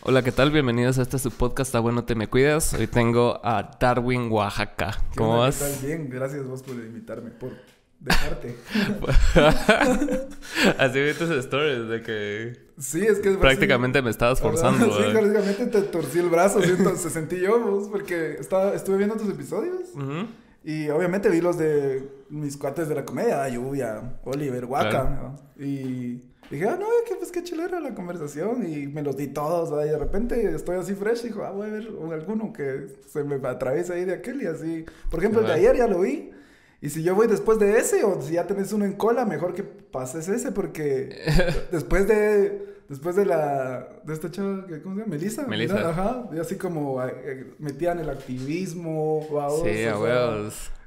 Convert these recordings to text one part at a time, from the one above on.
Hola, ¿qué tal? Bienvenidos a este su podcast, Está bueno, te me cuidas. Hoy tengo a Darwin, Oaxaca. ¿Cómo vas? ¿Qué tal? Bien, gracias vos por invitarme, por dejarte. Así vi tus stories de que sí, es que... prácticamente me estabas forzando. Sí, ¿eh? prácticamente te torcí el brazo, siento, se sentí yo, vos, porque estaba, estuve viendo tus episodios Ujú. y obviamente vi los de mis cuates de la comedia, Lluvia, Oliver, Waka, Claro. ¿no? y dije, ah, no, que pues qué chilera la conversación y me los di todos, ¿verdad? y de repente estoy así fresh y dijo, ah, voy a ver alguno que se me atraviesa ahí de aquel y así. Por ejemplo, el de ayer ya lo vi. Y si yo voy después de ese, o si ya tenés uno en cola, mejor que pases ese, porque después de después de la de esta chava, que- ¿cómo se llama? Melissa. Melissa. ¿verdad? Ajá. Y así como eh, metía en el activismo, vamos, Sí, a.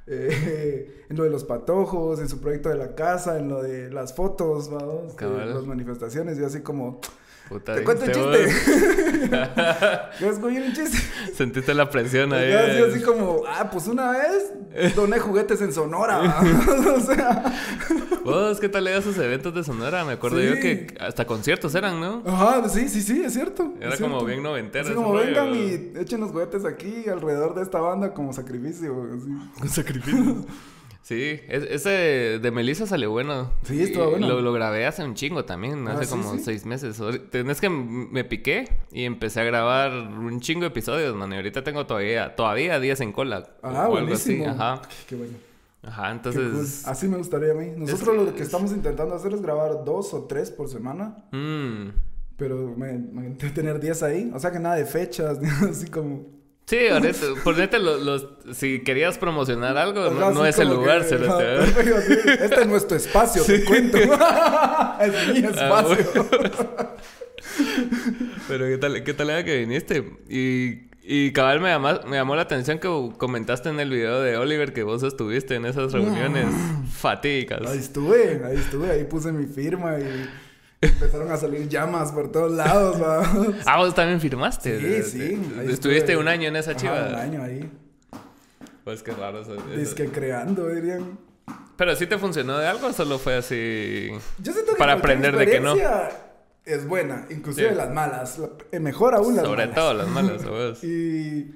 eh, en lo de los patojos, en su proyecto de la casa, en lo de las fotos, vamos, de las manifestaciones, y así como, Puta, te cuento un ¿viste chiste. oír un chiste? Sentiste la presión ahí. Ajá, así, así como, ah, pues una vez doné juguetes en Sonora, o sea, ¿Vos qué tal esos eventos de Sonora? Me acuerdo Sí. yo que hasta conciertos eran, ¿no? ajá, sí, sí, sí, es cierto. Era es como cierto. bien noventero Así como rollo. vengan y echen los juguetes aquí alrededor de esta banda como sacrificio, así. Sacrificio. Sí, es- ese de Melissa salió bueno. Sí, estuvo bueno. Lo, lo grabé hace un chingo también, Ah, hace ¿sí, como sí? seis meses. Tenés que me piqué y empecé a grabar un chingo de episodios, man. Y ahorita tengo todavía, todavía días en cola. Ah, o algo así. buenísimo. Ajá. Qué bueno. Ajá, cool. entonces. Así me gustaría a mí. Nosotros Es- lo que estamos intentando hacer es grabar dos o tres por semana, mm. pero me, me intenté tener diez ahí. O sea que nada de fechas, ni así como. Sí, ahorita, ponete los, los- si querías promocionar algo, no, no es el lugar, que- ¿verdad? perfecto, sí. Este es nuestro espacio, te cuento. es mi Ah, espacio. Pero qué tal, qué tal era que viniste. Y, y cabal me, llama- me llamó la atención que comentaste en el video de Oliver que vos estuviste en esas reuniones fatídicas. Ahí estuve, ahí estuve, ahí puse mi firma y empezaron a salir llamas por todos lados. Ah, vos también firmaste. Sí, De- sí. de- Estuviste estuve. un año en esa Ajá, chiva. un año ahí. Pues qué raro eso. eso. Es que creando, dirían. Pero sí te funcionó de algo o solo fue así. Yo siento que Para aprender de que no. experiencia Es buena, inclusive Sí. las malas. la- mejor aún las Sobre malas. todo las malas, vos. Y,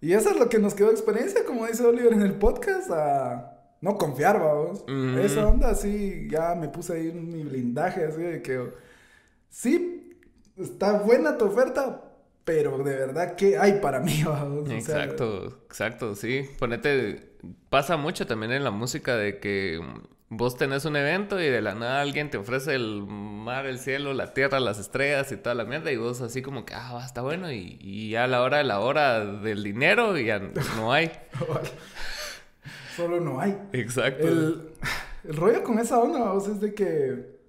y eso es lo que nos quedó de experiencia, como dice Oliver en el podcast, a no confiar, vamos. Esa onda así, ya me puse ahí mi blindaje, así de que sí, está buena tu oferta, pero de verdad, ¿qué hay para mí, vamos? O sea, Exacto, exacto, sí. Ponete, pasa mucho también en la música de que vos tenés un evento y de la nada alguien te ofrece el mar, el cielo, la tierra, las estrellas y toda la mierda y vos así como que, ah, está bueno y, y ya a la hora de la hora del dinero ya no hay. Solo no hay. Exacto. El, el rollo con esa onda, vamos, es de que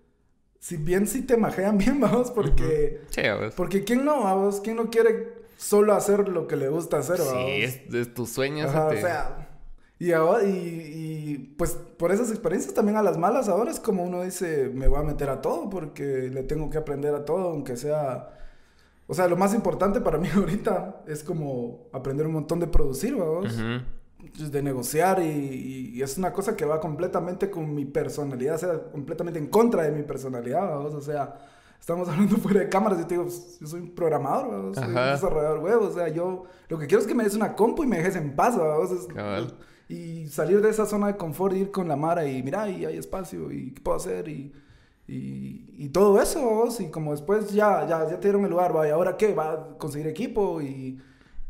si bien sí te majean bien, vamos, porque... Sí, vos. Porque ¿quién no, vamos? ¿Quién no quiere solo hacer lo que le gusta hacer, vamos? Sí, es de tus sueños. Ajá, o este. sea... Y, ahora, y, y, pues por esas experiencias también a las malas ahora es como uno dice, me voy a meter a todo porque le tengo que aprender a todo, aunque sea... O sea, lo más importante para mí ahorita es como aprender un montón de producir, vamos. De negociar y, y es una cosa que va completamente con mi personalidad, o sea, completamente en contra de mi personalidad, vamos, o sea, estamos hablando fuera de cámaras y te digo, pues, yo soy un programador, vamos, soy un Ajá. desarrollador web, o sea, yo lo que quiero es que me des una compu y me dejes en paz, es- y salir de esa zona de confort, ir con la Mara y mira, y hay espacio y qué puedo hacer y... Y, y todo eso, vamos, y como después ya, ya, ya te dieron el lugar, va, y ahora qué, va a conseguir equipo y,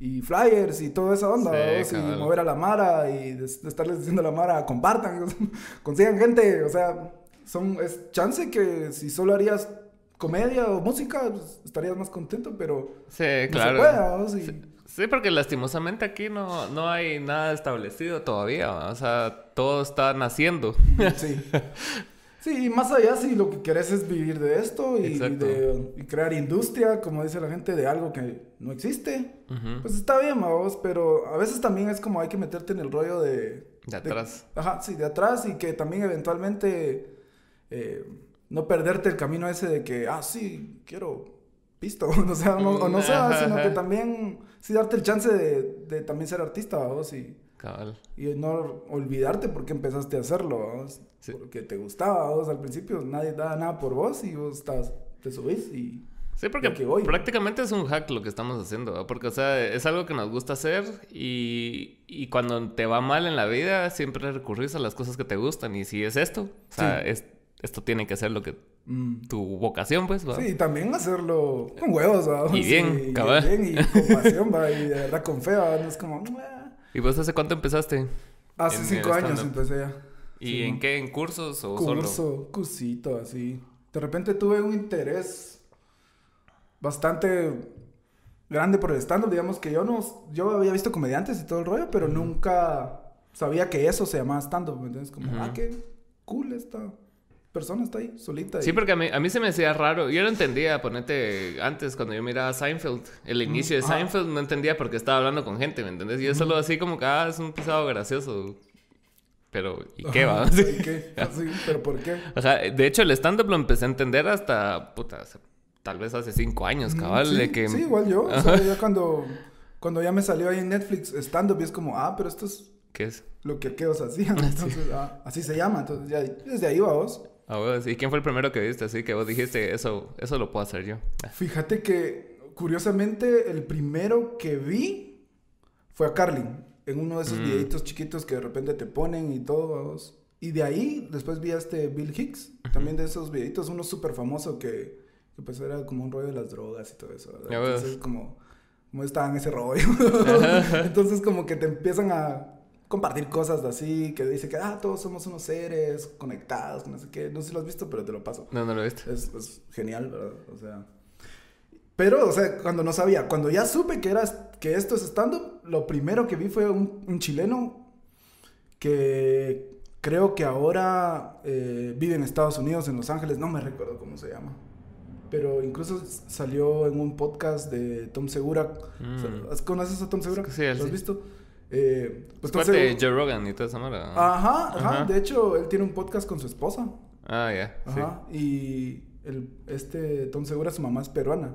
y flyers y toda esa onda, Sí, y mover a la Mara y de, de estarles diciendo a la Mara, compartan, consigan gente, o sea, son, es chance que si solo harías comedia o música, pues, estarías más contento, pero Sí, no claro. se puede, Sí, sí, porque lastimosamente aquí no, no hay nada establecido todavía. O sea, todo está naciendo. Sí. Sí, y más allá si lo que querés es vivir de esto y, de, y crear industria, como dice la gente, de algo que no existe, pues está bien, vamos, pero a veces también es como hay que meterte en el rollo de... De atrás. ajá, sí, de atrás y que también eventualmente eh, no perderte el camino ese de que, ah, sí, quiero pisto, o sea, no, o no sea, sino que también, sí, darte el chance de, de también ser artista, vamos, y... Cabal. Y no olvidarte por qué empezaste a hacerlo, vamos. Sí. Porque te gustaba, vos al principio nadie daba nada por vos y vos estás, te subís y Sí, porque que prácticamente es un hack lo que estamos haciendo, ¿va? porque, o sea, es algo que nos gusta hacer y, y cuando te va mal en la vida, siempre recurrís a las cosas que te gustan. Y si es esto, o sea, Sí. es, esto tiene que ser lo que Mm. tu vocación, pues, ¿va? Sí, y también hacerlo con huevos, ¿va? Y bien, Sí, cabal. Y bien, y con pasión, ¿va? Y de verdad con fe, ¿va? No es como... ¿Y vos hace cuánto empezaste? Hace cinco años empecé ya. ¿Y Sí. en qué? ¿En cursos o solo? Curso, cursito, así. De repente tuve un interés bastante grande por el stand-up. Digamos que yo no... Yo había visto comediantes y todo el rollo, pero nunca sabía que eso se llamaba stand-up. ¿me entiendes? Como, ah, qué cool esta persona está ahí, solita. Sí, porque a mí, a mí se me hacía raro. Yo no entendía, ponete, antes cuando yo miraba Seinfeld, el inicio de. Seinfeld, no entendía porque estaba hablando con gente, ¿me entendés? Y yo solo así como que, ah, es un pisado gracioso. Pero, ¿y qué va? ¿y qué? Así, ¿Pero por qué? Ajá, de hecho, el stand-up lo empecé a entender hasta, puta, tal vez hace cinco años, cabal, sí, de que... sí, igual yo. O sea, ya cuando, cuando ya me salió ahí en Netflix stand-up y es como, ah, pero esto es ¿Qué es? lo que aquellos hacían. Entonces, ah, así se llama. Entonces, ya desde ahí vamos. Ah, ¿Y quién fue el primero que viste? Así que vos dijiste, eso, eso lo puedo hacer yo. Fíjate que, curiosamente, el primero que vi fue a Carlin. En uno de esos Mm. videitos chiquitos que de repente te ponen y todo. Y de ahí, después vi a este Bill Hicks. También de esos videitos, uno súper famoso que, que pues era como un rollo de las drogas y todo eso. ¿verdad? Entonces, como, como estaba en ese rollo. Entonces, como que te empiezan a compartir cosas así, que dice que, ah, todos somos unos seres conectados, no sé qué. No sé si lo has visto, pero te lo paso. No, no lo viste. Es, es genial, ¿verdad? O sea. Pero, o sea, cuando no sabía, cuando ya supe que, era, que esto es stand-up, lo primero que vi fue un, un chileno que creo que ahora eh, vive en Estados Unidos, en Los Ángeles, no me recuerdo cómo se llama. Pero incluso salió en un podcast de Tom Segura. Mm. ¿Conoces a Tom Segura? Sí, ¿Lo has sí. visto? Eh, pues Cuate de Joe Rogan y toda esa mara. Ajá, ajá, Ajá. De hecho, él tiene un podcast con su esposa. Ah, ya. sí. Ajá. Y el, este Tom Segura, su mamá es peruana.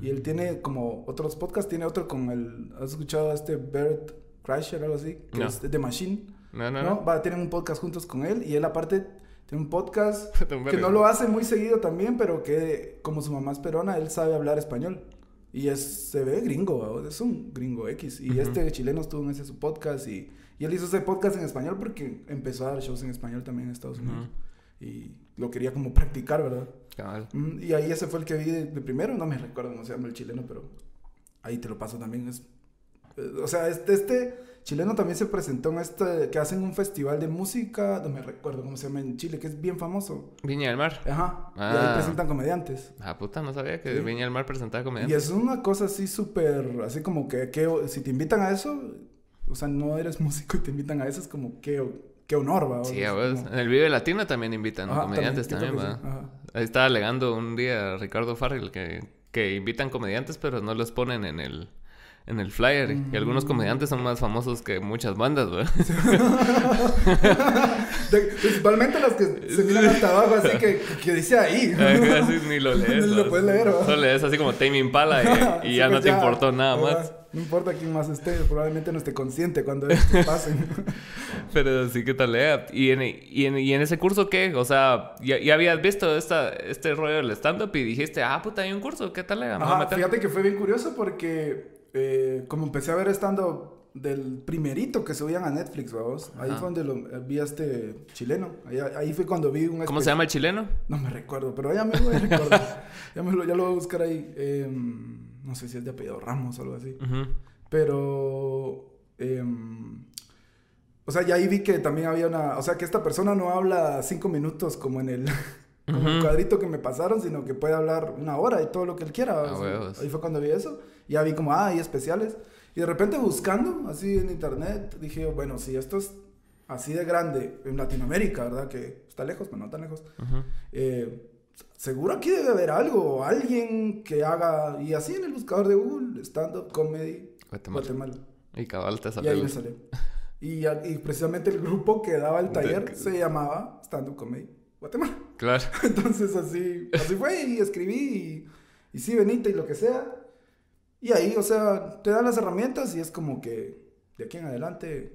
Y él tiene como otros podcasts, tiene otro con el... ¿Has escuchado a este Bert Kreischer o algo así? Que No. es The Machine. No, no, ¿no? no. Va, tienen un podcast juntos con él y él aparte tiene un podcast que no lo hace muy seguido también, pero que como su mamá es peruana, él sabe hablar español. Y es, se ve gringo, ¿va? es un gringo X. Y Ujú. este chileno estuvo en ese su podcast y, y él hizo ese podcast en español porque empezó a dar shows en español también en Estados Unidos. Y lo quería como practicar, ¿verdad? Cabal. Mm, Y ahí ese fue el que vi de, de primero, no me recuerdo cómo se llama el chileno, pero ahí te lo paso también. Es, eh, o sea, este, este chileno también se presentó en este, que hacen un festival de música, no me recuerdo cómo se llama en Chile, que es bien famoso. Viña del Mar. Ajá. Y Ah. ahí presentan comediantes. Ah, puta, no sabía que Sí. Viña del Mar presentaba Y comediantes. es una cosa así súper, así como que, que si te invitan a eso, o sea, no eres músico y te invitan a eso, es como que, qué honor, ¿va? Sí, sea, a es vos. como- En el Vive Latino también invitan Ajá, comediantes también, también. Ahí estaba alegando un día Ricardo Farrell que, que invitan comediantes, pero no los ponen en el, en el flyer. Y algunos Mm. comediantes son más famosos que muchas bandas. De- principalmente los que se miran hasta abajo, así que, que dice ahí. Casi ni lo lees. Ni lo puedes leer, ¿va? Solo lees así como Tame Impala y, ya pues no te importó nada ¿verdad? más. No importa quién más esté, probablemente no esté consciente cuando esto pase. Pero sí que tal lea. ¿Y en, y, en, ¿Y en ese curso qué? O sea, ya, ya habías visto esta, este rollo del stand-up y dijiste, ah, puta, hay un curso, ¿qué tal Ajá, fíjate que fue bien curioso porque eh, como empecé a ver estando del primerito que subían a Netflix, vamos. Ahí fue donde lo, eh, vi a este chileno. Ahí, ahí fue cuando vi un... ¿Cómo se llama el chileno? No me recuerdo, pero ya me lo voy a recordar. ya, me lo, ya lo voy a buscar ahí. Em, no sé si es de apellido Ramos o algo así. Pero. em, o sea, ya ahí vi que también había una. O sea, que esta persona no habla cinco minutos como en el. Como el Ujú. cuadrito que me pasaron, sino que puede hablar una hora y todo lo que él quiera. Ah, O sea, huevos. ahí fue cuando vi eso. Y ya vi como, ah, hay especiales. Y de repente buscando, así en internet, dije, bueno, si esto es así de grande en Latinoamérica, ¿verdad? Que está lejos, pero no tan lejos. Ujú. Eh, seguro aquí debe haber algo, alguien que haga, y así en el buscador de Google, stand-up comedy Guatemala. Guatemala. Y cabal te Y ahí salió. me salió. Y, y precisamente el grupo que daba el taller De- se llamaba Stand Up Comedy Guatemala. Claro. Entonces así, así fue y escribí y, y sí, venite y lo que sea. Y ahí, o sea, te dan las herramientas y es como que de aquí en adelante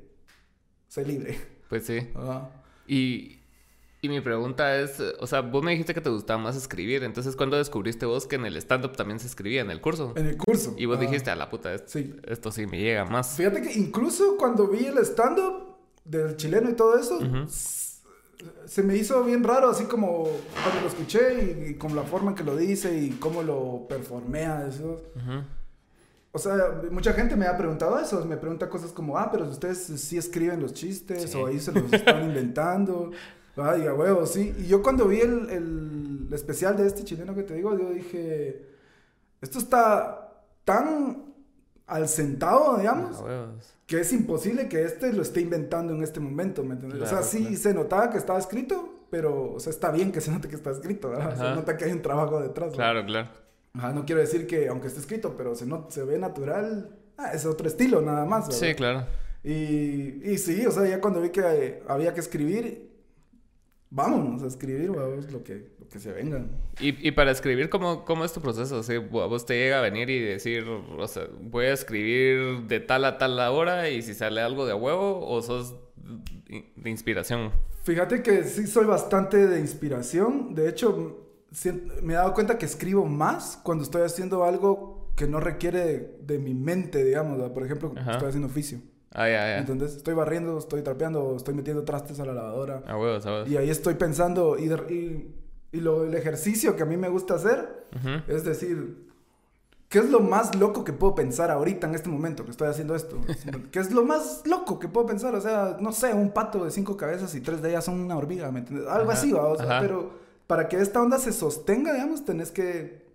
soy libre. Pues sí. Ajá. Y, Y mi pregunta es, o sea, vos me dijiste que te gustaba más escribir, entonces ¿cuándo descubriste vos que en el stand-up también se escribía en el curso? En el curso. Y vos dijiste, a la puta, esto Sí. esto sí me llega más. Fíjate que incluso cuando vi el stand-up del chileno y todo eso, se me hizo bien raro, así como cuando lo escuché y, y con la forma en que lo dice y cómo lo performea. Eso. Ujú. O sea, mucha gente me ha preguntado eso, me pregunta cosas como, ah, pero ustedes sí escriben los chistes Sí. o ahí se los están inventando. Ay, a huevo, sí. Y yo cuando vi el, el especial de este chileno que te digo, yo dije, esto está tan al centavo, digamos, que es imposible que este lo esté inventando en este momento, ¿me entiendes? o sea, sí claro. se notaba que estaba escrito, pero, o sea, está bien que se note que está escrito, ¿verdad? Se nota que hay un trabajo detrás. ¿verdad? Claro, claro. Ajá, no quiero decir que aunque esté escrito, pero se, no, se ve natural, ah, es otro estilo nada más. ¿verdad? Sí, claro. Y, y sí, o sea, ya cuando vi que eh, había que escribir, vámonos a escribir, vamos, lo que, lo que se venga. Y, y para escribir, ¿cómo, ¿cómo es tu proceso? O sea, a vos te llega a venir y decir, o sea, voy a escribir de tal a tal hora y si sale algo de huevo o sos de inspiración. Fíjate que sí soy bastante de inspiración. De hecho, me he dado cuenta que escribo más cuando estoy haciendo algo que no requiere de, de mi mente, digamos. ¿verdad? Por ejemplo, Ajá. estoy haciendo oficio. Ah, ya, ya. Entonces, estoy barriendo, estoy trapeando, estoy metiendo trastes a la lavadora. A huevos, ¿sabes? Y ahí estoy pensando, y, de- y, y lo, el ejercicio que a mí me gusta hacer Ujú. es decir, ¿qué es lo más loco que puedo pensar ahorita en este momento que estoy haciendo esto? ¿Qué es lo más loco que puedo pensar? O sea, no sé, un pato de cinco cabezas y tres de ellas son una hormiga, ¿me entiendes? Algo Ajá, así, ¿va? O sea, ajá. pero para que esta onda se sostenga, digamos, tenés que,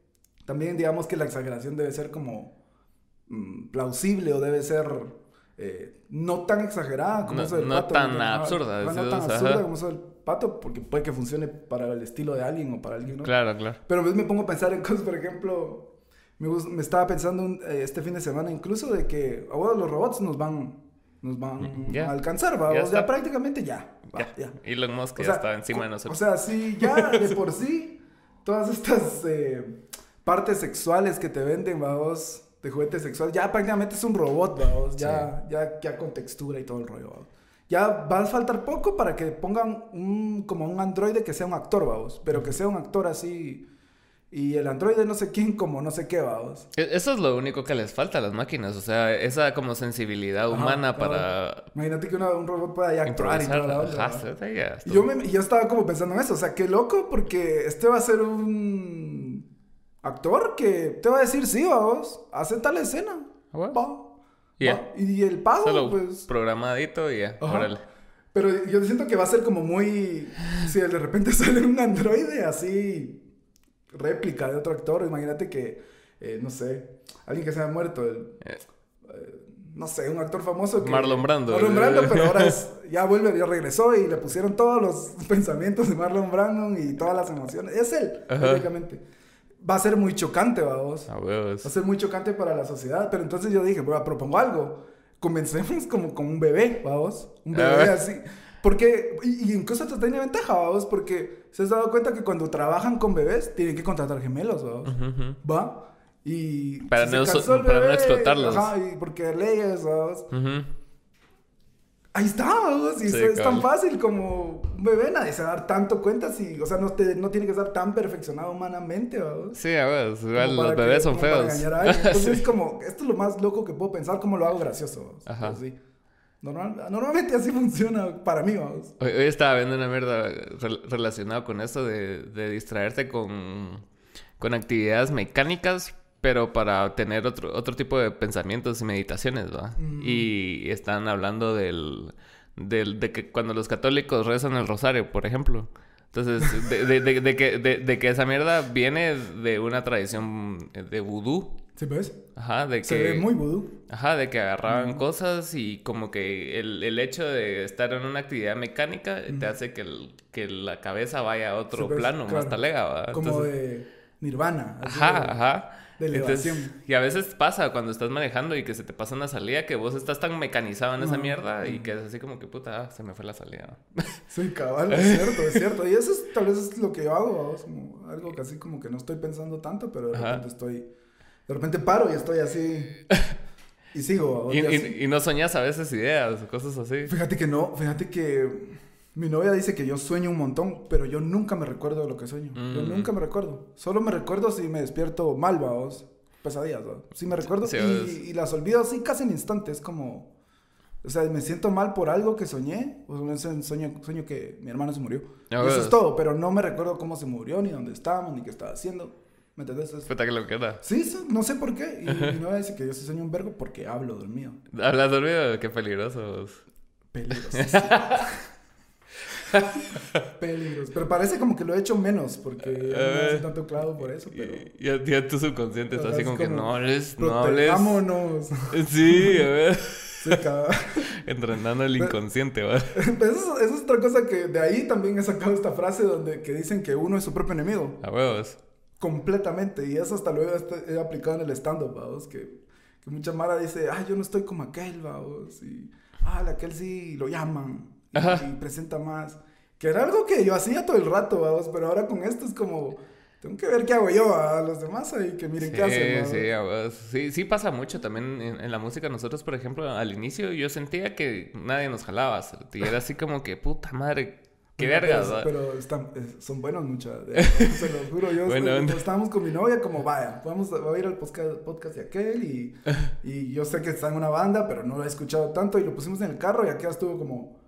también digamos que la exageración debe ser como mm, plausible o debe ser eh, no tan exagerada como No- eso del no pato. tan Ajá, absurda, No decís tan absurda ajá. como eso del pato, porque puede que funcione para el estilo de alguien o para alguien, ¿no? Claro, claro. Pero a veces me pongo a pensar en cosas, por ejemplo, me, me estaba pensando un- eh, este fin de semana incluso de que, a huevo, los robots nos van, nos van Mm, a alcanzar, ¿va? Ya prácticamente ya. va, Ya. ya. Elon Musk O ya sea, está encima de nosotros. O sea, sí, ya de por sí, todas estas eh, partes sexuales que te venden, vamos, de juguete sexual, ya prácticamente es un robot, vamos, ya, ya, ya con textura y todo el rollo, vamos. Ya va a faltar poco para que pongan un, como un androide que sea un actor, vamos, pero que sea un actor así, y el androide no sé quién como no sé qué, vamos. E- Eso es lo único que les falta a las máquinas, o sea, esa como sensibilidad humana para Imagínate que una- un robot pueda ya actuar y toda la Y yo, me, yo estaba como pensando en eso, o sea, qué loco, porque este va a ser un actor que te va a decir, sí, vamos, hace tal escena. Ah. Va, Ya. va. Y el pago, Solo pues... programadito y ya, Ajá. órale. Pero yo siento que va a ser como muy... Si de repente sale un androide así, réplica de otro actor, imagínate que, eh, no sé, alguien que se haya muerto, el- Eh, no sé, un actor famoso que... Marlon Brando. Marlon Brando, pero ahora es, ya vuelve, ya regresó y le pusieron todos los pensamientos de Marlon Brando y todas las emociones. Es él, prácticamente. Va a ser muy chocante, vamos. Va a ser muy chocante para la sociedad. Pero entonces yo dije, bueno, propongo algo. Comencemos como con un bebé, vamos. Un bebé Ah. así. Porque, y, y incluso te tiene ventaja, vamos, porque se has dado cuenta que cuando trabajan con bebés tienen que contratar gemelos, vamos. Ujú, ujú. ¿Va? Y Para si no el para no bebé, explotarlos. Ajá, y porque leyes, ¿sabes? Ujú. Ahí está, ¿sabes? Y Sí, es, es tan fácil como un bebé, nadie se va a dar tanto cuenta si, o sea, no, te- no tiene que estar tan perfeccionado humanamente, ¿sabes? Sí, a Igual para los que- bebés son feos. Entonces Sí. es como, esto es lo más loco que puedo pensar, cómo lo hago gracioso. Ajá. Así. Normal- normalmente así funciona para mí, ¿sabes? Hoy, hoy estaba viendo una mierda rel- relacionada con eso de, de distraerte con, con actividades mecánicas, pero para tener otro, otro tipo de pensamientos y meditaciones, ¿va? Mm. Y están hablando del, del- de que cuando los católicos rezan el rosario, por ejemplo. Entonces, de, de- de- de que, de que esa mierda viene de una tradición de vudú. ¿Sí ves? Ajá, de que... Se ve muy vudú. Ajá, de que agarraban cosas y como que el, el hecho de estar en una actividad mecánica te hace que, el- que la cabeza vaya a otro Sí, plano, claro. más talega, ¿va? Como Entonces- de nirvana. Ajá, de- ajá. de. Entonces, y a veces pasa cuando estás manejando y que se te pasa una salida que vos estás tan mecanizado en esa mierda y que es así como que puta, ah, se me fue la salida. Sí, cabal, es cierto, es cierto. Y eso es, tal vez es lo que yo hago. Como algo que así como que no estoy pensando tanto, pero de Ajá. repente estoy... De repente paro y estoy así... Y sigo. Y, no soñás a veces ideas cosas así. Fíjate que no, fíjate que Mi novia dice que yo sueño un montón, pero yo nunca me recuerdo de lo que sueño. Yo Mm. nunca me recuerdo. Solo me recuerdo si me despierto mal, vaos. Pesadillas, ¿va? Sí me recuerdo Sí, y, las olvido así casi en instante. Es como... O sea, me siento mal por algo que soñé. O un sueño, sueño que mi hermano se murió. Y eso es todo, pero no me recuerdo cómo se murió, ni dónde estábamos, ni qué estaba haciendo. ¿Me entendés? Es- Puta que lo queda. Sí, sí, no sé por qué. Y mi novia dice que yo sí sueño un vergo porque hablo dormido. ¿Hablas dormido? Qué peligrosos. Peligros. Peligros. Pero parece como que lo he hecho menos porque no hace Eh. tanto clavo por eso. Pero Y ya, ya tu subconsciente está así como, que no hables, no hables. protejámonos. Sí, a ver. Sí. Entrenando el inconsciente. Pero eso, eso es otra cosa que de ahí también he sacado esta frase donde que dicen que uno es su propio enemigo. A huevos. Completamente. Y eso hasta luego he, he aplicado en el stand-up, vamos. Que, que mucha mara dice, ah, yo no estoy como aquel, vamos. Y, ah, aquel sí lo llaman. Y, y presenta más. Que era algo que yo hacía todo el rato, vamos. Pero ahora con esto es como, tengo que ver qué hago yo a los demás ahí, que miren Sí, qué hacen, sí, sí, sí pasa mucho también en, en la música. Nosotros, por ejemplo, al inicio yo sentía que nadie nos jalaba. Y era así como que, puta madre, qué vergas, Pero, ¿va? pero están, son buenos muchachos. Se los juro. Yo Buena estoy- estábamos con mi novia como, vaya, vamos a, voy a ir al podcast, podcast de aquel y, y yo sé que está en una banda, pero no lo he escuchado tanto y lo pusimos en el carro y aquí estuvo como,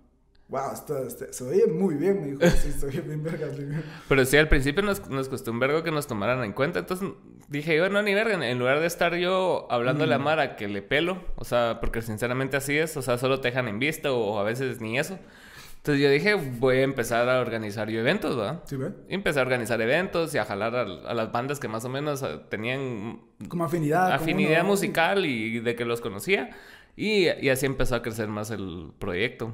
wow, esto, este, se oye muy bien, me dijo. Sí, se oye bien verga. Pero sí, al principio nos, nos costó un vergo que nos tomaran en cuenta. Entonces dije, yo no, ni verga. En lugar de estar yo hablando a Mm. la Mara que le pelo, o sea, porque sinceramente así es, o sea, solo te dejan en vista o a veces ni eso. Entonces yo dije, voy a empezar a organizar yo eventos, ¿va? ¿Sí ve? Y Empecé a organizar eventos y a jalar a, a las bandas que más o menos eh, tenían Como afinidad. como afinidad uno- musical y de que los conocía. Y, y así empezó a crecer más el proyecto.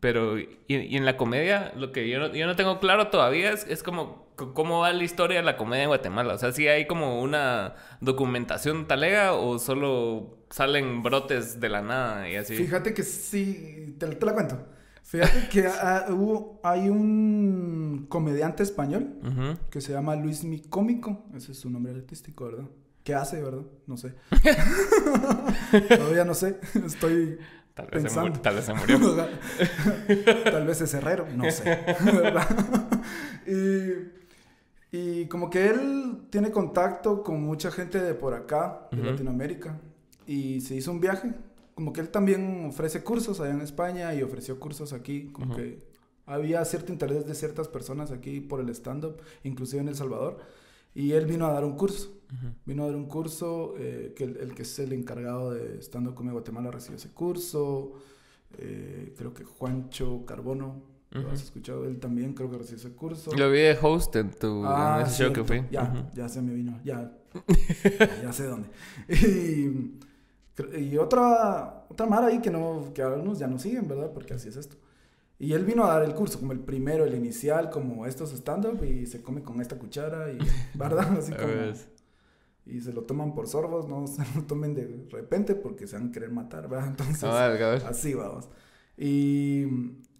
Pero, y, y en la comedia, lo que yo no, yo no tengo claro todavía es, es como cómo va la historia de la comedia en Guatemala. O sea, si hay como una documentación talega o solo salen brotes de la nada y así. Fíjate que sí, te, te la cuento. Fíjate que ah, hubo, hay un comediante español que se llama Luis Mi Cómico. Ese es su nombre artístico, ¿verdad? ¿Qué hace, verdad? No sé. Todavía no sé. Estoy Tal vez, se murió, tal vez se murió. Tal vez es herrero, no sé. ¿verdad? y, y como que él tiene contacto con mucha gente de por acá, de. Latinoamérica. Y se hizo un viaje. Como que él también ofrece cursos allá en España y ofreció cursos aquí. Como que había cierto interés de ciertas personas aquí por el stand-up, inclusive en El Salvador. Y él vino a dar un curso. Vino a dar un curso, eh, que el, el que es el encargado de Stand Up Comedy Guatemala recibió ese curso. Eh, creo que Juancho Carbono, lo has escuchado, él también creo que recibió ese curso. Lo vi de host en, tu, Ah, en ese show que fui. Ya, ya se me vino, ya. ya sé dónde. Y, y otra, otra mara ahí que, no, que algunos ya no siguen, ¿verdad? Porque así es esto. Y él vino a dar el curso, como el primero, el inicial, como estos stand-up, y se come con esta cuchara, y, ¿verdad? Así como... Y se lo toman por sorbos, no se lo tomen de repente porque se van a querer matar, ¿verdad? Entonces, Ah, así vamos. Y,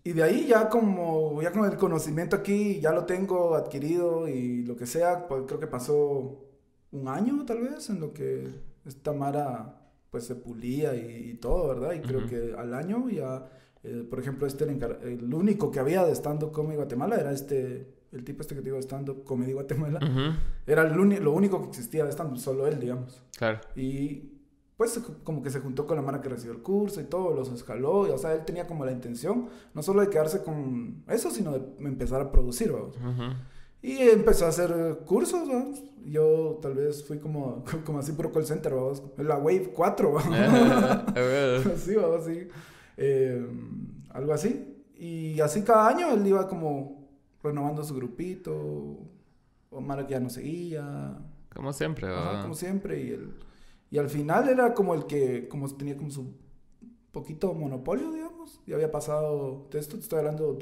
y de ahí ya como, ya con el conocimiento aquí, ya lo tengo adquirido y lo que sea, pues creo que pasó un año tal vez en lo que esta Mara pues se pulía y, y todo, ¿verdad? Y creo Ujú. que al año ya, eh, por ejemplo, este, el, el único que había de stand-up comedy Guatemala era este, el tipo este que te digo stand-up comedy Guatemala. Ujú. Era el lo único que existía de stand solo él, digamos. Claro. Y pues como que se juntó con la mara que recibió el curso y todo, los escaló. Y, o sea, él tenía como la intención, no solo de quedarse con eso, sino de empezar a producir, vamos. Ujú. Y empezó a hacer cursos, vamos. Yo tal vez fui como, como así puro call center, vamos. La Wave 4, vamos. A ver. así, vamos, así. Eh, algo así. Y así cada año él iba como renovando su grupito. O Mara que ya no seguía. Como siempre, Ajá, ¿verdad? como siempre. Y, el, y al final era como el que como tenía como su poquito monopolio, digamos. Y había pasado, de esto te estoy hablando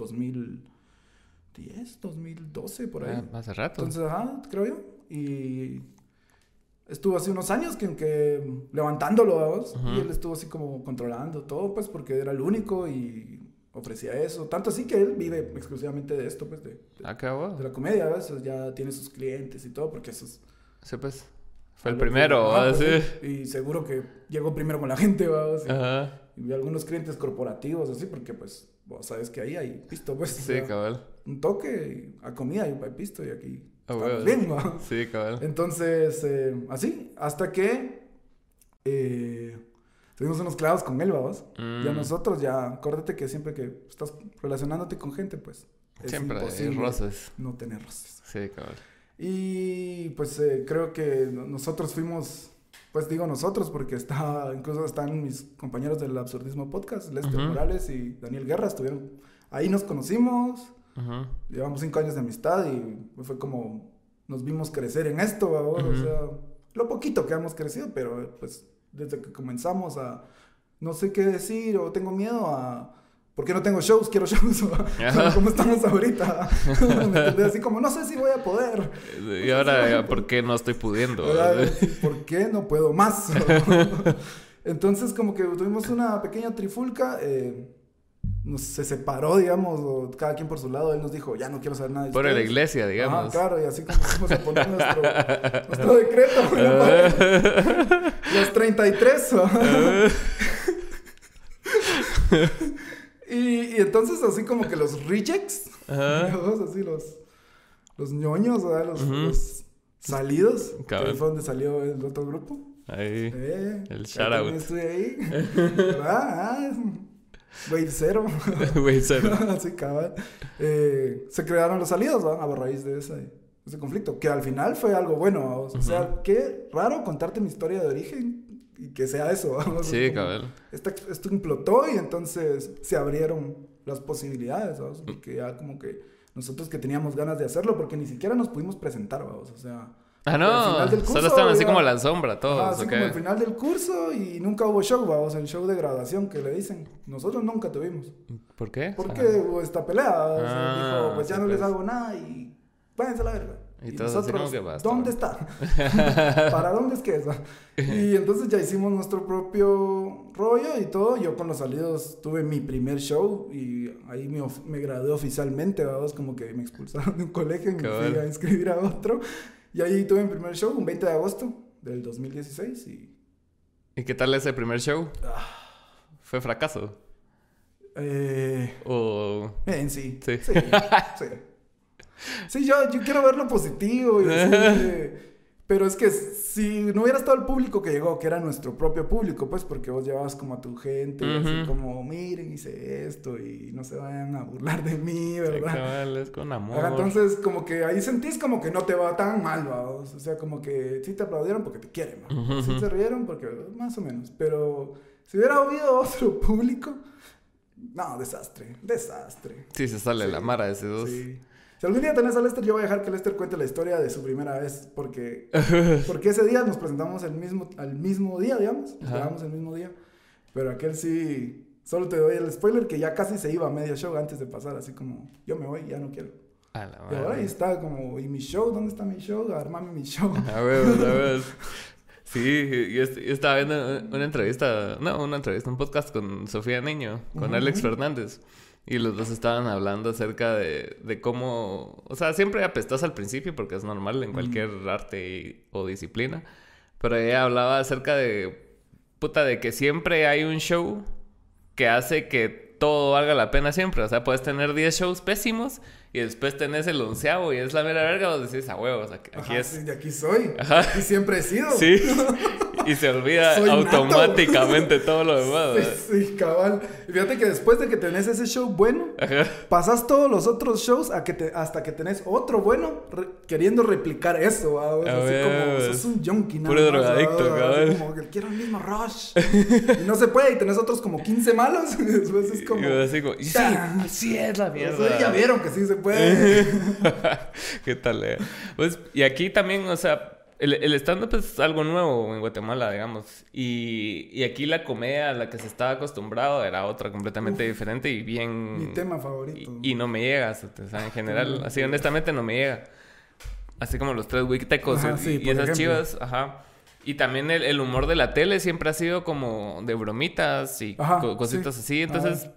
2010, 2012, por ahí. Ah, hace rato. Entonces, ajá, creo yo. Y estuvo así unos años que, que levantándolo, vamos. Ujú. Y él estuvo así como controlando todo, pues porque era el único y ofrecía eso. Tanto así que él vive exclusivamente de esto, pues de, de- Ah, de la comedia, ¿ves? Ya tiene sus clientes y todo, porque eso es Sí, pues. Fue el que- primero, ¿verdad? pues, Sí. Y seguro que llegó primero con la gente, ¿va? Sí. Ajá. Y algunos clientes corporativos, así, porque pues vos sabes que ahí hay pisto, pues. Sí, cabal. Un toque a comida y hay pisto y aquí. Ah, bien, Sí, cabal. Entonces, eh, así, hasta que eh, tuvimos unos clavos con él, vamos. Ya mm. nosotros, ya, acuérdate que siempre que estás relacionándote con gente, pues. Es siempre hay roces. No tener roces. Sí, cabal. Y pues eh, creo que nosotros fuimos pues digo nosotros porque está, incluso están mis compañeros del Absurdismo Podcast, Lester Morales y Daniel Guerra, estuvieron, ahí nos conocimos, llevamos cinco años de amistad y fue como, nos vimos crecer en esto, o sea, lo poquito que hemos crecido, pero pues desde que comenzamos a, no sé qué decir o tengo miedo a ¿Por qué no tengo shows? Quiero shows. como estamos ahorita. Así como, no sé si voy a poder. Y ahora, ¿por qué no estoy pudiendo? ¿Por qué no puedo más? Entonces, como que tuvimos una pequeña trifulca. Eh, nos, se separó, digamos, cada quien por su lado. Él nos dijo, ya no quiero saber nada de Por la iglesia, digamos. Ah, claro, y así como fuimos a poner nuestro, nuestro decreto. Los 33. Y, entonces así como que los rejects, así los, los ñoños, Los, salidos, que fue donde salió el otro grupo. Ahí, eh, el shout out. Estoy ahí. ah, ah, Wave cero. Wave cero. así cabal. Eh, se crearon los salidos, A raíz de ese, ese conflicto, que al final fue algo bueno. O sea, qué raro contarte mi historia de origen y que sea eso. Sí, cabrón. Esto, esto implotó y entonces se abrieron las posibilidades, ¿vamos? Porque ya como que nosotros que teníamos ganas de hacerlo, porque ni siquiera nos pudimos presentar, vamos, o sea... Ah, no, solo estaban así como la sombra todos. así como al final del curso y nunca hubo show, vamos, el show de graduación que le dicen. Nosotros nunca tuvimos. ¿Por qué? Porque hubo esta pelea, ah, dijo, pues ya no les pues. hago nada y váyanse a la verga. Y, nosotros, ¿dónde está? ¿Para dónde es que es? y entonces ya hicimos nuestro propio rollo y todo. Yo con los salidos tuve mi primer show y ahí me, me gradué oficialmente, vamos, como que me expulsaron de un colegio y me fui a inscribir a otro. Y ahí tuve mi primer show, un 20 de agosto del 2016 y... ¿Y qué tal ese primer show? Ah. ¿Fue fracaso? Eh... ¿O...? En sí. Sí. Sí. sí. Sí, yo, yo quiero ver lo positivo y Pero es que si no hubiera estado el público que llegó, que era nuestro propio público, pues porque vos llevabas como a tu gente, así como, miren, hice esto y no se vayan a burlar de mí, ¿verdad? Sí, es con amor. Entonces, como que ahí sentís como que no te va tan mal, vamos. O sea, como que sí te aplaudieron porque te quieren, ¿no? Sí se rieron porque, más o menos. Pero si hubiera habido otro público, no, desastre, desastre. Sí, se sale la mara ese dos. Sí. Si algún día tenés a Lester, yo voy a dejar que Lester cuente la historia de su primera vez, porque, porque ese día nos presentamos el mismo, al mismo día, digamos, nos el mismo día, pero aquel sí, solo te doy el spoiler que ya casi se iba a medio show antes de pasar, así como, yo me voy, ya no quiero. A la y ahora ahí está como, ¿y mi show? ¿Dónde está mi show? Armame mi show. A ver, a ver. Sí, yo, estaba viendo una entrevista, no, una entrevista, un podcast con Sofía Niño, con Alex Fernández. Y los dos estaban hablando acerca de, de cómo, o sea, siempre apestas al principio porque es normal en cualquier arte o disciplina, pero ella hablaba acerca de, puta, de que siempre hay un show que hace que todo valga la pena siempre, o sea, puedes tener 10 shows pésimos y después tenés el onceavo y es la mera verga, vos decís, a huevos, aquí, es. Sí, de aquí soy. Ajá. Y siempre he sido. Sí. y se olvida automáticamente todo lo demás. Sí, sí, cabal. Y fíjate que después de que tenés ese show bueno, pasas todos los otros shows a que te, hasta que tenés otro bueno queriendo replicar eso. así como, sos un junkie, ¿no? Puro drogadicto, cabal. Como que quiero el mismo rush. y no se puede, y tenés otros como 15 malos. Y después es como. así como, sí, así es la mierda. ya vieron que sí se puede ¿Qué tal? Eh? Pues, y aquí también, o sea, el, el stand-up es algo nuevo en Guatemala, digamos. Y, y, aquí la comedia a la que se estaba acostumbrado era otra completamente diferente y bien... Mi tema favorito. Y, no me llega, o sea, en general, así honestamente no me llega. Así como los tres wikitecos y, esas chivas, ajá. Y también el, el, humor de la tele siempre ha sido como de bromitas y cositas así. Entonces,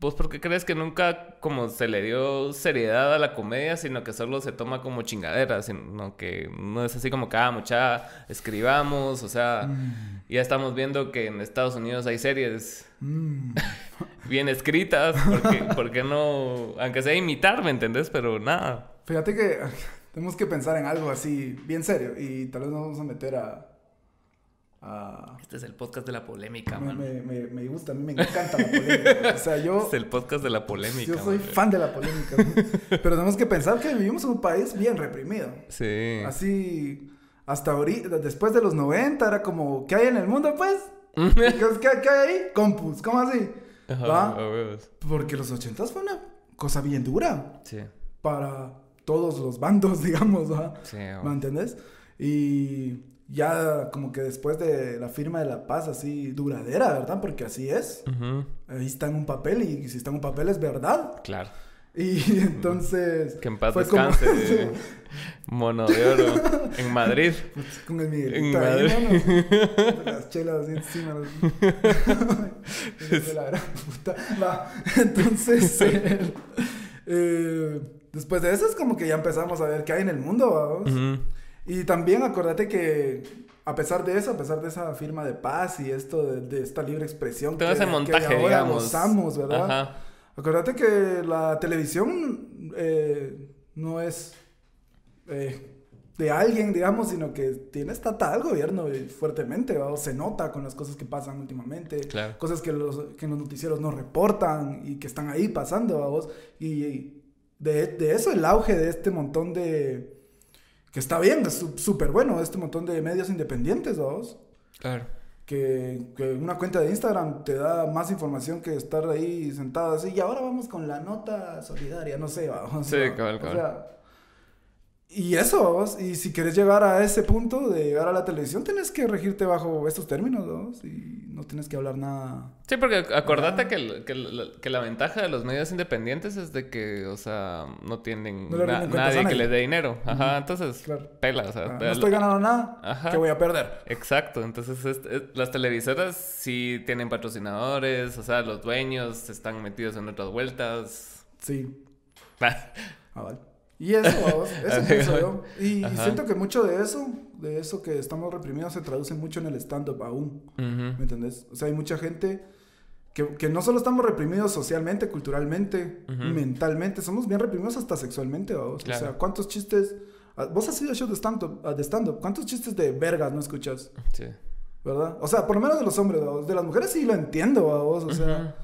¿Vos por qué crees que nunca como se le dio seriedad a la comedia, sino que solo se toma como chingadera, sino que no es así como que, ah, mucha, escribamos, o sea, Mm. ya estamos viendo que en Estados Unidos hay series Mm. bien escritas, porque, ¿por qué no? Aunque sea imitar, ¿me entendés? Pero nada. Fíjate que tenemos que pensar en algo así, bien serio, y tal vez nos vamos a meter a... a... Este es el podcast de la polémica, Me, man. me, me, me gusta, a mí me encanta la polémica. O sea, yo, Este es el podcast de la polémica. yo soy man. fan de la polémica. Pero tenemos que pensar que vivimos en un país bien reprimido. Sí. Así, hasta ahorita, después de los 90, era como, ¿qué hay en el mundo, pues? ¿Qué, qué, qué hay ahí? Compus, ¿cómo así? Ajá. Porque los 80 fue una cosa bien dura Sí. para todos los bandos, digamos, ¿va? Sí, ¿Me entendés? Y ya como que después de la firma de la paz así duradera, ¿verdad? Porque así es. Ahí está en un papel y si está en un papel es verdad. Claro. Y entonces... Que en paz como- descanse. Mono de oro. En Madrid. Pues, con el En Miguelito ahí, Madrid. mano. Las chelas así encima. los- la gran puta. Va, Entonces, eh, eh, después de eso es como que ya empezamos a ver qué hay en el mundo, vamos. Ujú. Y también acordate que a pesar de eso, a pesar de esa firma de paz y esto de, de esta libre expresión Todo ese que montaje, ahora digamos. gozamos, ¿verdad? Ajá. Acordate que la televisión eh, no es eh, de alguien, digamos, sino que tiene estatal al gobierno fuertemente, ¿va? O se nota con las cosas que pasan últimamente, Claro. cosas que los, que los noticieros no reportan y que están ahí pasando, ¿va vos? Y, y de, de eso el auge de este montón de... Que está bien, es súper bueno, este montón de medios independientes, ¿va vos? Claro. que, que una cuenta de Instagram te da más información que estar ahí sentado así. Y ahora vamos con la nota solidaria, no sé, vamos. Sí, ¿va? cabal, O cabal. sea, y eso, vamos. Y si quieres llegar a ese punto de llegar a la televisión, tienes que regirte bajo estos términos, vamos. Y no tienes que hablar nada. Sí, porque acordate Ah. que, el- que, el- que la ventaja de los medios independientes es de que, o sea, no tienen No le na- nadie que les dé dinero. Ajá, entonces, Claro. pela, o sea, Ah, no estoy ganando nada, Ajá. que voy a perder. Exacto, entonces es- es- las televisoras sí tienen patrocinadores, o sea, los dueños están metidos en otras vueltas. Sí. Ah, vale. Y eso, vamos, eso pienso yo. Y, Ajá. siento que mucho de eso, de eso que estamos reprimidos, se traduce mucho en el stand-up aún. ¿Me entendés? O sea, hay mucha gente que, que no solo estamos reprimidos socialmente, culturalmente, Ujú. mentalmente, somos bien reprimidos hasta sexualmente, vamos. Claro. O sea, ¿cuántos chistes... ah, Vos has ido a shows de stand-up, ah, de stand-up, ¿cuántos chistes de vergas no escuchas? Sí. ¿Verdad? O sea, por lo menos de los hombres, vamos. De las mujeres sí lo entiendo, vamos. O sea,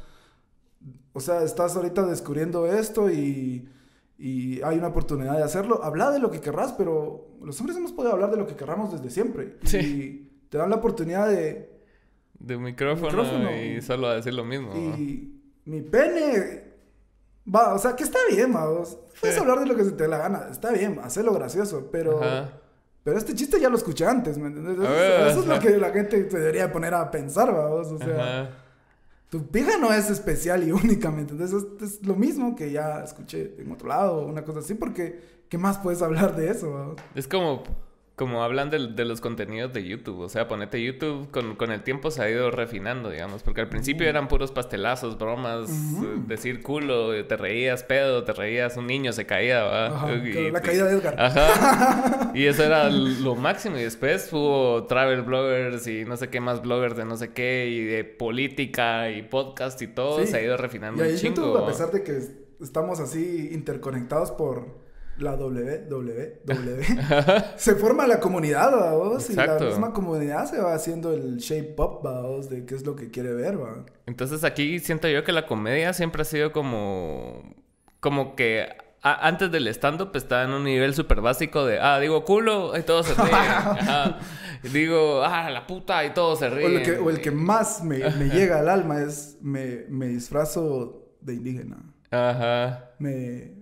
o sea, estás ahorita descubriendo esto y, y hay una oportunidad de hacerlo. Habla de lo que querrás, pero los hombres hemos podido hablar de lo que querramos desde siempre. Sí. Y te dan la oportunidad de... De un micrófono, Micrófono. y solo a decir lo mismo. ¿no? Y mi pene. Va, o sea, que está bien, vamos. Puedes Sí. hablar de lo que se te dé la gana. Está bien, hacerlo gracioso, pero. Ajá. Pero este chiste ya lo escuché antes, ¿me entiendes? Eso, A ver, eso es lo que la gente se debería poner a pensar, vamos. O sea, Ajá. Tu pija no es especial y única, ¿me entiendes? Es, lo mismo que ya escuché en otro lado, una cosa así, porque ¿qué más puedes hablar de eso? Es como, como hablan de, de los contenidos de YouTube. O sea, ponete YouTube, con, con el tiempo se ha ido refinando, digamos. Porque al principio eran puros pastelazos, bromas, eh, decir culo, eh, te reías pedo, te reías, un niño se caía, ¿va? Ajá, Y- la y- caída de Edgar. Ajá. Y eso era lo máximo. Y después hubo travel bloggers y no sé qué más bloggers de no sé qué, y de política y podcast y todo. Sí. Se ha ido Y refinando ahí un chingo. YouTube, a pesar de que es- estamos así interconectados por la WWW, se forma la comunidad, vamos, y la misma comunidad se va haciendo el shape up, vamos, de qué es lo que quiere ver, va. Entonces aquí siento yo que la comedia siempre ha sido como... Como que antes del stand-up estaba en un nivel súper básico de... Ah, digo culo y todos se ríen. Ajá. Digo, ah, la puta y todos se O ríen. el que, o el que más me, me llega al alma es me, me disfrazo de indígena. Ajá. Me,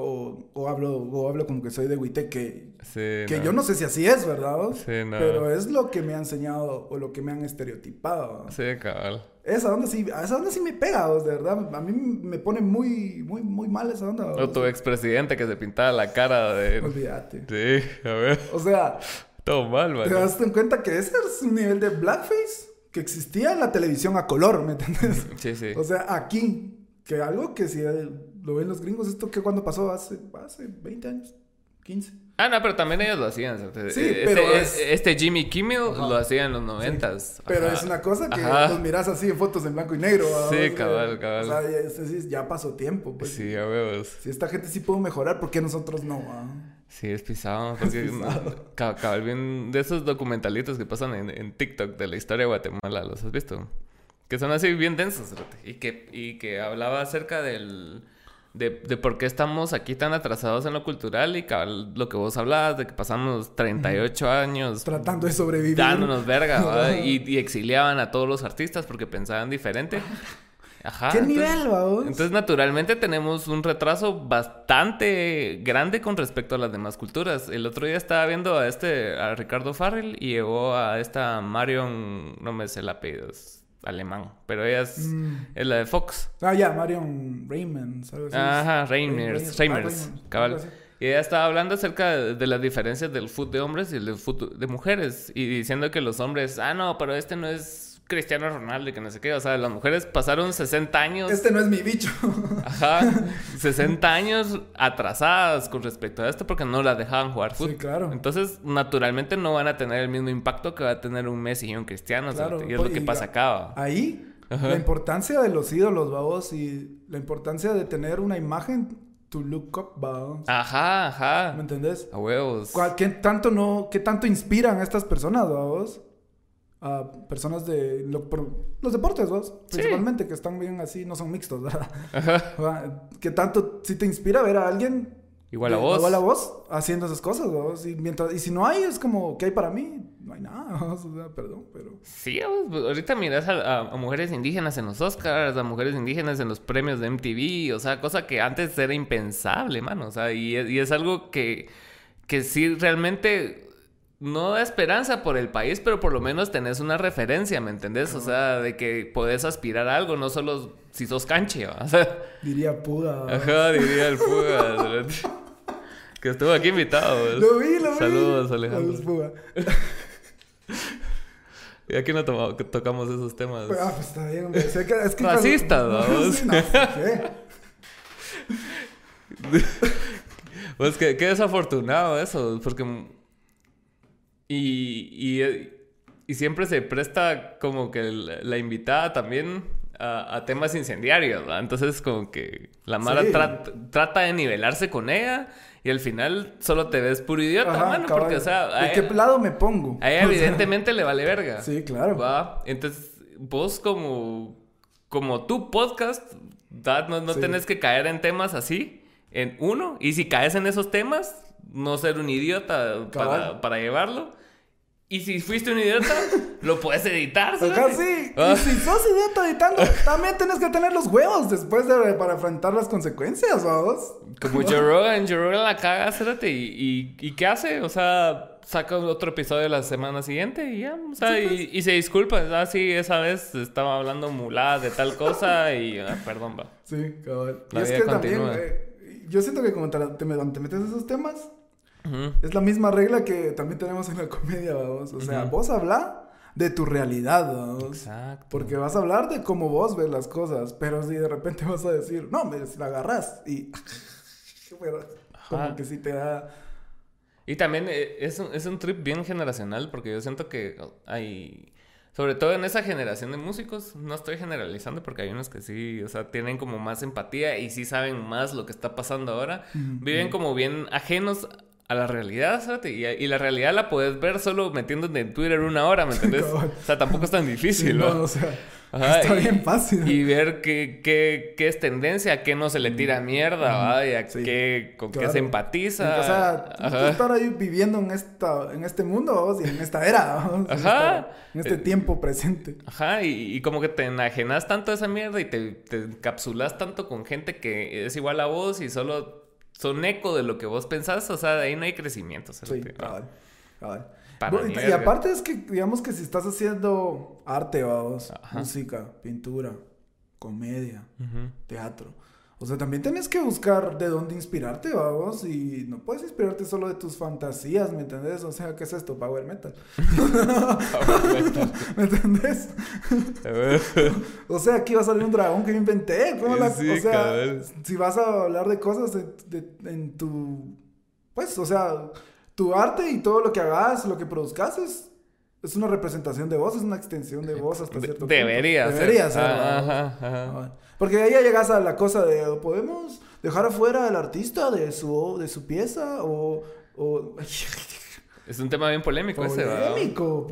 o, o hablo, o hablo como que soy de Huite, que, Sí, que yo no sé si así es, ¿verdad? Sí, no. Pero es lo que me han enseñado o lo que me han estereotipado. Sí, cabal. Esa onda sí, a esa onda sí me pega, vos, de verdad. A mí me pone muy, muy, muy mal esa onda. O vos. tu expresidente que se pintaba la cara de... Olvídate. Sí, a ver. O sea, Todo mal, man. te das en cuenta que ese es un nivel de blackface que existía en la televisión a color, ¿me entiendes? Sí, sí. O sea, aquí, Que algo que si lo ven los gringos, esto que cuando pasó hace, hace 20 años, 15. Ah, no, pero también ellos lo hacían. Sí, este, pero este Jimmy Kimmel lo hacía en los noventas. pero es una cosa que los miras así en fotos en blanco y negro. Sí, cabal, cabal. O sea, ya, pasó tiempo. Pues. Sí, a huevos. Si esta gente sí pudo mejorar, ¿por qué nosotros no? Sí, es pisado. Porque cabal, bien de esos documentalitos que pasan en, en TikTok de la historia de Guatemala, ¿los has visto? Que son así bien densos, y que, y que hablaba acerca del de, de, por qué estamos aquí tan atrasados en lo cultural y lo que vos hablabas, de que pasamos 38 años tratando de sobrevivir, dándonos verga, y, exiliaban a todos los artistas porque pensaban diferente. Ajá. ¿Qué nivel, vamos? Entonces, naturalmente, tenemos un retraso bastante grande con respecto a las demás culturas. El otro día estaba viendo a este, a Ricardo Farrell y llevó a esta Marion, no me sé el apellido, alemán, pero ella es, mm. es la de Fox. Ah, ya, Marion Raymond. Ajá, Reimers, Reimers, cabal. Y ella estaba hablando acerca de, las diferencias del fútbol de hombres y del fútbol de mujeres. Y diciendo que los hombres, ah, no, pero este no es Cristiano Ronaldo y que no sé qué. O sea, las mujeres pasaron 60 años. Este no es mi bicho. Ajá. 60 años atrasadas con respecto a esto porque no las dejaban jugar fútbol. Sí, claro. Entonces, naturalmente no van a tener el mismo impacto que va a tener un Messi y un Cristiano. Claro. y es lo que pasa acá. Ahí, la importancia de los ídolos, vamos, y la importancia de tener una imagen to look up, vamos. Ajá, ajá. ¿Me entendés? A huevos. ¿Qué tanto no, qué tanto inspiran a estas personas, vamos? A personas de los deportes, ¿vos? Principalmente, que están bien así, no son mixtos, ¿verdad? Ajá. Que tanto si te inspira ver a alguien igual a vos. Igual a vos haciendo esas cosas, ¿vos? Y, mientras, y si no hay, es como, ¿qué hay para mí? No hay nada, o sea, perdón, pero... Sí, pues, ahorita miras a, mujeres indígenas en los Oscars, a mujeres indígenas en los premios de MTV, o sea, cosa que antes era impensable, mano, o sea, y, y es algo que, que sí realmente no da esperanza por el país, pero por lo menos tenés una referencia, ¿me entendés? O sea, de que podés aspirar a algo, no solo si sos canche, o sea, Diría Puga. Ajá, diría el Puga. que estuvo aquí invitado. Lo vi, lo vi. Saludos, Alejandro. Saludos, Puga. Y aquí no tocamos esos temas. ah, pues está bien, es que Racistas, vamos. No, ¿qué? pues que, qué desafortunado eso, porque y, y, siempre se presta como que la, invitada también a, temas incendiarios, ¿verdad? Entonces como que la Mara trata de nivelarse con ella y al final solo te ves puro idiota, mano, porque o sea... ¿De qué lado me pongo? A ella evidentemente le vale verga. Sí, claro. ¿va? Entonces vos como, como tu podcast, no, no tenés que caer en temas así, en uno, y si caes en esos temas no ser un idiota para, para, llevarlo. Y si fuiste un idiota, lo puedes editar. Acá sí. Ah. Y si sos idiota editando, también tienes que tener los huevos después de, para enfrentar las consecuencias, vamos. Como Joe Rogan, Joe Rogan la caga, espérate. Y, y, qué hace? O sea, saca otro episodio la semana siguiente y ya. O sea, y, pues. y, se disculpa. Ah, sí, esa vez estaba hablando mulada de tal cosa y... Ah, perdón, va. Sí, cabrón. y es que también... Eh, yo siento que como te, te, te metes en esos temas es la misma regla que también tenemos en la comedia, vamos. O sea, vos habla de tu realidad, vamos. Exacto. Porque vas a hablar de cómo vos ves las cosas, pero si de repente vas a decir, no, me la agarras y... como que sí te da... Y también eh, es un, es un trip bien generacional, porque yo siento que hay... Sobre todo en esa generación de músicos, no estoy generalizando porque hay unos que sí, o sea, tienen como más empatía y sí saben más lo que está pasando ahora. Viven como bien ajenos a la realidad, ¿sabes? Y, la realidad la puedes ver solo metiéndote en Twitter una hora, ¿me entiendes? o sea, tampoco es tan difícil, ¿no? o sea, está bien fácil. Y ver qué, qué, qué, es tendencia, a qué no se le tira mierda, ¿va? Y a qué, con qué se empatiza. o sea, estar ahí viviendo en, esta, en este mundo, ¿vos? Y en esta era, ¿vos? Ajá. En, este eh, tiempo presente. Ajá, y, y, como que te enajenas tanto a esa mierda y te, te encapsulas tanto con gente que es igual a vos y solo son eco de lo que vos pensás, o sea, de ahí no hay crecimiento. Sí, cabal, y, aparte es que, digamos que si estás haciendo arte, vamos, música, pintura, comedia, teatro, O sea, también tienes que buscar de dónde inspirarte, vamos, y no puedes inspirarte solo de tus fantasías, ¿me entendés? O sea, ¿qué es esto? Power metal. Power metal. ¿Me entendés? o sea, aquí va a salir un dragón que yo inventé. ¿Cómo la... o sea, si vas a hablar de cosas de, en tu... Pues, o sea, tu arte y todo lo que hagas, lo que produzcas es es una representación de voz, es una extensión de voz hasta cierto Debería punto. Debería ser. Ajá, ajá. Porque ahí ya llegas a la cosa de, ¿podemos dejar afuera al artista de su, de su pieza? O... Es un tema bien polémico, ese, ¿verdad? Polémico.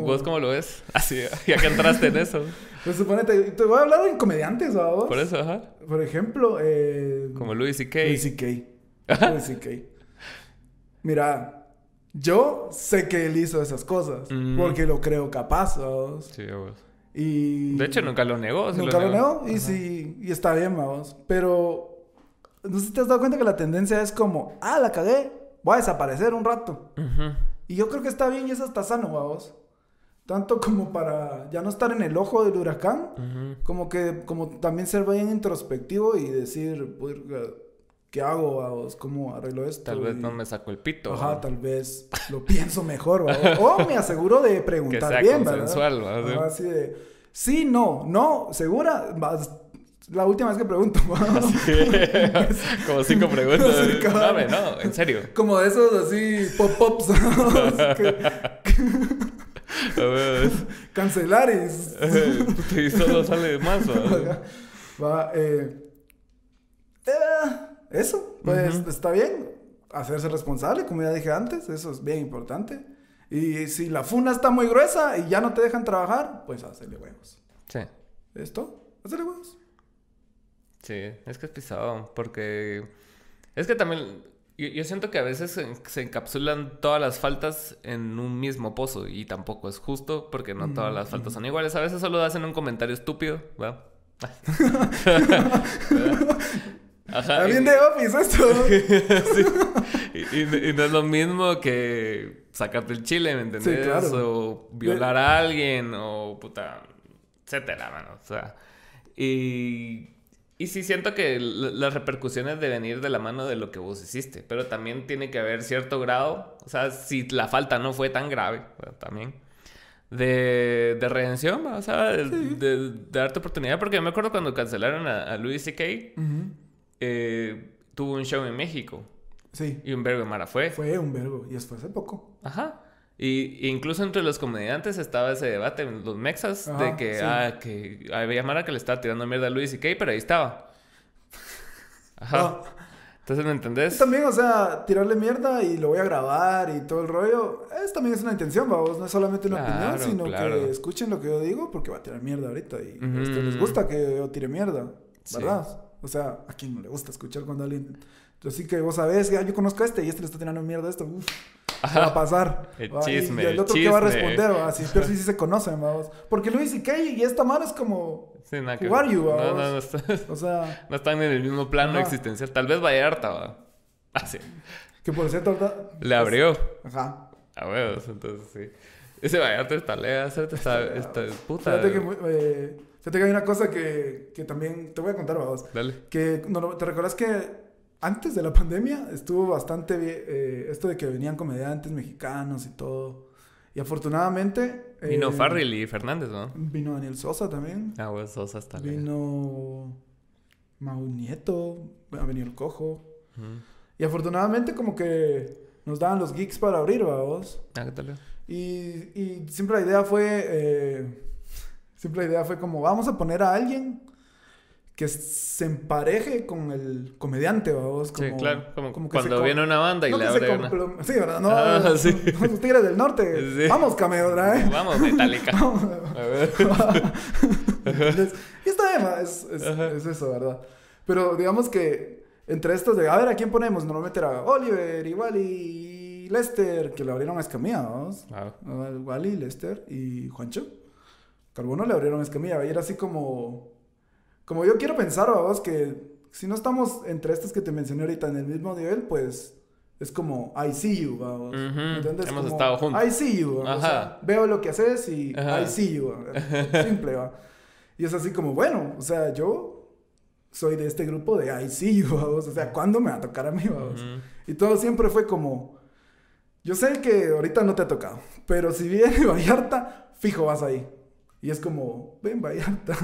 ¿Vos cómo lo ves? Así, ya que entraste en eso. Pues suponete, te voy a hablar en comediantes, ¿verdad? Por eso, ajá. Por ejemplo, eh... Como Louis C.K. Louis C.K. Louis C.K. Mira, yo sé que él hizo esas cosas porque lo creo capaz, vamos. Sí, vos. Y... De hecho, nunca lo negó. nunca lo negó, y sí, y está bien, vamos. Pero, no sé si te has dado cuenta que la tendencia es como, ah, la cagué, voy a desaparecer un rato. Y yo creo que está bien y eso está sano, vamos. Tanto como para ya no estar en el ojo del huracán, como que como también ser bien introspectivo y decir, ¿qué hago? ¿Cómo arreglo esto? Tal vez no me saco el pito. Ajá, tal vez lo pienso mejor. o me aseguro de preguntar que sea bien, consensual, ¿verdad? Así de, sí, no, no, segura. La última vez que pregunto. Como cinco preguntas. No, no, en serio. Como de esos así pop-ups. Cancelar y... y solo sale más. Va, eh... eh eso, pues está bien. Hacerse responsable, como ya dije antes, eso es bien importante. Y si la funa está muy gruesa y ya no te dejan trabajar, pues hacerle huevos. Sí. ¿Esto? Hacerle huevos. Sí, es que es pisado, porque es que también yo, siento que a veces se, encapsulan todas las faltas en un mismo pozo y tampoco es justo porque no todas las faltas son iguales. A veces solo hacen un comentario estúpido, ¿verdad? Ajá. bien de Office esto. y, no es lo mismo que sacarte el chile, ¿me entendés? O violar a alguien, o puta, etcétera, mano. O sea, y, y sí siento que las repercusiones deben ir de la mano de lo que vos hiciste, pero también tiene que haber cierto grado, o sea, si la falta no fue tan grave, también. De, de redención, o sea, de, darte oportunidad, porque yo me acuerdo cuando cancelaron a, a Louis C.K., eh, tuvo un show en México. Sí. Y un vergo de Mara fue. Fue un vergo, y fue hace poco. Ajá. Y incluso entre los comediantes estaba ese debate, los mexas, de que, ah, que había Mara que le estaba tirando mierda a Luis y Kay, pero ahí estaba. Ajá. Entonces, ¿me entendés? También, o sea, tirarle mierda y lo voy a grabar y todo el rollo, es también es una intención, vamos, no es solamente una opinión, sino que escuchen lo que yo digo porque va a tirar mierda ahorita y a ustedes les gusta que yo tire mierda, ¿verdad? O sea, a quien no le gusta escuchar cuando alguien. Así que vos sabés, ya, yo conozco a este y este le está tirando mierda a esto. Uf, va a pasar. El chisme. Y el otro que va a responder, así, pero sí, sí se conocen, vamos. Porque Luis y Kay y esta mano es como. Sí, nada que... Who you, No, no, no, está... o sea, no están en el mismo plano existencial. Tal vez Vallarta, va. Así. Que por cierto, Le abrió. Ajá. A huevos, entonces sí. Ese Vallarta está lea, esta, esta puta. Fíjate que. Eh, Fíjate que hay una cosa que, que también te voy a contar, vamos. Dale. Que no, te recuerdas que antes de la pandemia estuvo bastante bien eh, esto de que venían comediantes mexicanos y todo. Y afortunadamente. Vino eh, Farrell y Fernández, ¿no? Vino Daniel Sosa también. Ah, bueno, Sosa está Vino. Mau Nieto. Ha venido el Cojo. Y afortunadamente, como que nos daban los geeks para abrir, vamos. Ah, ¿qué tal? Y, y siempre la idea fue. Eh, Siempre la idea fue como, vamos a poner a alguien que se empareje con el comediante, vamos. Como, sí, claro. Como, cuando viene una banda y le abre una... Sí, ¿verdad? No, ah, sí. los tigres del norte. Vamos, cameo, ¿verdad? Vamos, Metallica. a ver. y está es, es, es, eso, ¿verdad? Pero digamos que entre estos de, a ver, ¿a quién ponemos? Normalmente era Oliver, igual y Lester, que le abrieron a Escamilla, vamos. Ah. Wally, Lester y Juancho. Carbono le abrieron escamilla. Y era así como. Como yo quiero pensar, vos, que si no estamos entre estas que te mencioné ahorita en el mismo nivel, pues es como I see you, vamos. Hemos estado juntos. I see you. veo lo que haces y I see you. Simple, va. Y es así como, bueno, o sea, yo soy de este grupo de I see you, vamos. O sea, ¿cuándo me va a tocar a mí, vamos? Y todo siempre fue como, yo sé que ahorita no te ha tocado, pero si viene Vallarta, fijo vas ahí. Y es como, ven Vallarta.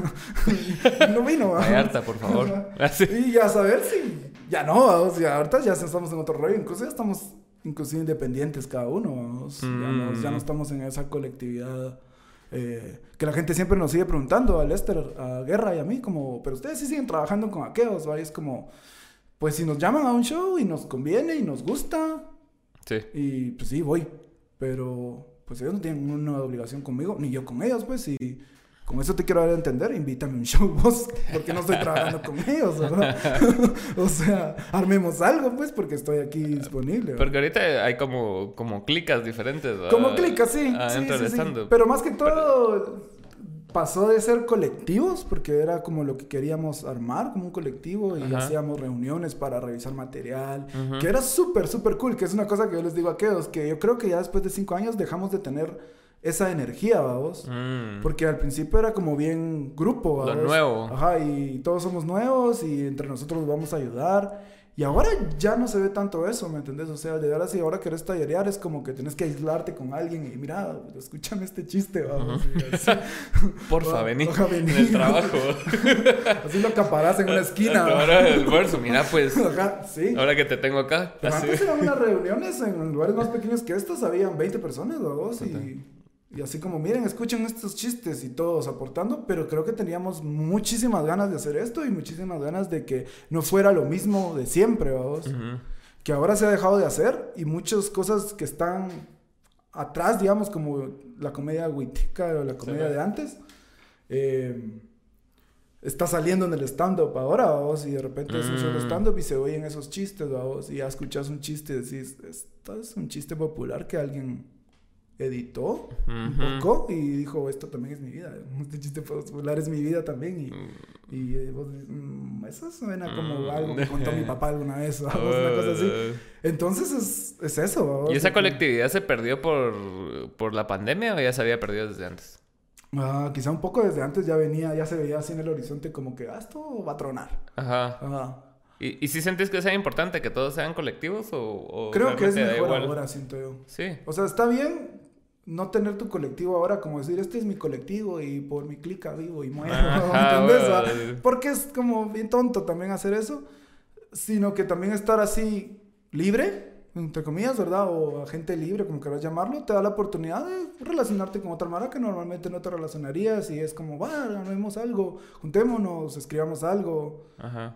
no vino, vamos. Vallarta, por favor. y ya saber si, ya no, vamos. Ya ahorita ya estamos en otro rollo, incluso ya estamos inclusive independientes cada uno. Ya, no, ya no mm. estamos en esa colectividad eh, que la gente siempre nos sigue preguntando a Lester, a Guerra y a mí, como, pero ustedes sí siguen trabajando con aqueos, ¿va? es como, pues si nos llaman a un show y nos conviene y nos gusta, sí. y pues sí, voy, pero pues ellos no tienen una obligación conmigo, ni yo con ellos, pues, y con eso te quiero dar a entender, invítame a un show vos, porque no estoy trabajando con ellos, ¿verdad? o sea, armemos algo, pues, porque estoy aquí disponible. Porque ahorita hay como, como clicas diferentes, ¿verdad? Como clicas, sí. sí, sí, sí. Pero más que todo, pasó de ser colectivos, porque era como lo que queríamos armar, como un colectivo, y hacíamos reuniones para revisar material, que era súper, súper cool, que es una cosa que yo les digo a aquellos, que yo creo que ya después de cinco años dejamos de tener esa energía, vamos. Mm. Porque al principio era como bien grupo, ¿vamos? Lo nuevo. Ajá, y todos somos nuevos y entre nosotros nos vamos a ayudar. Y ahora ya no se ve tanto eso, ¿me entendés? O sea, llegar así, ahora querés tallerear es como que tienes que aislarte con alguien y mira, escúchame este chiste, vamos. Porfa, vení. En el trabajo. así lo acaparás en una esquina. Ahora el verso, mira, pues. Ajá, sí. Ahora que te tengo acá. Pero antes eran unas reuniones en lugares más pequeños que estos, habían 20 personas, vamos, y y así como, miren, escuchen estos chistes y todos aportando, pero creo que teníamos muchísimas ganas de hacer esto y muchísimas ganas de que no fuera lo mismo de siempre, vamos. Que ahora se ha dejado de hacer y muchas cosas que están atrás, digamos, como la comedia wittica o la comedia de antes, eh, está saliendo en el stand-up ahora, vamos, y de repente es un mm. stand-up y se oyen esos chistes, vamos, y ya escuchas un chiste y decís, esto es un chiste popular que alguien editó un poco y dijo, esto también es mi vida, este chiste popular es mi vida también y, mm. y eh, mm, eso suena como mm. algo que contó mi papá alguna vez, una cosa así. Entonces es, es eso. ¿Y esa colectividad se perdió por, por la pandemia o ya se había perdido desde antes? Ah, quizá un poco desde antes ya venía, ya se veía así en el horizonte como que ah, esto va a tronar. Ajá. Ajá. ¿Y, ¿Y si sentís que sea importante que todos sean colectivos o, Creo que es mejor ahora, siento yo. Sí. O sea, está bien no tener tu colectivo ahora como decir, este es mi colectivo y por mi clica vivo y muero, ¿entendés? Porque es como bien tonto también hacer eso, sino que también estar así libre, entre comillas, ¿verdad? O gente libre, como quieras llamarlo, te da la oportunidad de relacionarte con otra mara que normalmente no te relacionarías y es como, va, vemos algo, juntémonos, escribamos algo,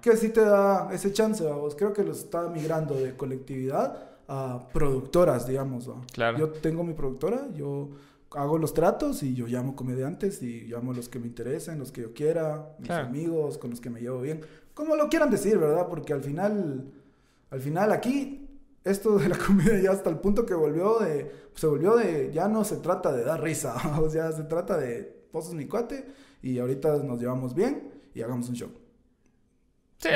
que sí te da ese chance, vos creo que lo está migrando de colectividad productoras, digamos. Claro. Yo tengo mi productora, yo hago los tratos y yo llamo comediantes y llamo a los que me interesen, los que yo quiera, mis amigos, con los que me llevo bien, como lo quieran decir, ¿verdad? Porque al final, al final aquí, esto de la comedia ya hasta el punto que volvió de, se volvió de, ya no se trata de dar risa, o sea, se trata de, vos sos mi cuate y ahorita nos llevamos bien y hagamos un show. Sí,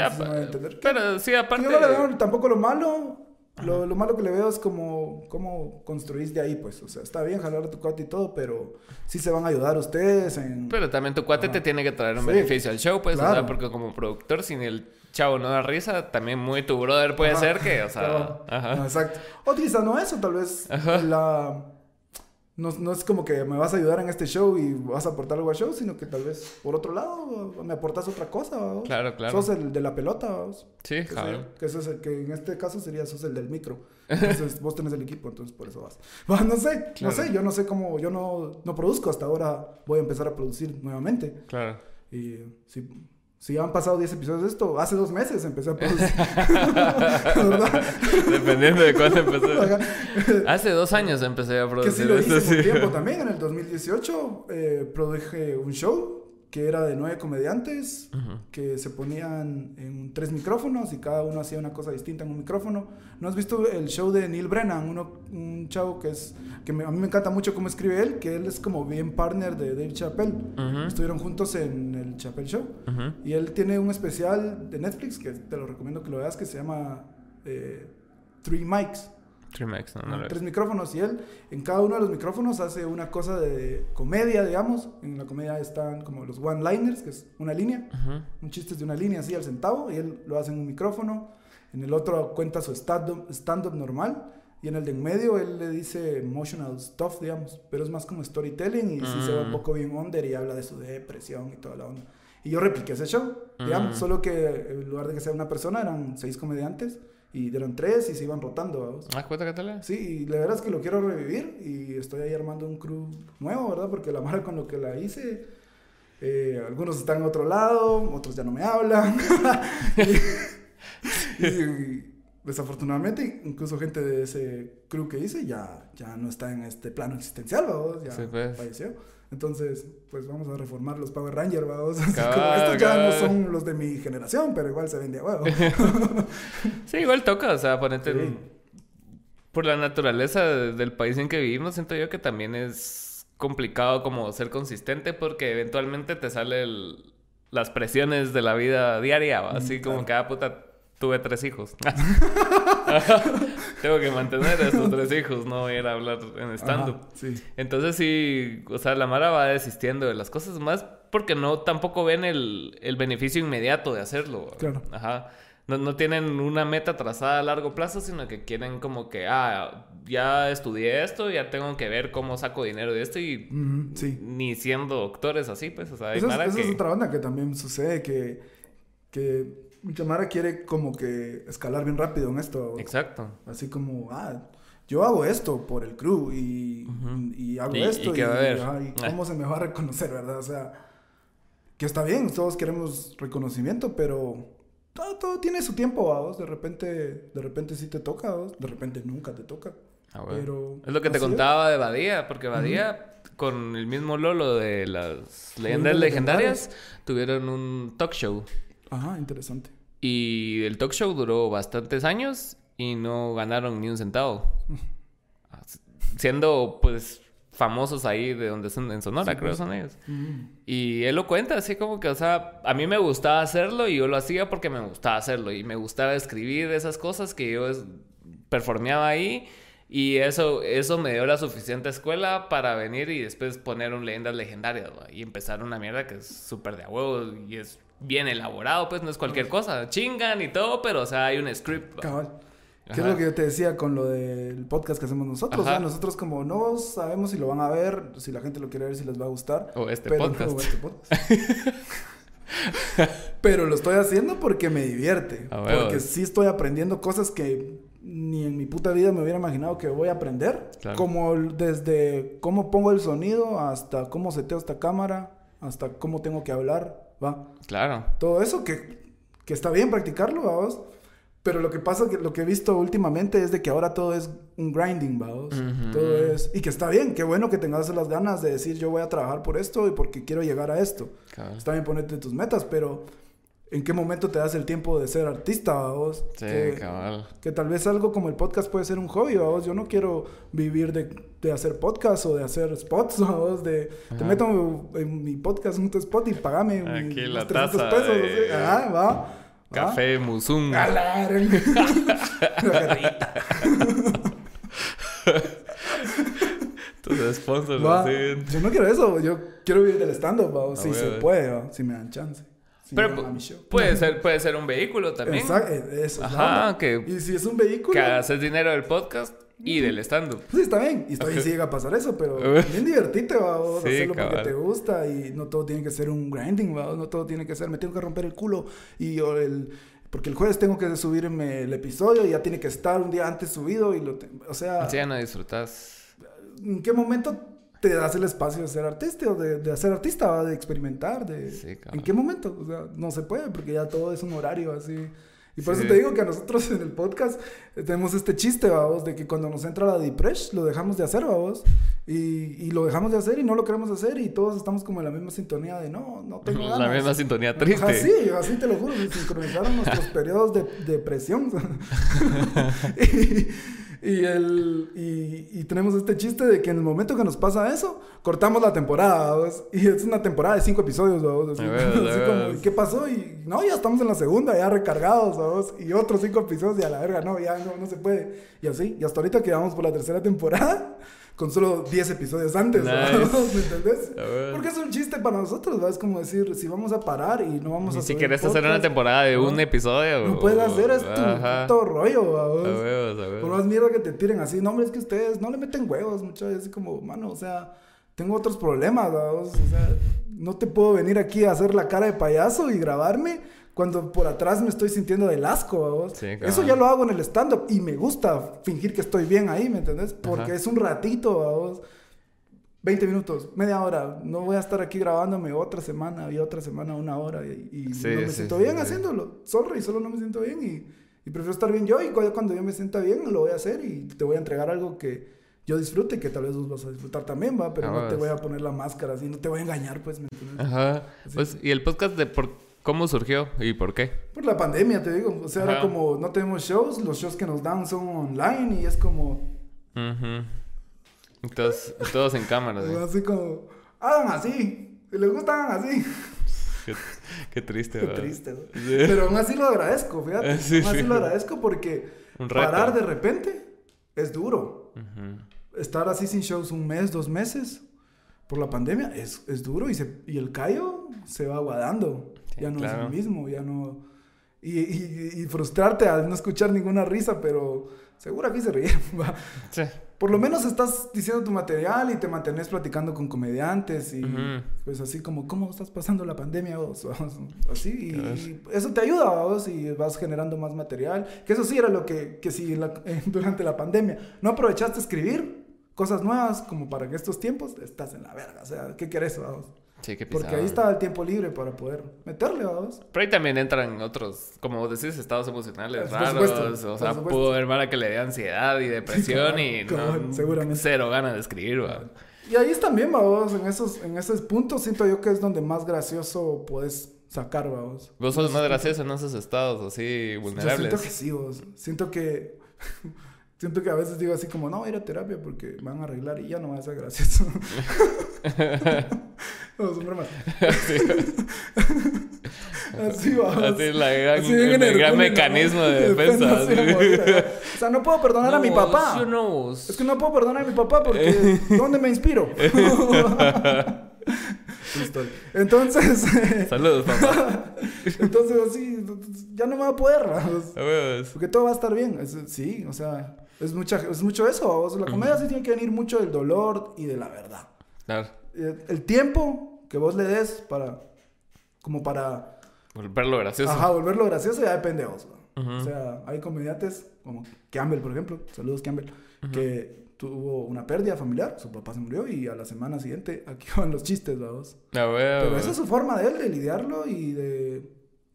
pero sí, aparte... Yo no le veo tampoco lo malo, lo, lo, malo que le veo es como cómo construís de ahí, pues. O sea, está bien jalar a tu cuate y todo, pero sí se van a ayudar ustedes en... Pero también tu cuate te tiene que traer un beneficio al show, pues. O sea, porque como productor, sin el chavo no da risa, también muy tu brother puede ser que, o sea... Ajá. exacto. O quizá no eso, tal vez la no, no, es como que me vas a ayudar en este show y vas a aportar algo al show, sino que tal vez por otro lado me aportas otra cosa. Claro, claro. Sos el de la pelota. Sí, claro. Que, que en este caso sería sos el del micro. Entonces vos tenés el equipo, entonces por eso vas. no sé, no sé, yo no sé cómo, yo no, no produzco, hasta ahora voy a empezar a producir nuevamente. Claro. Y sí si han pasado 10 episodios de esto, hace dos meses empecé a producir. Dependiendo de cuándo empecé. hace dos años empecé a producir. Que sí lo hice esto, tiempo también. En el 2018 eh, produje un show que era de nueve comediantes que se ponían en tres micrófonos y cada uno hacía una cosa distinta en un micrófono. ¿No has visto el show de Neil Brennan? Uno, un chavo que es que a mí me encanta mucho cómo escribe él, que él es como bien partner de Dave Chappelle. Estuvieron juntos en el Chappelle Show y él tiene un especial de Netflix que te lo recomiendo que lo veas que se llama eh, Three Mics. Trimax, no, no lo tres he micrófonos y él en cada uno de los micrófonos hace una cosa de comedia, digamos. En la comedia están como los one-liners, que es una línea, Ujú. un chiste de una línea así al centavo, y él lo hace en un micrófono. En el otro cuenta su stand-up stand-up normal. Y en el de en medio él le dice emotional stuff, digamos. Pero es más como storytelling y sí se va un Mm. poco bien under y habla de su depresión y toda la onda. Y yo repliqué ese show, digamos. Mm. Solo que en lugar de que sea una persona, eran seis comediantes. Y eran tres y se iban rotando. vamos. Ah, cuenta. Sí, y la verdad es que lo quiero revivir y estoy ahí armando un crew nuevo, ¿verdad? Porque la mara con lo que la hice, eh, algunos están en otro lado, otros ya no me hablan. y, y desafortunadamente, incluso gente de ese crew que hice ya, ya no está en este plano existencial, vamos, ya Sí, pues. falleció. Entonces, pues vamos a reformar los Power Rangers, vamos. Así como Cabal, estos ya no son los de mi generación, pero igual se vende a huevo. Sí, igual toca, o sea, ponete Sí. en- por la naturaleza de- del país en que vivimos, siento yo que también es complicado como ser consistente porque eventualmente te salen las presiones de la vida diaria, ¿va? así Mm, como claro. cada puta tuve tres hijos. Tengo que mantener a estos tres hijos, no voy a ir a hablar en stand-up. Sí. Entonces sí, o sea, la Mara va desistiendo de las cosas más porque no tampoco ven el, el beneficio inmediato de hacerlo. Claro. Ajá. No, no tienen una meta trazada a largo plazo, sino que quieren como que, ah, ya estudié esto, ya tengo que ver cómo saco dinero de esto y sí. ni siendo doctores así, pues, o sea, hay Esa, es, que... es otra onda que también sucede, que, que mucha Mara quiere como que escalar bien rápido en esto. Exacto. Así como, ah, yo hago esto por el crew y, hago Y- esto y qué va a haber. ajá, y Ah. cómo se me va a reconocer, ¿verdad? O sea, que está bien, todos queremos reconocimiento, pero todo, todo tiene su tiempo, vamos. De repente, de repente sí te toca, ¿vos? de repente nunca te toca. Ah, bueno. Pero Es lo que te contaba de Badía, porque Badía, con el mismo Lolo de las leyendas Leyendas legendarias, tuvieron un talk show. Ajá, interesante. Y el talk show duró bastantes años y no ganaron ni un centavo. Siendo, pues, famosos ahí de donde son, en Sonora, Sí, creo pues. son ellos. Ujú. Y él lo cuenta así como que, o sea, a mí me gustaba hacerlo y yo lo hacía porque me gustaba hacerlo. Y me gustaba escribir esas cosas que yo es- performeaba ahí. Y eso, eso me dio la suficiente escuela para venir y después poner un leyendas legendarias, ¿va? Y empezar una mierda que es súper de a huevo y es bien elaborado, pues no es cualquier cosa. Chingan y todo, pero o sea, hay un script. Cabal. ¿Qué Ajá. es lo que yo te decía con lo del podcast que hacemos nosotros? Nosotros como no sabemos si lo van a ver, si la gente lo quiere ver, si les va a gustar. O este pero, podcast. o este podcast. pero lo estoy haciendo porque me divierte. A huevos. porque sí estoy aprendiendo cosas que ni en mi puta vida me hubiera imaginado que voy a aprender. Claro. Como desde cómo pongo el sonido hasta cómo seteo esta cámara, hasta cómo tengo que hablar. Va Claro. todo eso que, que está bien practicarlo, vamos. Pero lo que pasa, que lo que he visto últimamente es de que ahora todo es un grinding, vamos. Todo es... Y que está bien, qué bueno que tengas las ganas de decir yo voy a trabajar por esto y porque quiero llegar a esto. Está bien ponerte tus metas, pero ¿en qué momento te das el tiempo de ser artista, vamos? Sí, que, cabal. que tal vez algo como el podcast puede ser un hobby, vamos. Yo no quiero vivir de, de hacer podcast o de hacer spots, vamos. De, te meto en mi podcast, un spot y pagame Aquí unos la 300 taza pesos. de-. Ajá, va. Café Musum. Tus sponsors. Yo no quiero eso, yo quiero vivir del stand-up. Si se puede, va, si me dan chance. Pero puede ser, puede ser un vehículo también. Exacto, eso Ajá, que- Y si es un vehículo, Que haces dinero del podcast y del stand-up. sí, está bien. Y está bien si llega a pasar eso, pero bien divertirte, va. vos, Sí, hacerlo porque cabal. te gusta y no todo tiene que ser un grinding, va. No todo tiene que ser, me tengo que romper el culo y o el... Porque el jueves tengo que subirme el episodio y ya tiene que estar un día antes subido y lo... te- o sea... Así ya no disfrutas. ¿En qué momento te das el espacio de ser artista o de, de ser artista, ¿va? de experimentar? De, Sí. ¿En qué momento? O sea, no se puede porque ya todo es un horario así. Y por Sí. eso te digo que a nosotros en el podcast eh, tenemos este chiste, vamos, de que cuando nos entra la depresión lo dejamos de hacer, vamos. Y, y lo dejamos de hacer y no lo queremos hacer y todos estamos como en la misma sintonía de no, no tengo ganas. La misma sintonía triste. Así, así te lo juro, se sincronizaron nuestros periodos de depresión. y, Y, el, y, y, tenemos este chiste de que en el momento que nos pasa eso, cortamos la temporada, ¿vos? Y es una temporada de cinco episodios, ¿vos? Así, así como, ¿qué pasó? Y no, ya estamos en la segunda, ya recargados, ¿vos? Y otros cinco episodios y a la verga, no, ya no, no se puede. Y así, y hasta ahorita que vamos por la tercera temporada con solo 10 episodios antes, ¿me entendés? Porque es un chiste para nosotros, ¿va? Es como decir, si vamos a parar y no vamos a... si quieres hacer una temporada de un episodio. No puedes hacer esto, todo rollo, ¿va? Por más mierda que te tiren así, no, hombre, es que ustedes no le meten huevos, muchachos, así como, mano, o sea, tengo otros problemas, ¿va? O sea, no te puedo venir aquí a hacer la cara de payaso y grabarme cuando por atrás me estoy sintiendo del asco, Eso ya lo hago en el stand-up y me gusta fingir que estoy bien ahí, ¿me entendés? Porque es un ratito, vos. 20 minutos, media hora. No voy a estar aquí grabándome otra semana y otra semana, una hora y, no me siento bien haciéndolo. Sorry, solo no me siento bien y, prefiero estar bien yo y cuando yo me sienta bien lo voy a hacer y te voy a entregar algo que yo disfrute, que tal vez vos vas a disfrutar también, va, pero no te voy a poner la máscara así, no te voy a engañar, pues, ¿me entiendes? Ajá. Pues, y el podcast de por ¿Cómo surgió y por qué? Por la pandemia, te digo. O sea, era como no tenemos shows, los shows que nos dan son online y es como. Entonces, todos en cámara. Así como, hagan así. Si les gusta, hagan así. Qué, triste, Qué triste, Pero aún así lo agradezco, fíjate. aún así lo agradezco porque parar de repente es duro. Estar así sin shows un mes, dos meses por la pandemia es, es duro y, se, y el callo se va aguadando ya no es el mismo, ya no... Y, y, frustrarte al no escuchar ninguna risa, pero seguro aquí se ríe. Sí. Por lo menos estás diciendo tu material y te mantienes platicando con comediantes y pues así como, ¿cómo estás pasando la pandemia vos? así, y, eso te ayuda vos y vas generando más material. Que eso sí era lo que, que si durante la pandemia no aprovechaste escribir cosas nuevas como para que estos tiempos estás en la verga. O sea, ¿qué querés vos? Porque ahí estaba el tiempo libre para poder meterle, vamos. Pero ahí también entran otros, como decís, estados emocionales raros. o sea, pudo haber para que le dé ansiedad y depresión y seguramente. cero ganas de escribir, Y ahí también, vamos, en esos, en esos puntos siento yo que es donde más gracioso puedes sacar, vamos. Vos sos más gracioso en esos estados así vulnerables. Yo siento que sí, vos. Siento que Siento que a veces digo así como, no, ir a terapia porque me van a arreglar y ya no va a ser gracioso. no, son bromas. así va. Así es la gran, el, gran mecanismo de, defensa. o sea, no puedo perdonar a mi papá. No, es que no puedo perdonar a mi papá porque ¿dónde me inspiro? Entonces. Saludos, papá. Entonces, así, ya no me va a poder. Porque todo va a estar bien. sí, o sea. Es, mucha, es mucho eso. la comedia sí tiene que venir mucho del dolor y de la verdad. Claro. El, tiempo que vos le des para. Como para. Volverlo gracioso. Ajá, volverlo gracioso ya depende de vos. O sea, hay comediantes como Campbell, por ejemplo. Saludos, Campbell. Que tuvo una pérdida familiar, su papá se murió y a la semana siguiente aquí van los chistes, vamos. Pero esa es su forma de él de lidiarlo y de,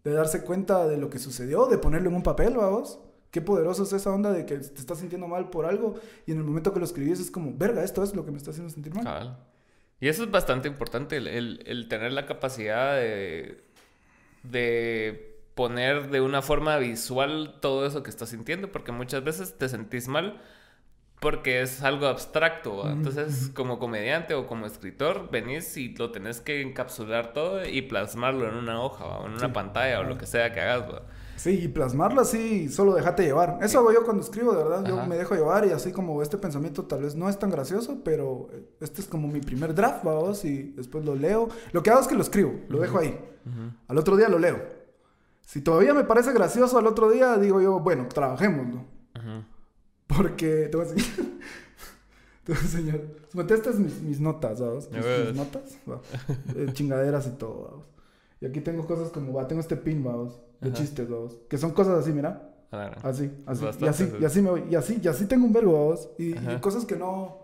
de darse cuenta de lo que sucedió, de ponerlo en un papel, vamos. Qué poderoso es esa onda de que te estás sintiendo mal por algo y en el momento que lo escribís es como, verga, esto es lo que me está haciendo sentir mal. Y eso es bastante importante, el, el, tener la capacidad de, de poner de una forma visual todo eso que estás sintiendo, porque muchas veces te sentís mal porque es algo abstracto. Entonces, como comediante o como escritor, venís y lo tenés que encapsular todo y plasmarlo en una hoja o en una pantalla o lo que sea que hagas. Sí, y plasmarlo así, solo déjate llevar. Eso hago yo cuando escribo, de verdad. Yo me dejo llevar y así como este pensamiento tal vez no es tan gracioso, pero este es como mi primer draft, vamos, y después lo leo. Lo que hago es que lo escribo, lo dejo ahí. Al otro día lo leo. Si todavía me parece gracioso al otro día, digo yo, bueno, trabajémoslo. Porque, te voy a enseñar. te voy a enseñar. Estas mis, mis notas, ¿vamos? Mis, notas, eh, chingaderas y todo, ¿vamos? Y aquí tengo cosas como, va, tengo este pin, vamos de chistes, dos. Que son cosas así, mira. Así, así. y así, y así me voy. Y así, y así tengo un verbo, vos. Y, cosas que no.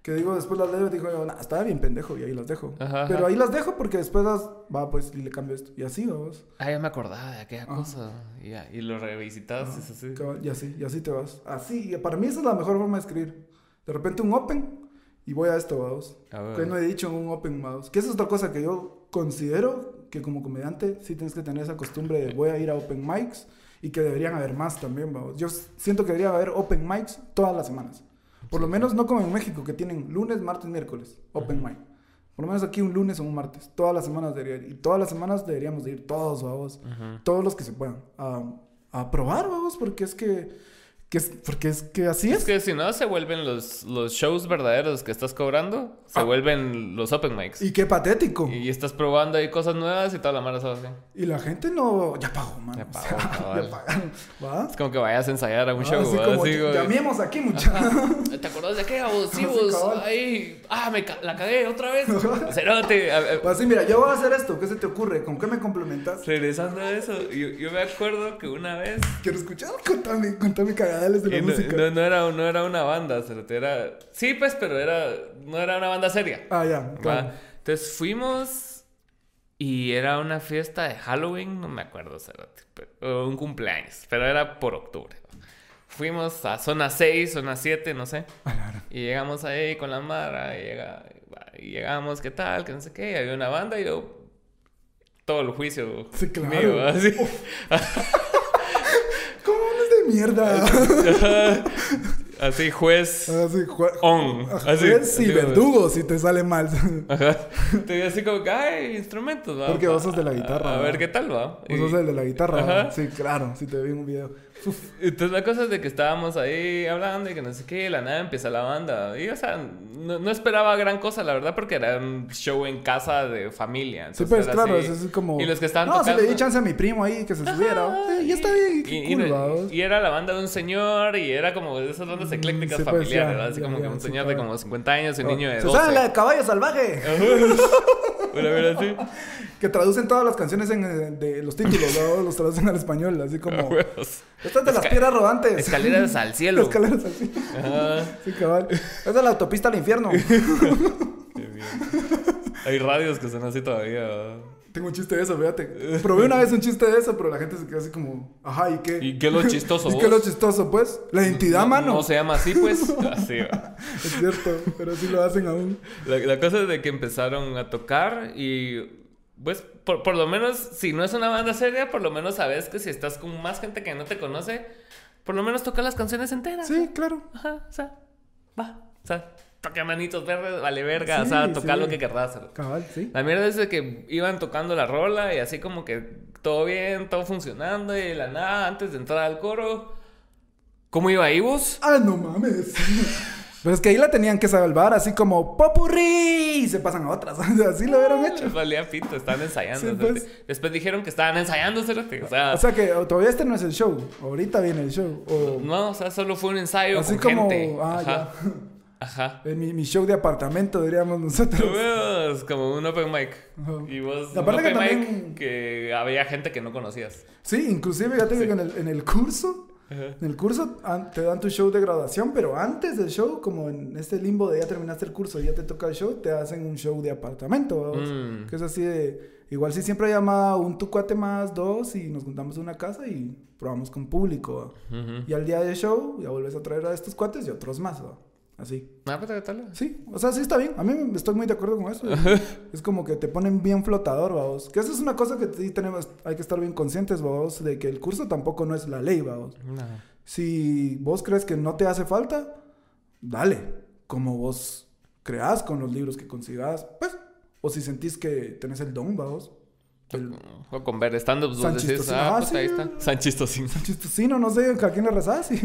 Que digo, después las leo y digo, nah, estaba bien pendejo y ahí las dejo. Pero ahí las dejo porque después las. Va, pues, y le cambio esto. Y así, vos. Ah, ya me acordaba de aquella cosa. Y, ya, y lo revisitas, es así. Y así, y así te vas. Así, y para mí esa es la mejor forma de escribir. De repente un open y voy a esto, vamos. Que no he dicho un open, vamos. Que esa es otra cosa que yo considero que como comediante sí tienes que tener esa costumbre de voy a ir a open mics y que deberían haber más también, vamos. Yo siento que debería haber open mics todas las semanas. Por lo menos no como en México, que tienen lunes, martes, miércoles, open mic. Por lo menos aquí un lunes o un martes. Todas las semanas debería ir. Y todas las semanas deberíamos de ir todos, vamos. Todos los que se puedan. A, a probar, vamos, porque es que que es, porque es que así es. Es que si no, se vuelven los, los shows verdaderos que estás cobrando, se Ah. vuelven los open mics. Y qué patético. Y, estás probando ahí cosas nuevas y toda la mara sabe así. Y la gente no. Ya pagó, man. Ya O pagó, ya pagaron. ¿Va? Es como que vayas a ensayar a un Ah, show. así como, Así, llamemos aquí, muchachos. ¿Te acordás de aquella vos? Sí, Sí. Ahí. Ah, me ca- la cagué otra vez. Cerote. Pues así, mira, yo voy a hacer esto. ¿Qué se te ocurre? ¿Con qué me complementas? Regresando a eso, yo, yo me acuerdo que una vez. Quiero escuchar. Contame, contame de la no, música. no, no era, no era una banda, era. Sí, pues, pero era. No era una banda seria. Ah, ya. claro. Entonces fuimos y era una fiesta de Halloween, no me acuerdo, pero- un cumpleaños, pero era por octubre. Fuimos a zona 6, zona 7, no sé. Y llegamos ahí con la mara, y, llega, y llegamos, ¿qué tal? Que no sé qué, y había una banda y yo... Todo el juicio Sí, claro. mío, así. ¿Cómo hablas de mierda? así, juez Así, jue- on. Ajá, Así, juez y verdugo si te sale mal. Ajá. Te digo así como que, ay, instrumentos, va. Porque vos sos de la guitarra, A, ver qué tal, va. Vos Y- sos el de la guitarra. Ajá. Sí, claro. Si te vi en un video. Entonces la cosa es de que estábamos ahí hablando y que no sé qué, y la nada empieza la banda. Y o sea, no, no esperaba gran cosa, la verdad, porque era un show en casa de familia. Sí, Entonces pues era claro, así. eso es como. Y los que estaban No, tocando... si le di chance a mi primo ahí que se subiera. Ajá, ya está bien, y, y- cool, y- y era la banda de un señor y era como de esas bandas eclécticas sí, pues, familiares, ya, ¿verdad? Así ya, como ya, que un sí, señor de como 50 años y un niño de ¿Se 12. saben la de Caballo Salvaje? Que traducen todas las canciones en, eh, de los títulos, ¿no? Los traducen al español, así como. Estas de las piedras rodantes. Escaleras al cielo. Escaleras así. Ajá. Sí, cabal. Es la autopista al infierno. Qué bien. Hay radios que son así todavía. ¿verdad? Tengo un chiste de eso, fíjate. Probé una vez un chiste de eso, pero la gente se quedó así como, ajá, ¿y qué? ¿Y qué es lo chistoso ¿Y qué es lo chistoso, pues? La identidad, no, mano. No se llama así, pues. Así va. Es cierto, pero sí lo hacen aún. La, la cosa es de que empezaron a tocar y... Pues, por, por lo menos, si no es una banda seria, por lo menos sabes que si estás con más gente que no te conoce, por lo menos toca las canciones enteras. Sí, claro. Ajá, o sea, va. O sea, toca manitos verdes, vale verga. o Sí, sea, tocar sí. lo que querrás. Cabal, sí. La mierda es de que iban tocando la rola y así como que todo bien, todo funcionando y la nada, antes de entrar al coro, ¿cómo iba vos? Ah, no mames. Pero es que ahí la tenían que salvar, así como popurrí, y se pasan a otras. Así lo hubieran hecho. Valía pito, estaban ensayando. Sí, pues. Después dijeron que estaban ensayando, O sea, O sea que todavía este no es el show. Ahorita viene el show. O no, o sea, solo fue un ensayo así con como. gente. Ah, Ajá, ya. ajá. Eh, Mi, mi show de apartamento, diríamos nosotros. Tuvimos como un open mic. Y vos, un open que mic también- que había gente que no conocías. Sí, inclusive ya te digo que en el, en el curso, Ajá. en el curso te dan tu show de graduación, pero antes del show, como en este limbo de ya terminaste el curso y ya te toca el show, te hacen un show de apartamento. Mm. Que es así de, igual si siempre llama un tu cuate más dos y nos juntamos en una casa y probamos con público. Y al día del show ya vuelves a traer a estos cuates y otros más, ¿va? Así. Ah, pues, ¿qué tal? Sí, o sea, sí está bien. A mí me- estoy muy de acuerdo con eso. es como que te ponen bien flotador, vamos. Que eso es una cosa que sí tenemos, hay que estar bien conscientes, vamos, de que el curso tampoco no es la ley, vamos. No. Si vos crees que no te hace falta, dale. Como vos creas con los libros que consigas, pues. O si sentís que tenés el don, vamos. El O con ver stand-ups, decís, ah, Ah, pues sí. ahí está. Tocino. chistosino, no sé a quién le rezás. Y,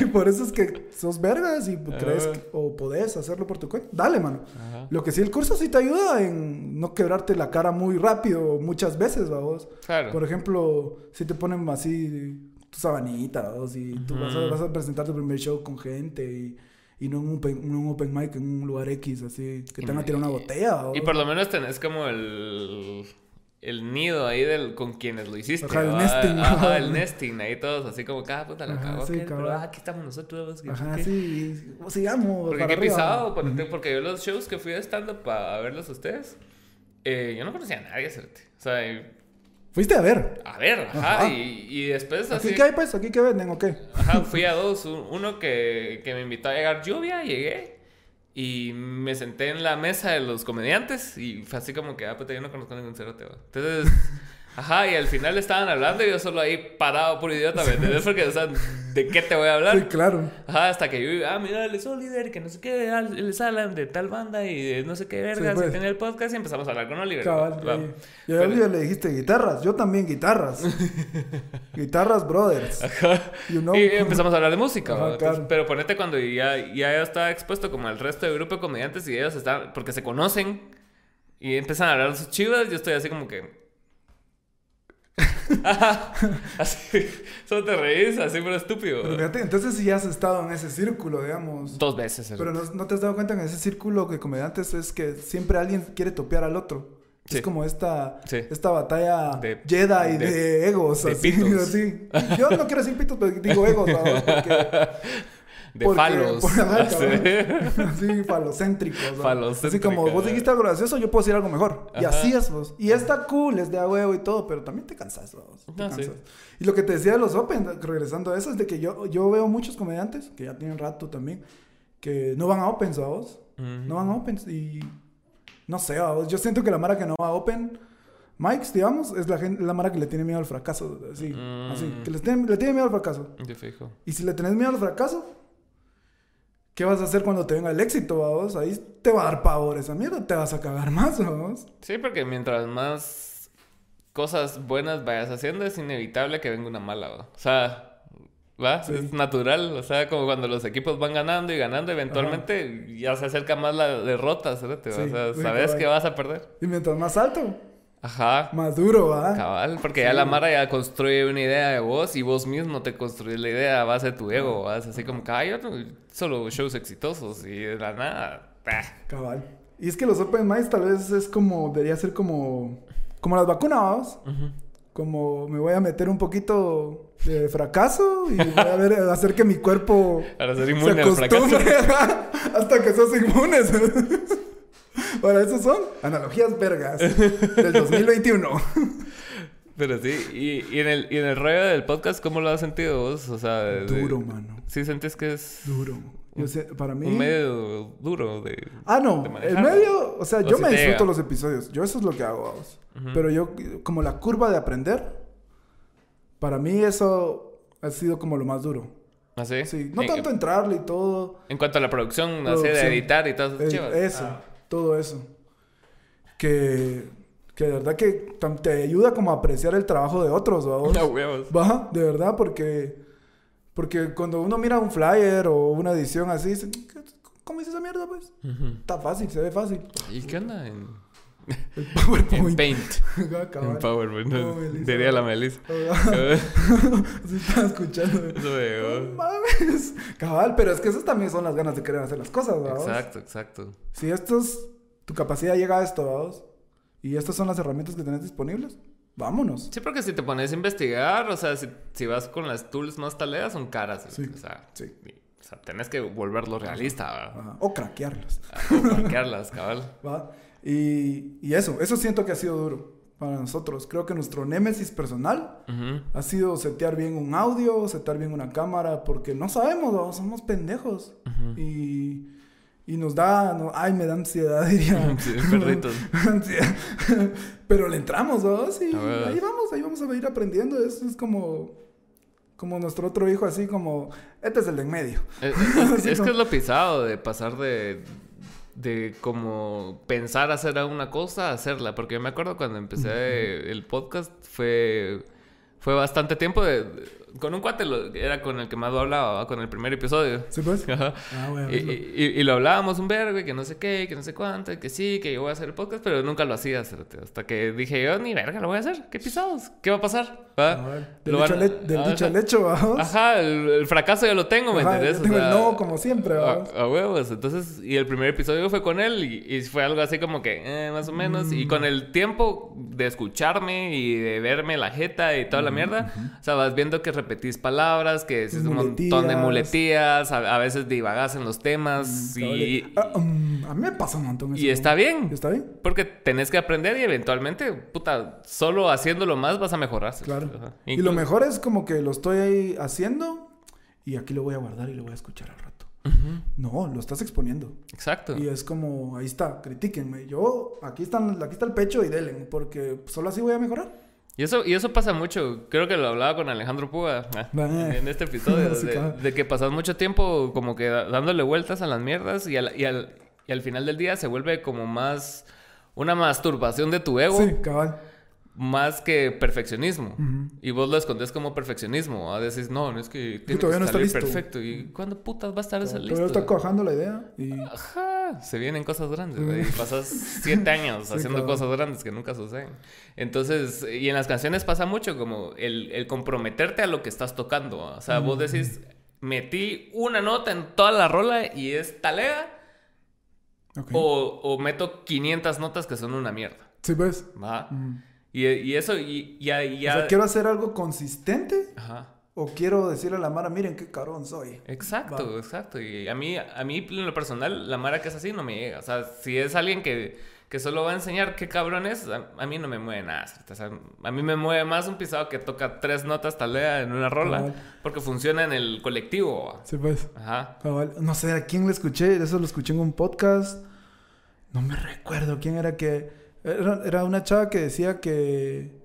y por eso es que sos vergas y crees Ah. que- o podés hacerlo por tu cuenta. Dale, mano. Ajá. Lo que sí, el curso sí te ayuda en no quebrarte la cara muy rápido muchas veces, vamos. Claro. Por ejemplo, si te ponen así tu sabanita, vamos, y tú vas, a, Ujú. vas a presentar tu primer show con gente y, y no en un, open, un open mic en un lugar X, así, que te van a tirar una botella. vamos. Y por lo menos tenés como el, el nido ahí del, con quienes lo hiciste. Ajá, el ¿va? nesting. Ajá, el nesting. Ahí todos así como, cada puta la cagó. sí, pero ah, aquí estamos nosotros. Ajá, que- sí, sigamos. Porque para qué pisado, ponete, porque yo los shows que fui de stand-up a verlos a ustedes, eh, yo no conocía a nadie, hacerte. O sea, Fuiste a ver. a ver, ajá, Ajá. y, y después así... ¿Aquí qué hay, pues? ¿Aquí qué venden o qué? Ajá, fui a dos. Un- Uno que, que me invitó a llegar lluvia, llegué. Y me senté en la mesa de los comediantes y fue así como que, ah, puta, yo no conozco ningún cerote. Entonces, ajá, y al final estaban hablando y yo solo ahí parado por idiota, ¿me entiendes? Porque, o sea, ¿de qué te voy a hablar? Sí, claro. Ajá, hasta que yo, ah, mira, él es Oliver, que no sé qué, ah, él es Alan de tal banda y de no sé qué vergas, pues. y tiene el podcast y empezamos a hablar con Oliver. Cabal, y, y a Oliver le dijiste guitarras, yo también guitarras. guitarras brothers. You know. Y empezamos a hablar de música. Ajá. Pero ponete cuando ya, ya estaba expuesto como al resto del grupo de comediantes y ellos están, porque se conocen y empiezan a hablar sus chivas, yo estoy así como que... Ajá, así, solo te reís, así pero estúpido. Pero fíjate, entonces si ya has estado en ese círculo, digamos. Dos veces. Pero no, no te has dado cuenta en ese círculo de comediantes es que siempre alguien quiere topear al otro. Sí. Es como esta, Sí. esta batalla De- Jedi de, de- egos. de así, pitos. así. Yo no quiero decir pitos, pero digo egos, ¿no? porque de porque- falos. por- ajá. Así, falocéntricos. ¿no? Falocéntrica. Así como vos dijiste algo gracioso, yo puedo decir algo mejor. Y Ajá. así es vos. Y está cool, es de a huevo y todo, pero también te cansas, vos. Te Ah, sí. cansas. Y lo que te decía de los Open, regresando a eso, es de que yo, yo veo muchos comediantes, que ya tienen rato también, que no van a Opens, vos. Ujú. No van a Opens y... No sé, vos. Yo siento que la mara que no va a Open... Mikes, digamos, es la, gente, la mara que le tiene miedo al fracaso. Así, Mm. así. Que les tiene- le tiene miedo al fracaso. Yo fijo. Y si le tenés miedo al fracaso, ¿qué vas a hacer cuando te venga el éxito, vamos? Ahí te va a dar pavor esa mierda, te vas a cagar más, vamos. Sí, porque mientras más cosas buenas vayas haciendo, es inevitable que venga una mala, ¿va? O sea, ¿va? Sí. Es natural. O sea, como cuando los equipos van ganando y ganando, eventualmente ya se acerca más la derrota, ¿sabes? O Sí, sea, sabes que vas a perder. Y mientras más alto, Ajá. más duro, ¿va? Cabal, porque ya la Mara ya construye una idea de vos y vos mismo te construís la idea a base de tu ego. ¿va? Es así como que, ay, yo no- solo shows exitosos y de la nada. bah. Cabal. Y es que los Open Mics tal vez es como, debería ser como, como las vacunas, vamos. Ujú. Como me voy a meter un poquito de fracaso y voy a ver, hacer que mi cuerpo Para ser se inmune al fracaso. hasta que sos inmunes. Para eso son analogías vergas del 2021. Pero sí, y, y en el, y en el rollo del podcast, ¿cómo lo has sentido vos? O sea, de- Duro, mano. ¿Sí sentís que es Duro. Yo sé, para mí. un medio duro de... Ah, no. de El medio, o sea, O yo si me disfruto llega. los episodios. Yo eso es lo que hago. Ujú. Pero yo, como la curva de aprender, para mí eso ha sido como lo más duro. ¿Ah, sí? Sí, no en, tanto entrarle y todo. En cuanto a la producción, así de editar y todas esas Eh, chivas. eso, Ah. Todo eso. Que, que de verdad que te ayuda como a apreciar el trabajo de otros, ¿vamos? No huevos. Va, de verdad, porque, porque cuando uno mira un flyer o una edición así, dice, "¿Qué- ¿cómo hice esa mierda, pues? Está fácil, se ve fácil. ¿Y qué onda? En, El en PowerPoint. Paint. Ah, cabal. En PowerPoint. Oh, Melissa. Diría la Melissa. Estaba escuchando. Eso me No llegó. mames. Cabal, pero es que esas también son las ganas de querer hacer las cosas, ¿vamos? Exacto, exacto. Si estos, tu capacidad llega a esto, ¿vamos? Y estas son las herramientas que tenés disponibles, vámonos. Sí, porque si te pones a investigar, o sea, si, si vas con las tools más taleas, son caras. Sí, O sea, sí. y- o sea, tenés que volverlo realista, ¿verdad? Ajá. O craquearlas, O franquearlas, cabal. ¿va? Y, y eso, eso siento que ha sido duro para nosotros. Creo que nuestro némesis personal Ujú. ha sido setear bien un audio, setear bien una cámara, porque no sabemos, ¿no? somos pendejos. Y, y nos da, no- ay, me da ansiedad, diría. Sí, perritos. Pero le entramos, ¿no? Sí, A ver. ahí vamos, ahí vamos a ir aprendiendo. Eso es como, como nuestro otro hijo, así como, este es el de en medio. Es, es- Así es como- que es lo pisado de pasar de, de como pensar hacer una cosa hacerla. Porque yo me acuerdo cuando empecé el podcast fue, fue bastante tiempo de... Con un cuate lo- era con el que más lo hablaba, ¿va? con el primer episodio. ¿Sí, pues? Ajá. Ah, bueno. Y, y- y lo hablábamos un vergo y que no sé qué, que no sé cuánto, y que sí, que yo voy a hacer el podcast, pero nunca lo hacía. Hasta que dije yo, ni verga, lo voy a hacer. ¿Qué pisados? ¿Qué va a pasar? ¿Va? Del, dicho, van- al he- del dicho al hecho, vamos. Ajá, el, el fracaso ya lo tengo, ¿me Ajá, entendés? yo O tengo el sea, no como siempre, vamos. a huevos. Entonces, y el primer episodio fue con él y, fue algo así como que, eh, más o menos. Mm. Y con el tiempo de escucharme y de verme la jeta y toda la mierda, o sea, vas viendo que repetís palabras, que decís un montón de Muletías. muletías, a, a veces divagás en los temas y, Ah, um, a mí me pasa un montón eso. y está bien. ¿Está bien? Porque tenés que aprender y eventualmente, puta, solo haciéndolo más vas a mejorar. Claro. Ajá. Y lo mejor es como que lo estoy ahí haciendo y aquí lo voy a guardar y lo voy a escuchar al rato. No, lo estás exponiendo. Exacto. Y es como, ahí está, critíquenme. Yo, aquí, están, aquí está el pecho y delen, porque solo así voy a mejorar. Y eso, y eso pasa mucho. Creo que lo hablaba con Alejandro Puga ah, Ah. en este episodio. De, que pasas mucho tiempo como que dándole vueltas a las mierdas y al, y, al, y al final del día se vuelve como más una masturbación de tu ego. Sí, cabal. Más que perfeccionismo. Y vos lo escondes como perfeccionismo. A decís, no, no es que tiene todavía que no está salir listo. perfecto. ¿Y cuándo putas va a estar eso Todavía listo? está cuajando la idea y... Ajá, se vienen cosas grandes. güey, Y pasas siete años Sí, haciendo claro. cosas grandes que nunca suceden. Entonces, y en las canciones pasa mucho como el, el comprometerte a lo que estás tocando. O sea, vos decís, metí una nota en toda la rola y es talega. Ok. O, o meto 500 notas que son una mierda. Sí, ves. ¿va? Y, y eso, y ya... ya O sea, quiero hacer algo consistente Ajá. o quiero decirle a la Mara, miren qué cabrón soy. Exacto, Va. exacto. Y a mí, a mí, en lo personal, la Mara que es así no me llega. O sea, si es alguien que, que solo va a enseñar qué cabrón es, a, a mí no me mueve nada. O sea, a mí me mueve más un pisado que toca tres notas talea en una rola. Cabal. Porque funciona en el colectivo. Sí, pues. Ajá. Cabal. No sé a quién le escuché, eso lo escuché en un podcast. No me recuerdo quién era que. Era, era una chava que decía que.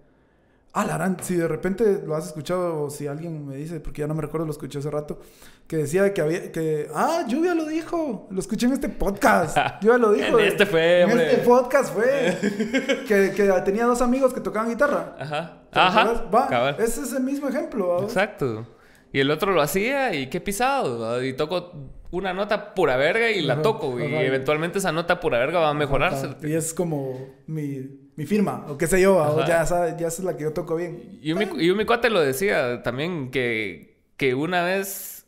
Ah, la gran, si de repente lo has escuchado o si alguien me dice, porque ya no me recuerdo, lo escuché hace rato, que decía que había, que, ah, Lluvia lo dijo, lo escuché en este podcast, Lluvia lo dijo. En este fue, En hombre. este podcast fue, que, que tenía dos amigos que tocaban guitarra. Ajá. ¿Te Ajá. Va, ese es el mismo ejemplo. Exacto. Y el otro lo hacía y qué pisado. Y toco una nota pura verga y la toco. Y eventualmente esa nota pura verga va a mejorarse. Y es como mi, mi firma, o qué sé yo, o ya, ya es la que yo toco bien. Y un, y un mi cuate lo decía también, que, que una vez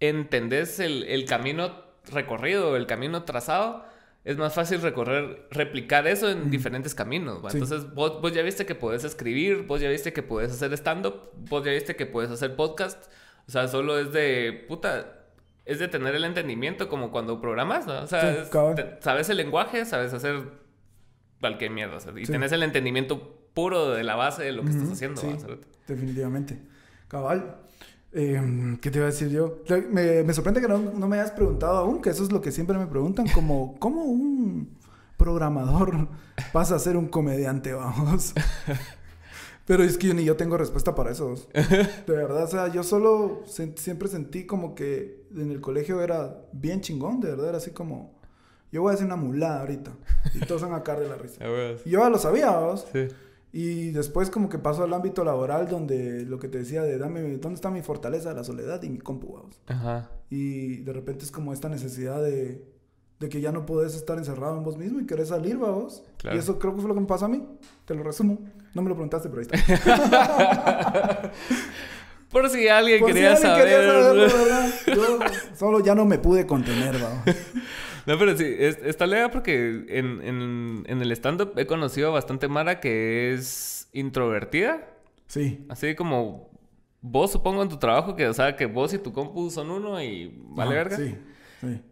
entendés el, el camino recorrido, el camino trazado, es más fácil recorrer, replicar eso en diferentes caminos. Sí. Entonces, vos, vos ya viste que podés escribir, vos ya viste que podés hacer stand-up, vos ya viste que podés hacer podcast. O sea, solo es de, puta, es de tener el entendimiento como cuando programas, ¿no? O sea, Sí, es- cabal. te- sabes el lenguaje, sabes hacer cualquier mierda. o sea, y Sí. tenés el entendimiento puro de la base de lo que estás haciendo. definitivamente. Cabal. Eh, ¿Qué te iba a decir yo? Me, me sorprende que no, no me hayas preguntado aún, que eso es lo que siempre me preguntan, como, ¿cómo un programador pasa a ser un comediante, vamos? Pero es que ni yo tengo respuesta para eso. De verdad, o sea, yo solo sen- siempre sentí como que en el colegio era bien chingón, de verdad, era así como, yo voy a hacer una mulada ahorita. Y todos van a caer de la risa. Y yo ya lo sabía, vamos. Sí. Y después como que pasó al ámbito laboral donde lo que te decía de dame, ¿dónde está mi fortaleza? La soledad y mi compu, vamos. Ajá. Y de repente es como esta necesidad de, de que ya no podés estar encerrado en vos mismo y querés salir, vamos. Claro. Y eso creo que fue lo que me pasó a mí. Te lo resumo. No me lo preguntaste, pero ahí está. Por si alguien Por si quería alguien saber. quería ¿verdad? Yo solo ya no me pude contener, vamos. No, pero sí, es- está lea porque en, en, en el stand-up he conocido bastante Mara que es introvertida. Sí. Así como vos, supongo, en tu trabajo, que, o sea, que vos y tu compu son uno y vale Ajá, verga. Sí, sí.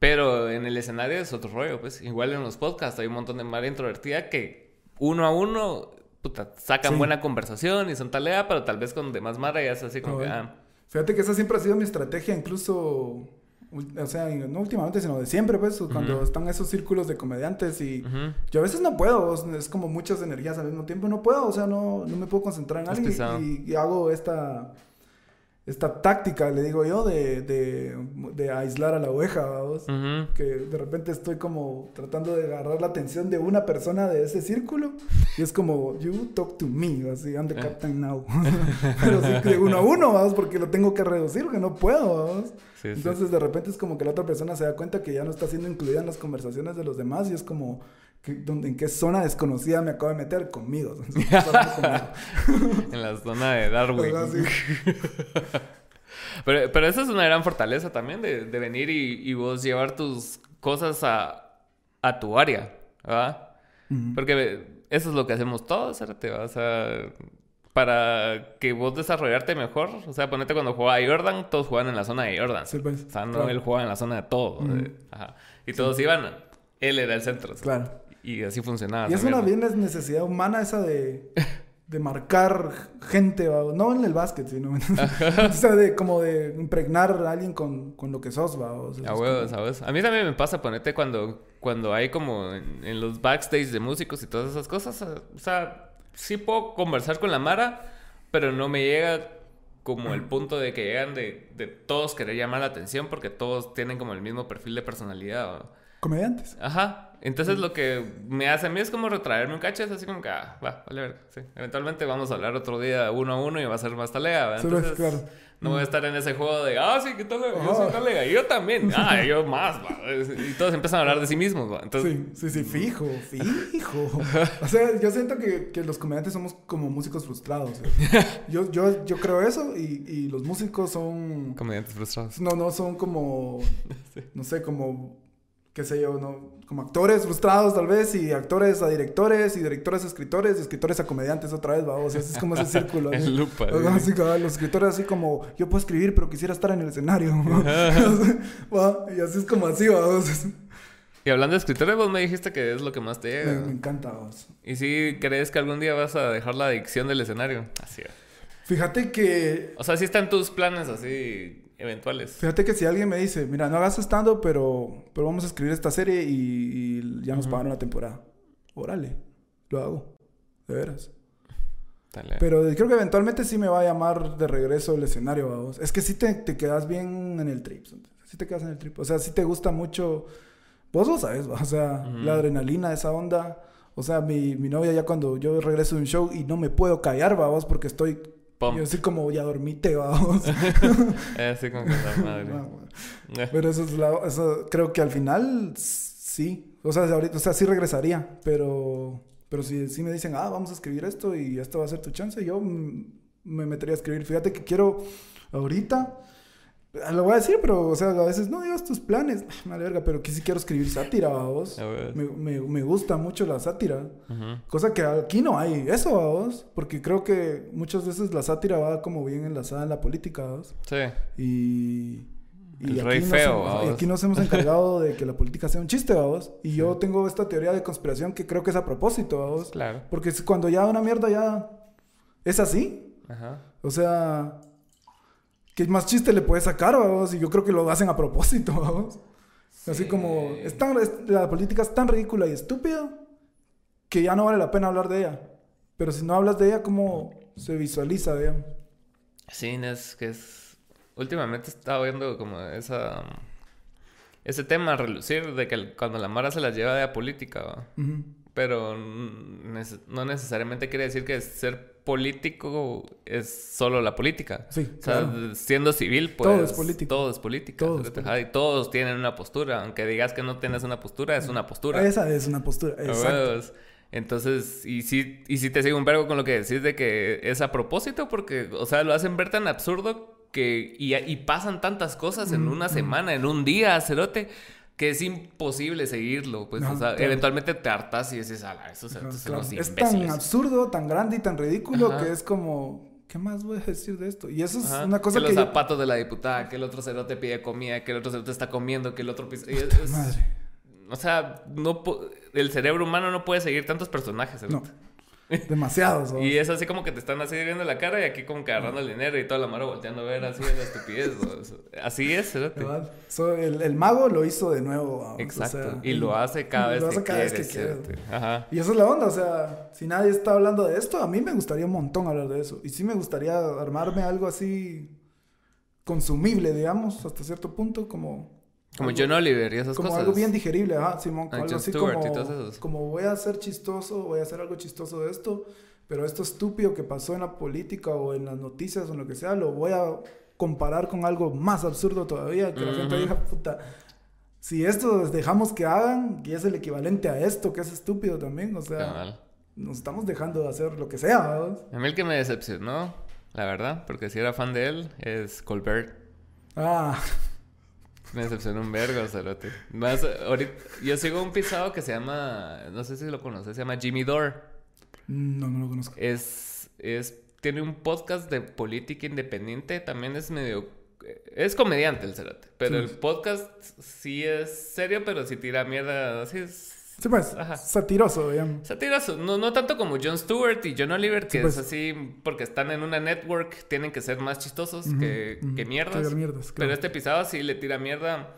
Pero en el escenario es otro rollo, pues. Igual en los podcasts hay un montón de Mara introvertida que uno a uno, puta, sacan Sí. buena conversación y son talea, pero tal vez con demás Mara ya es así como que, ah, Fíjate que esa siempre ha sido mi estrategia, incluso, o sea, no últimamente, sino de siempre, pues, cuando están esos círculos de comediantes y yo a veces no puedo, es- como muchas energías al mismo tiempo, no puedo, o sea, no, no me puedo concentrar en Es algo y hago esta, esta táctica, le digo yo, de, de, de aislar a la oveja, vamos. Ujú. Que de repente estoy como tratando de agarrar la atención de una persona de ese círculo y es como, you talk to me, así, I'm the Ah. captain now. Pero sí, de uno a uno, vamos, porque lo tengo que reducir, que no puedo, vamos. Sí, sí. Entonces de repente es como que la otra persona se da cuenta que ya no está siendo incluida en las conversaciones de los demás y es como, que, ¿dónde- ¿en qué zona desconocida me acabo de meter? Conmigo. En la zona de Darwin. Pero, pero esa es una gran fortaleza también de, de venir y, y vos llevar tus cosas a, a tu área, ¿verdad? Porque eso es lo que hacemos todos, ¿cierto? O sea, para que vos desarrollarte mejor, o sea, ponete cuando jugaba a Jordan, todos jugaban en la zona de Jordan. Sí, pues, O sea, no claro. él jugaba en la zona de todo. Ajá. Y todos iban, él era el centro. ¿sí? Claro. Y así funcionaba. Y es una bien necesidad humana esa de, de marcar gente, ¿va? no en el básquet, sino o sea, de como de impregnar a alguien con, con lo que sos, ¿va? O sea, A huevos, como- a mí también me pasa, ponete, cuando, cuando hay como en, en los backstage de músicos y todas esas cosas. O sea, sí puedo conversar con la Mara, pero no me llega como el punto de que llegan de, de todos querer llamar la atención porque todos tienen como el mismo perfil de personalidad. ¿va? Comediantes. Ajá. Entonces lo que me hace a mí es como retraerme un cacho, es así como que, ah, va, vale, ver, sí. Eventualmente vamos a hablar otro día uno a uno y va a ser más talega, Entonces, claro. no voy a estar en ese juego de, ah, sí, ¿qué tal? Yo soy talega. Y yo también. Ah, yo más, va. Y todos empiezan a hablar de sí mismos, va. Entonces, Sí, sí, sí, fijo, fijo. O sea, yo siento que, que los comediantes somos como músicos frustrados. ¿eh? Yo, yo, yo creo eso y, y los músicos son... comediantes frustrados. No, no son como... No sé, como... qué sé yo, ¿no? Como actores frustrados tal vez y actores a directores y directores a escritores y escritores a comediantes otra vez, vamos. Es como ese círculo. El lupa, así, cabal, los escritores así como, yo puedo escribir pero quisiera estar en el escenario. Y así es como así, vamos. Y hablando de escritores, vos me dijiste que es lo que más te Me, llega. me encanta, vamos. ¿Y si crees que algún día vas a dejar la adicción del escenario? Así es. Fíjate que O sea, sí están tus planes así eventuales. Fíjate que si alguien me dice, mira, no hagas stand pero, pero vamos a escribir esta serie y, y ya nos Ujú. pagaron la temporada. Órale, lo hago. De veras. Dale. Pero creo que eventualmente sí me va a llamar de regreso el escenario, vamos. Es que sí te, te quedas bien en el trip. Sí te quedas en el trip. O sea, sí te gusta mucho. Vos lo sabes, ¿va? o sea, la adrenalina, esa onda. O sea, mi, mi novia ya cuando yo regreso de un show y no me puedo callar, vamos, porque estoy... Pum. Yo así como, ya dormite, vamos. Así como que la madre. No. Eh, Pero eso es la, eso creo que al final sí. O sea, ahorita, o sea, sí regresaría, pero pero si, si me dicen, "Ah, vamos a escribir esto y esto va a ser tu chance", yo me metería a escribir. Fíjate que quiero ahorita lo voy a decir, pero o sea, a veces no digas tus planes, me vale verga, pero que sí quiero escribir sátira, vos. Me, me, me gusta mucho la sátira. ujú. Cosa que aquí no hay eso, vos, porque creo que muchas veces la sátira va como bien enlazada en la política, vos. Sí. Y, y El rey nos feo, hemos- y aquí nos hemos encargado de que la política sea un chiste, vamos. Y yo tengo esta teoría de conspiración que creo que es a propósito, vamos. Claro. Porque cuando ya una mierda ya es así, Ajá. o sea, ¿qué más chiste le puedes sacar, vamos? Y yo creo que lo hacen a propósito, vamos. Así Sí. como, es tan- es- la política es tan ridícula y estúpida que ya no vale la pena hablar de ella. Pero si no hablas de ella, ¿cómo se visualiza, digamos? Sí, es que es... Últimamente estaba viendo como esa... Ese tema a relucir de que cuando la Mara se las lleva de a política, ¿va? Ujú. pero mm, nece- no necesariamente quiere decir que ser político es solo la política. Sí, O sea, claro. siendo civil, pues... Todo es político. Todo es política. Todo es política. Y todos tienen una postura. Aunque digas que no tienes una postura, es una postura. Esa es una postura, exacto. Entonces, y sí, y sí te sigo un vergo con lo que decís de que es a propósito, porque, o sea, lo hacen ver tan absurdo que, y, y pasan tantas cosas en Mm, una mm. semana, en un día, cerote, que es imposible seguirlo. Pues, No, o sea, claro. eventualmente te hartas y dices, ala, esos Ajá, cerotes son claro. unos Es tan absurdo, tan grande y tan ridículo Ajá. que es como, ¿qué más voy a decir de esto? Y eso es Ajá. una cosa que que, los yo- zapatos de la diputada, que el otro cerote pide comida, que el otro cerote está comiendo, que el otro... pis- es- Madre. o sea, no po- el cerebro humano no puede seguir tantos personajes. No. Demasiados. ¿no? Y es así como que te están así viendo la cara y aquí como que agarrando el dinero y toda la mano volteando a ver así de la estupidez. Así es. So, el, el mago lo hizo de nuevo. o Exacto. sea, y lo hace cada vez lo que hace cada vez quiere, que quiere. cerote. Ajá. Y eso es la onda, o sea, si nadie está hablando de esto, a mí me gustaría un montón hablar de eso. Y sí me gustaría armarme algo así consumible, digamos, hasta cierto punto, como... Como algo- John Oliver y esas como cosas. algo bien digerible, ajá, Simón, Ah, algo así Stewart como, como voy a ser chistoso, voy a hacer algo chistoso de esto, pero esto estúpido que pasó en la política o en las noticias o en lo que sea, lo voy a comparar con algo más absurdo todavía, que la gente diga, puta, si esto les dejamos que hagan, y es el equivalente a esto, que es estúpido también, o sea, Cabal. nos estamos dejando de hacer lo que sea, ¿verdad? A mí el que me decepcionó, la verdad, porque si era fan de él, es Colbert. Ah, Me decepcionó un vergo, cerote. Más, ahorita, yo sigo un pisado que se llama, no sé si lo conoces, se llama Jimmy Dore. no, no lo conozco. Es, es, tiene un podcast de política independiente, también es medio, es comediante el cerote, pero Sí. el podcast sí es serio, pero sí tira mierda, así es, Sí, pues, Ajá. satiroso, digamos. Satiroso, no, no tanto como Jon Stewart y John Oliver, que Sí, pues. es así porque están en una network, tienen que ser más chistosos que, que mierdas. Que mierdas, Pero este episodio sí le tira mierda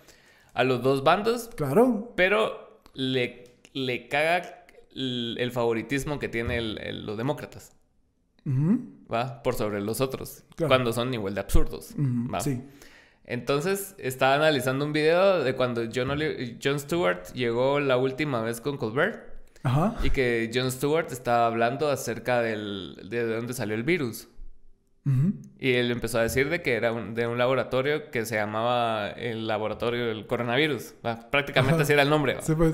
a los dos bandos, Claro. pero le, le caga el, el favoritismo que tienen los demócratas, Ujú, ¿va? Por sobre los otros, Claro. cuando son igual de absurdos, ¿va? Sí. Entonces, estaba analizando un video de cuando John, Oli- Stewart llegó la última vez con Colbert. Ajá. Y que Jon Stewart estaba hablando acerca del, de dónde salió el virus. Ujú. Y él empezó a decir de que era un- de un laboratorio que se llamaba el laboratorio del coronavirus. Va, Prácticamente Ajá. así era el nombre. Sí, pues.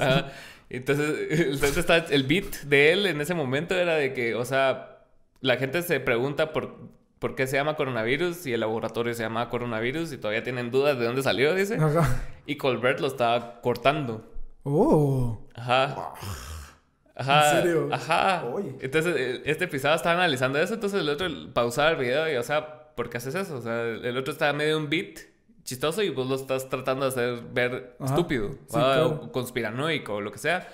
Entonces, entonces está- el beat de él en ese momento era de que, o sea, la gente se pregunta por, por qué se llama coronavirus y el laboratorio se llama coronavirus y todavía tienen dudas de dónde salió, dice. Ajá. Y Colbert lo estaba cortando. Oh. Ajá. Ajá. ¿En serio? Ajá. Entonces, eh, este episodio estaba analizando eso, entonces el otro pausaba el video y, o sea, ¿por qué haces eso? O sea, el otro está medio un beat chistoso y vos lo estás tratando de hacer ver Ajá. estúpido, Sí, ¿va? claro. o conspiranoico o lo que sea.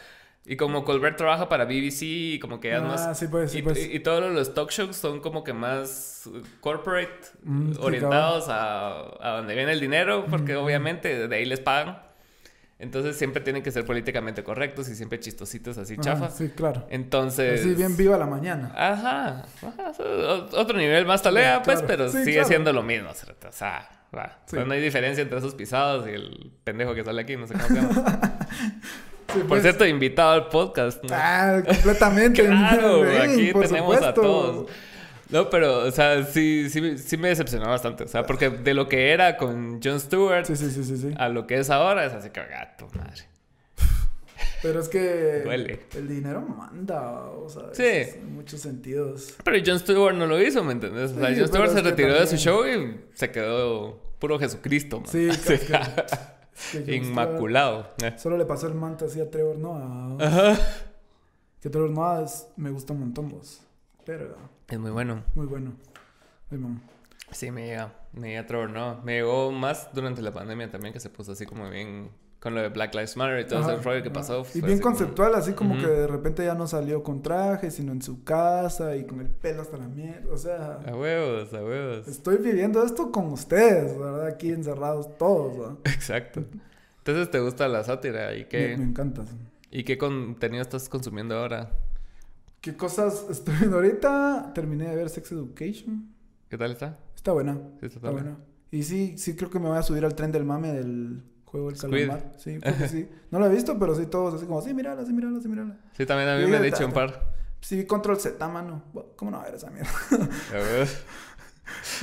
Y como Colbert trabaja para BBC y como que es Ah, más... sí, pues, sí, y, pues. y- y todos los talk shows son como que más corporate, Mm, sí, orientados a, a donde viene el dinero, porque Mm. obviamente de ahí les pagan. Entonces siempre tienen que ser políticamente correctos y siempre chistositos así chafas. Sí, claro. Entonces... Así bien viva la mañana. Ajá, otro nivel más talea, Claro, pues, claro. pero Sí, sigue claro. siendo lo mismo. O sea, va. Sí. No hay diferencia entre esos pisados y el pendejo que sale aquí, no sé cómo se llama. Por pues. cierto, invitado al podcast. ¿no? Ah, completamente. claro, aquí por tenemos a todos. No, pero, o sea, sí, sí, sí me decepcionó bastante. O sea, porque de lo que era con Jon Stewart Sí, sí, sí, sí, sí. a lo que es ahora, es así que, gato, madre. Pero es que Duele. el dinero manda, o sea, Sí. en muchos sentidos. Pero Jon Stewart no lo hizo, ¿me entendés? O sea, Jon Stewart se retiró de su show y se quedó puro Jesucristo, man. Sí, Así, Inmaculado. Eh. Solo le pasó el manto así a Trevor Noah. Ajá. Que Trevor Noah es- me gusta un montón vos. Pero Es muy bueno. muy bueno. Ay, mamá. Sí, me llega. Me llega Trevor, no. Me llegó más durante la pandemia también, que se puso así como bien con lo de Black Lives Matter y todo Ajá, ese rollo que ajá. pasó. Y bien así como- conceptual, así como que de repente ya no salió con traje, sino en su casa y con el pelo hasta la mierda. O sea, A huevos, a huevos. estoy viviendo esto con ustedes, ¿verdad? Aquí encerrados todos, ¿verdad? Exacto. Entonces, ¿te gusta la sátira? ¿Y Me, me qué, encanta. ¿y qué contenido estás consumiendo ahora? ¿Qué cosas estoy viendo ahorita? Terminé de ver Sex Education. ¿Qué tal está? Está buena. Sí, está Está buena. buena. Y sí, sí creo que me voy a subir al tren del mame del juego del Squid. calamar. Sí, creo que sí. No lo he visto, pero sí todos así como, sí, mírala, sí, mírala, sí, mírala. Sí, también a mí me está- dicho un par. Sí, vi Control Z, mano. ¿Cómo no va a ver esa mierda? A huevos.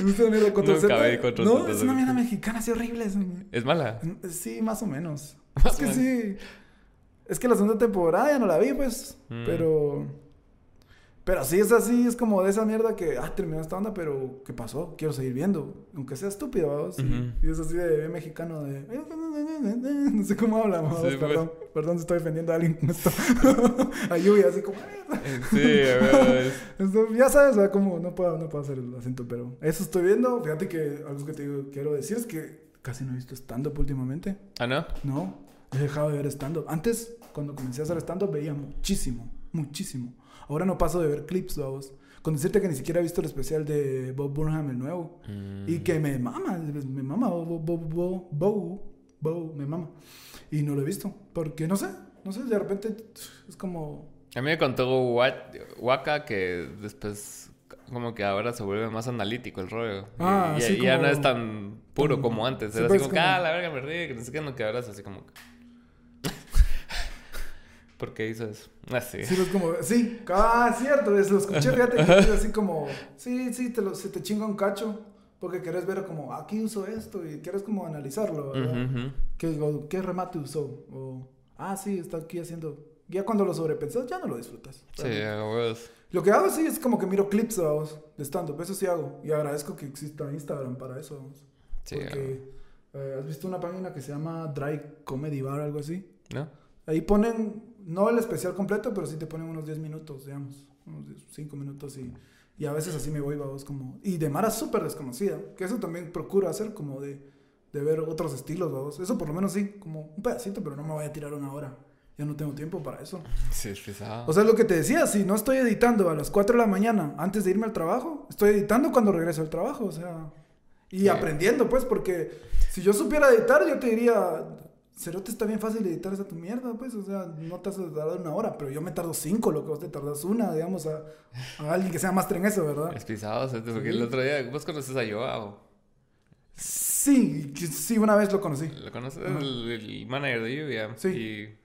¿Viste la mierda de Control Nunca Z? vi Control no, Z, es una mierda mexicana así horrible. es- ¿Es mala? Sí, más o menos. Más es que sí. Es que la segunda temporada ya no la vi, pues. Mm. Pero. Pero sí es así, es como de esa mierda que, ah, terminó esta onda, pero ¿qué pasó? Quiero seguir viendo. Aunque sea estúpido, ¿vamos? Y- es así de, de mexicano de. No sé cómo habla, ¿vamos? Sí, pues. perdón. Perdón si estoy defendiendo a alguien con esto. a Lluvia, así como. Sí, huevos. Esto, ya sabes, ¿verdad? Como no puedo, no puedo hacer el acento, pero eso estoy viendo. Fíjate que algo que te digo- quiero decir es que casi no he visto stand-up últimamente. ¿Ah, no? No, he dejado de ver stand-up. Antes, cuando comencé a hacer stand-up, veía muchísimo, muchísimo. Ahora no paso de ver clips, vamos. Con decirte que ni siquiera he visto el especial de Bob Burnham, el nuevo. Mm. Y que me mama, me mama, Bob, Bob, Bob, Bob, Bob, me mama. Y no lo he visto, porque no sé, no sé, de repente es como... A mí me contó Wa- Waka que después como que ahora se vuelve más analítico el rollo. Y- Ah, y, sí, y ya como- no es tan puro como- antes. Era pues, así como, como- ah, la verga me ríe, que no sé qué, no, que ahora es así como... ¿Por qué hizo eso? Así. Sí, es como, sí, ah, cierto, es, lo escuché, fíjate que es así como, sí, sí, te lo, se te chinga un cacho, porque querés ver como, aquí uso esto, y quieres como analizarlo, ¿verdad? ¿Qué, o, ¿Qué remate usó? O, ah, sí, está aquí haciendo, ya cuando lo sobrepensas, ya no lo disfrutas. Sí. Lo que hago sí es como que miro clips, vamos, de stand-up, eso sí hago, y agradezco que exista Instagram para eso, vamos. Sí, porque, eh, ¿has visto una página que se llama Dry Comedy Bar, algo así? ¿No? Ahí ponen, no el especial completo, pero sí te ponen unos 10 minutos, digamos. Unos 5 minutos y, y a veces así me voy, vamos, como... Y de Mara súper desconocida, que eso también procuro hacer, como de, de ver otros estilos, vamos. Eso por lo menos sí, como un pedacito, pero no me voy a tirar una hora ya no tengo tiempo para eso. Sí, es pesado. O sea, lo que te decía, si no estoy editando a las 4 de la mañana antes de irme al trabajo, estoy editando cuando regreso al trabajo, o sea, y Sí. aprendiendo, pues, porque si yo supiera editar, yo te diría, Cerote está bien fácil editar esa tu mierda, pues, o sea, no te has tardado una hora, pero yo me tardo cinco, lo que vos te tardas una, digamos, a, a alguien que sea máster en eso, ¿verdad? Es pisado, porque Sí. el otro día, vos conoces a Joao. Sí, sí, una vez lo conocí. ¿Lo conoces? El manager de Lluvia. Sí. Y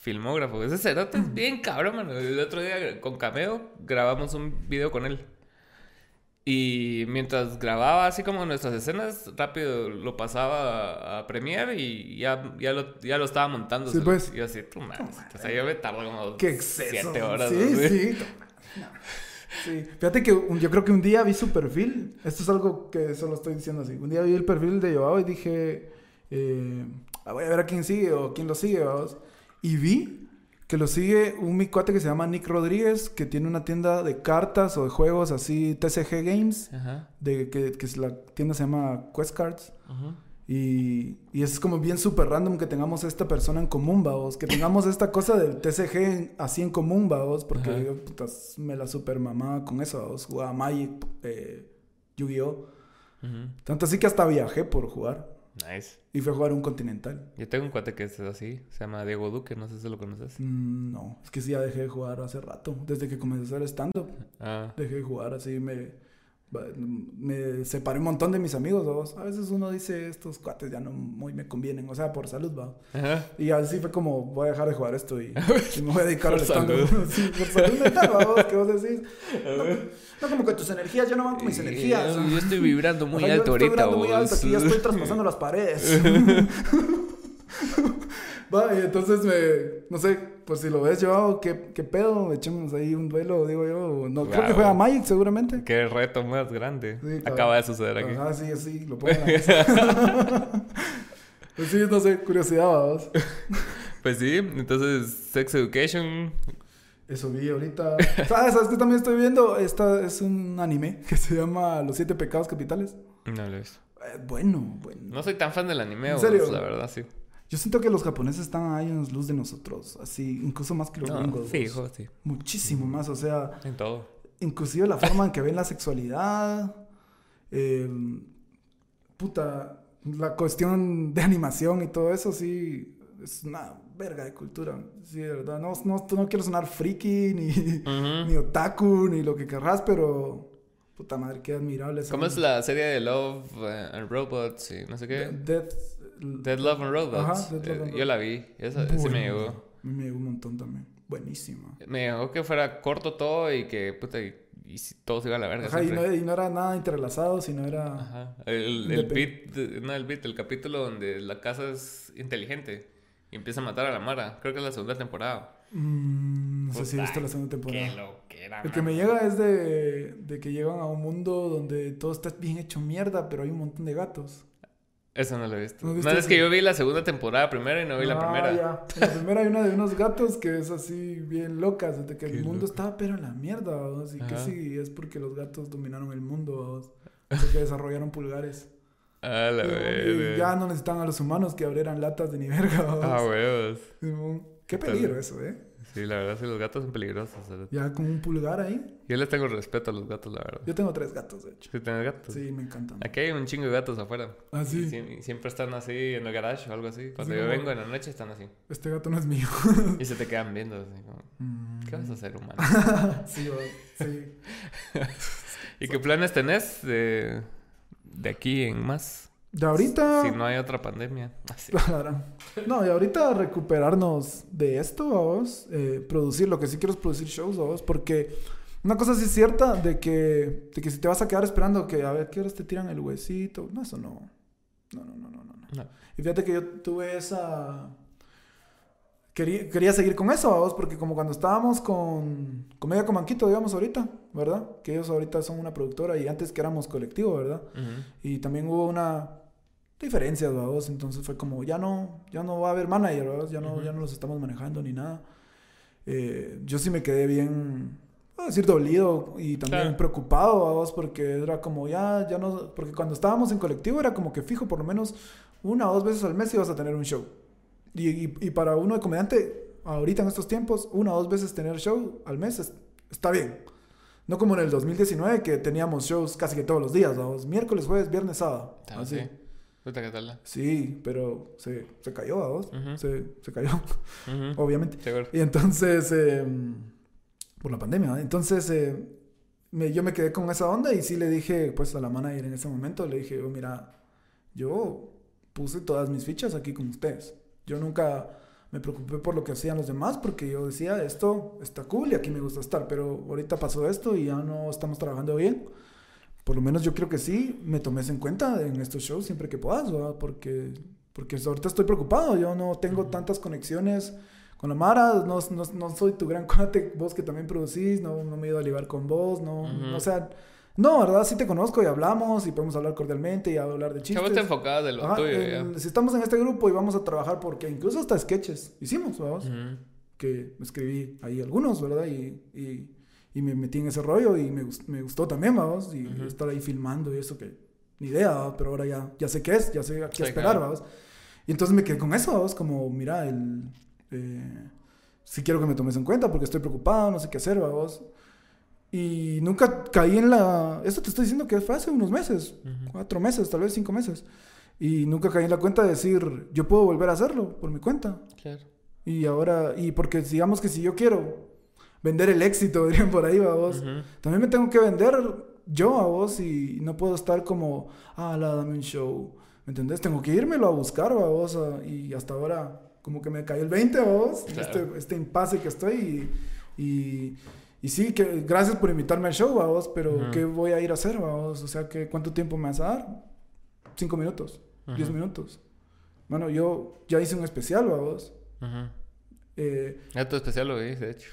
filmógrafo. Ese cerote es bien cabrón, mano. El otro día con Cameo grabamos un video con él. Y mientras grababa así como nuestras escenas, rápido lo pasaba a, Premiere y ya, ya, lo, ya lo estaba montando. Sí, pues. Y yo así, tú madre. O sea, yo me tardo como Qué exceso. siete horas. Sí, ¿no? sí. No. Sí. Fíjate que un- yo creo que un día vi su perfil. Esto es algo que solo estoy diciendo así. Un día vi el perfil de Joao y dije, eh, ah, voy a ver a quién sigue o quién lo sigue. vamos. Y vi que lo sigue un mi cuate que se llama Nick Rodríguez, que tiene una tienda de cartas o de juegos así, TCG Games, Ajá. de, que, que la tienda se llama Quest Cards. Ajá. Y, y es como bien súper random que tengamos esta persona en común, vamos. Que tengamos esta cosa del TCG en- así en común, vamos. Porque yo putas, me la super mamaba con eso, vamos. Jugaba Magic, eh, Yu-Gi-Oh! Tanto así que hasta viajé por jugar. Nice. Y fui a jugar un Continental. Yo tengo un cuate que es así. Se llama Diego Duque. No sé si lo conoces. Mm, no, es que sí ya dejé de jugar hace rato. Desde que comencé a hacer stand-up, Ah. dejé de jugar así. Me, me separé un montón de mis amigos, vamos. A veces uno dice, estos cuates ya no muy me convienen. O sea, por salud, va. Y así fue como, voy a dejar de jugar esto y, y me voy a dedicar al salud. Sí, por salud mental, vamos, que vos decís. No, no como que tus energías ya no van con mis energías. Yo, yo estoy vibrando muy Ajá, yo alto estoy ahorita, vibrando muy alto, vos. aquí ya estoy traspasando las paredes. Va, y entonces me, no sé, pues si lo ves yo, ¿qué, qué pedo? Echémonos ahí un duelo, digo yo. No, creo que juega Magic seguramente. Qué reto más grande. Sí. Acaba de suceder aquí. Ajá, sí, sí, lo pongo en la mesa. Pues sí, no sé, curiosidad, vamos. Pues sí, entonces Sex Education. Eso vi ahorita. ¿Sabes? ¿Sabes qué también estoy viendo? Esta es un anime que se llama Los Siete Pecados Capitales. No lo he visto. Eh, bueno, bueno. No soy tan fan del anime, ¿En vos, serio? la verdad, sí. Yo siento que los japoneses están ahí en luz de nosotros. Así, incluso más que los No, gringos. sí, vos. hijo, sí. Muchísimo más. O sea, En todo. inclusive la forma en que ven la sexualidad. eh, puta, la cuestión de animación y todo eso, sí. Es una verga de cultura. Sí, de verdad. No, no, no quiero sonar friki ni... Ni otaku, ni lo que querrás, pero puta madre, qué admirable. ¿Cómo es la serie de Love eh, and Robots y no sé qué? Death, Dead Love and Robots. Ajá, Dead Love Eh, yo la vi. Esa sí me llegó. Me llegó un montón también. Buenísima. Me llegó que fuera corto todo y que puta, y, todo se iba a la verga. Ajá, y no, y no era nada entrelazado, sino era... Ajá. El, beat, no el beat, el capítulo donde la casa es inteligente y empieza a matar a la Mara. Creo que es la segunda temporada. Mm, no sé si he visto la segunda Qué temporada. lo que era. El que me llega es de, de que llegan a un mundo donde todo está bien hecho mierda, pero hay un montón de gatos. Eso no lo he visto. ¿No No, es que yo vi la segunda temporada primero y no vi la Ah, primera. ya. En la primera hay una de unos gatos que es así bien locas, desde que Qué el mundo loco. estaba pero en la mierda, ¿vamos? y que Ajá. sí, es porque los gatos dominaron el mundo, porque desarrollaron pulgares. A la Y- y verga. ya no necesitan a los humanos que abrieran latas de ni verga. Ah, huevos. Qué peligro eso, ¿eh? Sí, la verdad, sí, los gatos son peligrosos. Ya con un pulgar ahí. Yo les tengo respeto a los gatos, la verdad. Yo tengo tres gatos, de hecho. ¿Sí tienes gatos? Sí, me encantan. Aquí hay un chingo de gatos afuera. Ah, sí. y siempre están así en el garage o algo así. Cuando Así yo como- vengo en la noche están así. Este gato no es mío. Y se te quedan viendo así como, Mm. ¿qué vas a hacer, humano? sí, sí. ¿Y qué planes tenés de, de aquí en más? De ahorita... Si no hay otra pandemia. Así. Claro. No, y ahorita recuperarnos de esto, vamos, eh, producir, lo que sí quiero es producir shows, vamos, porque una cosa sí es cierta de que, de que si te vas a quedar esperando que a ver qué horas te tiran el huesito, no, eso no. No, no, no, no, no. No. Y fíjate que yo tuve esa... Quería, quería seguir con eso, vamos, porque como cuando estábamos con Comedia con Manquito, digamos, ahorita, ¿verdad? Que ellos ahorita son una productora y antes que éramos colectivo, ¿verdad? Ujú. Y también hubo una diferencia, ¿verdad? Entonces fue como, ya no, ya no va a haber manager, ¿verdad? Ya no, Ujú. ya no los estamos manejando ni nada. Eh, yo sí me quedé bien, a decir, dolido y también Claro. preocupado, ¿verdad? Porque era como, ya, ya no, porque cuando estábamos en colectivo era como que fijo, por lo menos una o dos veces al mes ibas a tener un show. Y, y, y para uno de comediante, ahorita en estos tiempos, una o dos veces tener show al mes es- está bien. No como en el 2019 que teníamos shows casi que todos los días, vamos, miércoles, jueves, viernes, sábado. Así. sí. Sí, pero se, se cayó, vamos. Ujú. se, se cayó, Ujú. obviamente. Seguro. Y entonces, eh, por la pandemia, entonces eh, me- yo me quedé con esa onda y sí le dije, pues a la manager en ese momento, le dije, "Oh, mira, yo puse todas mis fichas aquí con ustedes. Yo nunca me preocupé por lo que hacían los demás porque yo decía, esto está cool y aquí me gusta estar, pero ahorita pasó esto y ya no estamos trabajando bien. Por lo menos yo creo que sí, me tomes en cuenta en estos shows siempre que puedas, ¿verdad? Porque, porque ahorita estoy preocupado, yo no tengo tantas conexiones con la Mara, no, no, no soy tu gran cuate, vos que también producís, no, no me he ido a ligar con vos, no, Ujú. no, o sea, no, ¿verdad? Sí te conozco y hablamos y podemos hablar cordialmente y hablar de chistes. vos te enfocabas de lo Ajá, tuyo, en- ya. si estamos en este grupo y vamos a trabajar porque incluso hasta sketches hicimos, vamos, Ujú. que escribí ahí algunos, ¿verdad? Y, y, y me metí en ese rollo y me, me gustó también, vamos, y Ujú. estar ahí filmando y eso que ni idea, ¿va? pero ahora ya, ya sé qué es, ya sé a qué Sí, esperar, claro. vamos. Y entonces me quedé con eso, vamos, como, mira, el... Eh, sí quiero que me tomes en cuenta porque estoy preocupado, no sé qué hacer, vamos. Y nunca caí en la... Esto te estoy diciendo que fue hace unos meses, Ujú. cuatro meses, tal vez cinco meses. Y nunca caí en la cuenta de decir, yo puedo volver a hacerlo por mi cuenta. Claro. Y ahora, y porque digamos que si yo quiero vender el éxito, dirían por ahí, a vos, también me tengo que vender yo a vos y no puedo estar como, ah, la, dame un show. ¿Me entendés? Tengo que írmelo a buscar, a vos, a- y hasta ahora como que me cayó el 20 a vos, Claro. este, este impasse que estoy y, y, y sí, que gracias por invitarme al show, a vos, pero Ujú. ¿qué voy a ir a hacer, a vos? O sea, que ¿cuánto tiempo me vas a dar? Cinco minutos, diez Ujú. minutos. Bueno, yo ya hice un especial, a vos. Eh, Ya tu especial lo vi, de hecho.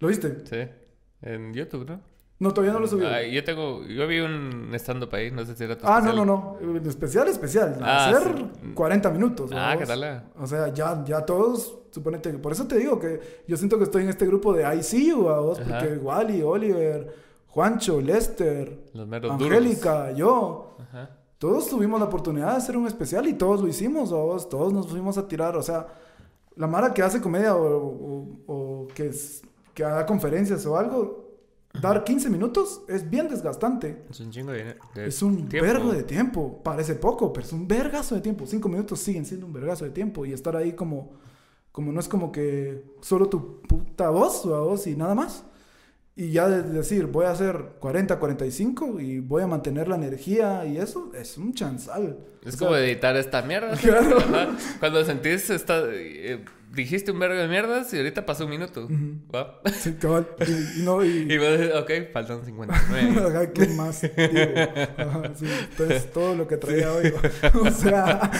¿Lo viste? Sí. En YouTube, ¿no? No, todavía no lo subí. Ah, yo tengo... Yo vi un stand-up ahí, no sé si era tu Ah, no, especial. no, no. El especial, especial. Ah, Hacer sí. 40 minutos. Ah. ¿qué tal? O sea, ya, ya todos, suponete que... Por eso te digo que yo siento que estoy en este grupo de ICU, vos, Ajá. porque Wally, Oliver, Juancho, Lester, Los meros Angélica, yo... Ajá. Todos tuvimos la oportunidad de hacer un especial y todos lo hicimos, vos. Todos nos fuimos a tirar, o sea... La Mara que hace comedia o, o- o que, es- que haga conferencias o algo... Dar 15 minutos es bien desgastante. Es un chingo de... de Es un tiempo. vergo de tiempo. Parece poco, pero es un vergazo de tiempo. Cinco minutos siguen siendo un vergazo de tiempo. Y estar ahí como, como no es como que solo tu puta voz o a voz y nada más. Y ya de decir, voy a hacer 40, 45 y voy a mantener la energía y eso, es un chanzal. Es O sea, como editar esta mierda. Claro. Cuando sentís esta... eh, dijiste un vergo de mierdas y ahorita pasó un minuto. Ujú. ¿Va? Sí, cabal. Y, y no, y, Y vos decís, ok, faltan 59. Ajá, ¿qué más? Ajá, sí, entonces todo lo que traía hoy. O sea,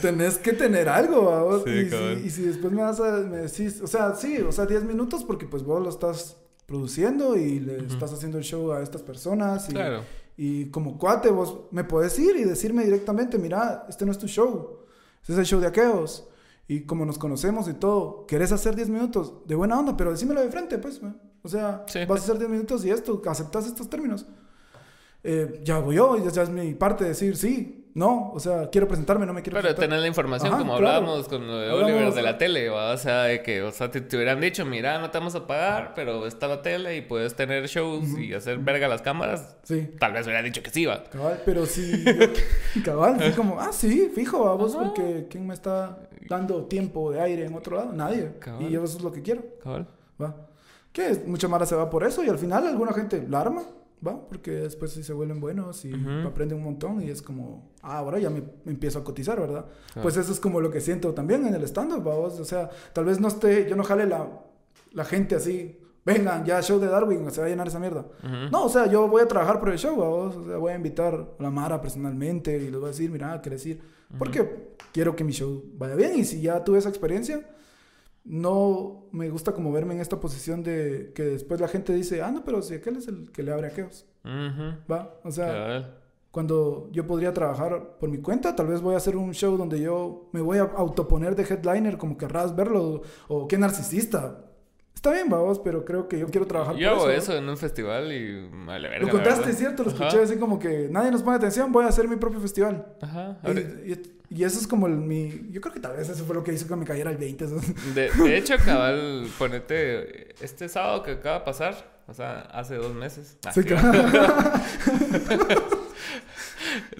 tenés que tener algo, vamos. Sí, y, si, cabal. y si después me vas a me decís, o sea, sí, o sea, 10 minutos porque pues vos lo estás produciendo y le estás haciendo el show a estas personas. Y, Claro. y como cuate, vos me podés ir y decirme directamente, mira, este no es tu show, este es el show de aqueos. Y como nos conocemos y todo, ¿querés hacer 10 minutos? De buena onda, pero decímelo de frente, pues. O sea, Sí, vas a hacer 10 minutos y esto, ¿aceptas estos términos? Eh, ya voy yo, ya, ya es mi parte de decir sí, no, o sea, quiero presentarme, no me quiero Pero presentar. tener la información Ajá, como claro. hablábamos con lo de Hablamos- Oliver de la tele, ¿va? o sea, de que, o sea, te, te hubieran dicho, mira, no te vamos a pagar, pero está la tele y puedes tener shows y hacer verga las cámaras, Sí, tal vez hubieran dicho que sí, va. cabal, pero sí, yo- cabal, así como, ah, sí, fijo, vamos, Ajá. porque ¿quién me está dando tiempo de aire en otro lado? Nadie. Cabal. Y yo eso es lo que quiero. Cabal. ¿va? Que mucha mara se va por eso y al final alguna gente la arma, ¿va? Porque después sí se vuelven buenos y Ujú. aprenden un montón y es como, ah, ahora ya me, me empiezo a cotizar, ¿verdad? Claro. Pues eso es como lo que siento también en el stand-up, ¿vamos? O sea, tal vez no esté, yo no jale la, la gente así, vengan, ya show de Darwin, se va a llenar esa mierda. Ujú. No, o sea, yo voy a trabajar por el show, ¿vamos? O sea, voy a invitar a la Mara personalmente y les voy a decir, mira, ¿qué decir? Porque quiero que mi show vaya bien y si ya tuve esa experiencia, no me gusta como verme en esta posición de que después la gente dice, ah, no, pero si aquel es el que le abre a Keos. ¿va? O sea, cuando yo podría trabajar por mi cuenta, tal vez voy a hacer un show donde yo me voy a autoponer de headliner, como querrás verlo, o qué narcisista. Está bien, vamos, pero creo que yo quiero trabajar Yo por hago eso. eso en un festival y vale verga. Lo la contaste, verdad. ¿cierto? Lo Ajá. escuché así como que nadie nos pone atención, voy a hacer mi propio festival. Ajá. Y, Ahora- y- y eso es como el, mi... Yo creo que tal vez eso fue lo que hizo que me cayera el 20. eso. De, de hecho, cabal, ponete este sábado que acaba de pasar, o sea, hace dos meses. Ah, Sí, claro.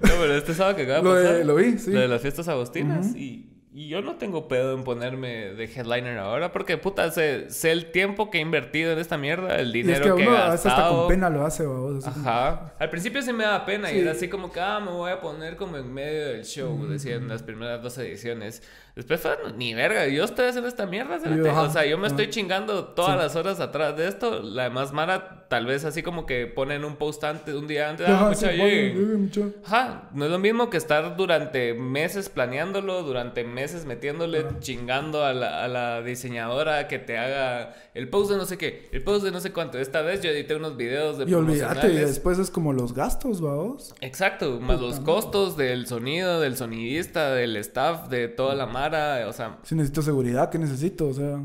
No, pero este sábado que acaba de Lo de- pasar. lo vi, sí. Lo de las fiestas agostinas. Y, y yo no tengo pedo en ponerme de headliner ahora porque, puta, sé, sé el tiempo que he invertido en esta mierda, el Y es dinero que que, uno he veces hasta gastado. con pena lo hace, babos. como- Ajá. Al principio sí me daba pena y era así como que, ah, me voy a poner como en medio del show, decían las primeras dos ediciones. Después fue, ni verga, yo estoy haciendo esta mierda, Y yo, cerote". ajá, O sea, yo me ajá. estoy chingando todas Sí. las horas atrás de esto. La demás Mara, tal vez así como que ponen un post antes, un día antes, ah, Ajá, mucha, sí, lleguen". bueno, llegue, mucha. Ajá, no es lo mismo que estar durante meses planeándolo, durante meses metiéndole, chingando a la, a la diseñadora que te haga el post de no sé qué, el post de no sé cuánto. Esta vez yo edité unos videos de Y olvídate, y después es como los gastos, babos. Exacto, más los costos del sonido, del sonidista, del staff, de toda la mara, o sea... Si necesito seguridad, ¿qué necesito? O sea,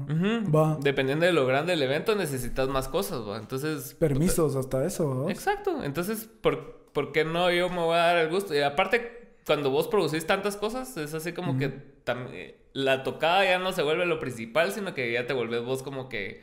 va. Dependiendo de lo grande del evento, necesitas más cosas, ¿va? Entonces... Permisos, hasta eso, babos. Exacto, entonces, ¿por, por qué no yo me voy a dar el gusto? Y aparte, cuando vos producís tantas cosas, es así como que eh, la tocada ya no se vuelve lo principal, sino que ya te volvés vos como que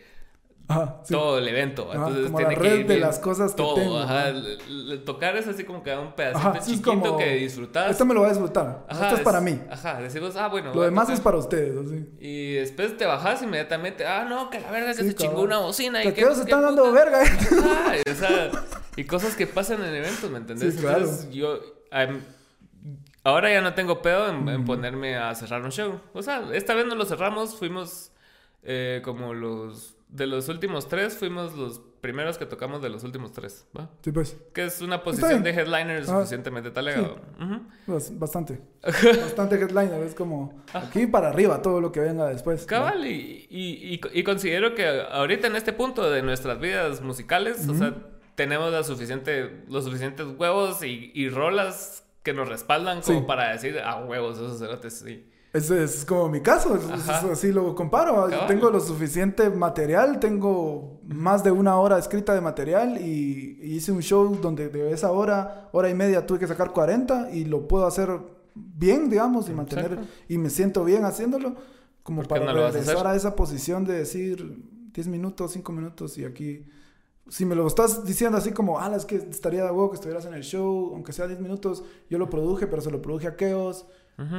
Ajá, sí. todo el evento. Ajá, Entonces como tiene la que red ir de las cosas que todo, tengo, ajá. ajá. El- el tocar es así como que un pedacito es chiquito como- que disfrutás. Esto me lo voy a disfrutar. Esto es para mí. Ajá, decimos, ah, bueno. Lo demás es para ustedes, así. Y después te bajas inmediatamente. Ah, no, que la verga que Sí, se chingó una bocina. Que y que se están dando puta. verga. Ajá, o sea, y cosas que pasan en eventos, ¿me entendés? Sí, claro. Entonces, yo. Ahora ya no tengo pedo en, en ponerme a cerrar un show. O sea, esta vez no lo cerramos, fuimos eh, como los. De los últimos tres, fuimos los primeros que tocamos de los últimos tres, ¿va? Sí, pues. Que es una posición de headliner Ah, suficientemente talegado. Bas- Bastante. Bastante headliner. Es como aquí para arriba todo lo que venga después. Cabal, y, y, y- y considero que ahorita en este punto de nuestras vidas musicales, o sea, tenemos la suficiente, los suficientes huevos y, y rolas que nos respaldan como Sí. para decir, ah, huevos, esos cerotes, sí. Ese es como mi caso, así lo comparo. Cabal. tengo lo suficiente material, tengo más de una hora escrita de material y, y hice un show donde de esa hora, hora y media tuve que sacar 40 y lo puedo hacer bien, digamos, y mantener, Exacto. y me siento bien haciéndolo, como ¿Por qué para no a regresar hacer? a esa posición de decir 10 minutos, 5 minutos y aquí... Si me lo estás diciendo así como, ah, es que estaría de huevo que estuvieras en el show, aunque sea 10 minutos, yo lo produje, pero se lo produje a Keos.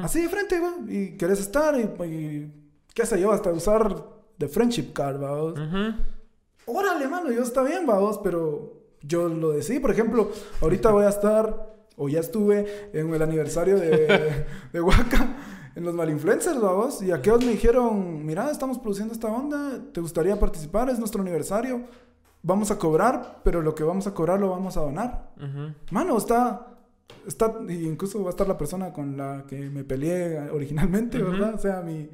Así de frente, va. Y querés estar y, y qué sé yo, hasta usar de friendship card, vamos. Ujú. Órale, mano, yo está bien, vamos, pero yo lo decidí. Por ejemplo, ahorita voy a estar, o ya estuve en el aniversario de, de Waka, en los Malinfluencers, vamos. Y aquellos me dijeron, mira, estamos produciendo esta onda, ¿te gustaría participar? Es nuestro aniversario. Vamos a cobrar, pero lo que vamos a cobrar lo vamos a donar. Mano, está. Está, incluso va a estar la persona con la que me peleé originalmente. ¿verdad? O sea, mi,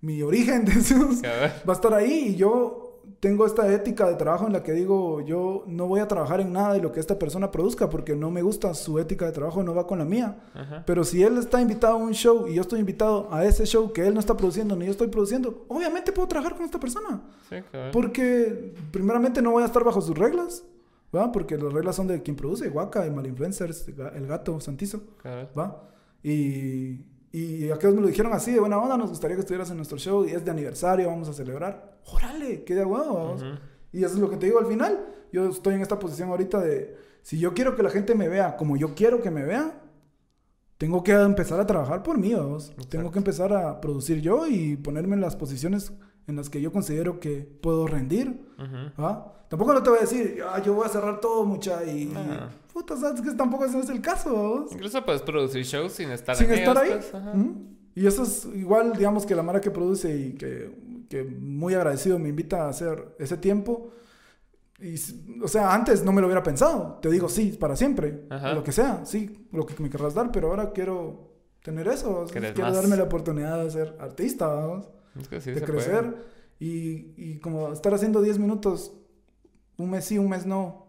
mi origen de esos Cabal. va a estar ahí y yo tengo esta ética de trabajo en la que digo, yo no voy a trabajar en nada de lo que esta persona produzca porque no me gusta su ética de trabajo, no va con la mía. Ajá. Pero si él está invitado a un show y yo estoy invitado a ese show que él no está produciendo ni yo estoy produciendo, obviamente puedo trabajar con esta persona. Sí, cabal. Porque primeramente no voy a estar bajo sus reglas, ¿va? Porque las reglas son de quien produce, Waka, el Malinfluencers, el gato, Santizo, Cabal. ¿va? Y, y aquellos me lo dijeron así, de buena onda, nos gustaría que estuvieras en nuestro show y es de aniversario, vamos a celebrar. ¡Órale! ¡Qué de huevo! vamos. Ujú. Y eso es lo que te digo al final. Yo estoy en esta posición ahorita de, si yo quiero que la gente me vea como yo quiero que me vea, tengo que empezar a trabajar por mí, vamos. Tengo que empezar a producir yo y ponerme en las posiciones en las que yo considero que puedo rendir. ¿ah? Tampoco no te voy a decir, ah, yo voy a cerrar todo, mucha, y... Ah. Puta, sabes que tampoco ese no es el caso, vamos. Incluso puedes producir shows sin estar Sin en estar ahí. pues, ajá. ¿Mm? Y eso es igual, digamos, que la Mara que produce y que, que muy agradecido me invita a hacer ese tiempo. Y, o sea, antes no me lo hubiera pensado. Te digo, sí, para siempre. Ajá. Lo que sea, sí, lo que me querrás dar, pero ahora quiero tener eso. quiero más. darme la oportunidad de ser artista, vamos, Es que sí de se crecer. puede. Y, y como estar haciendo 10 minutos, un mes sí, un mes no,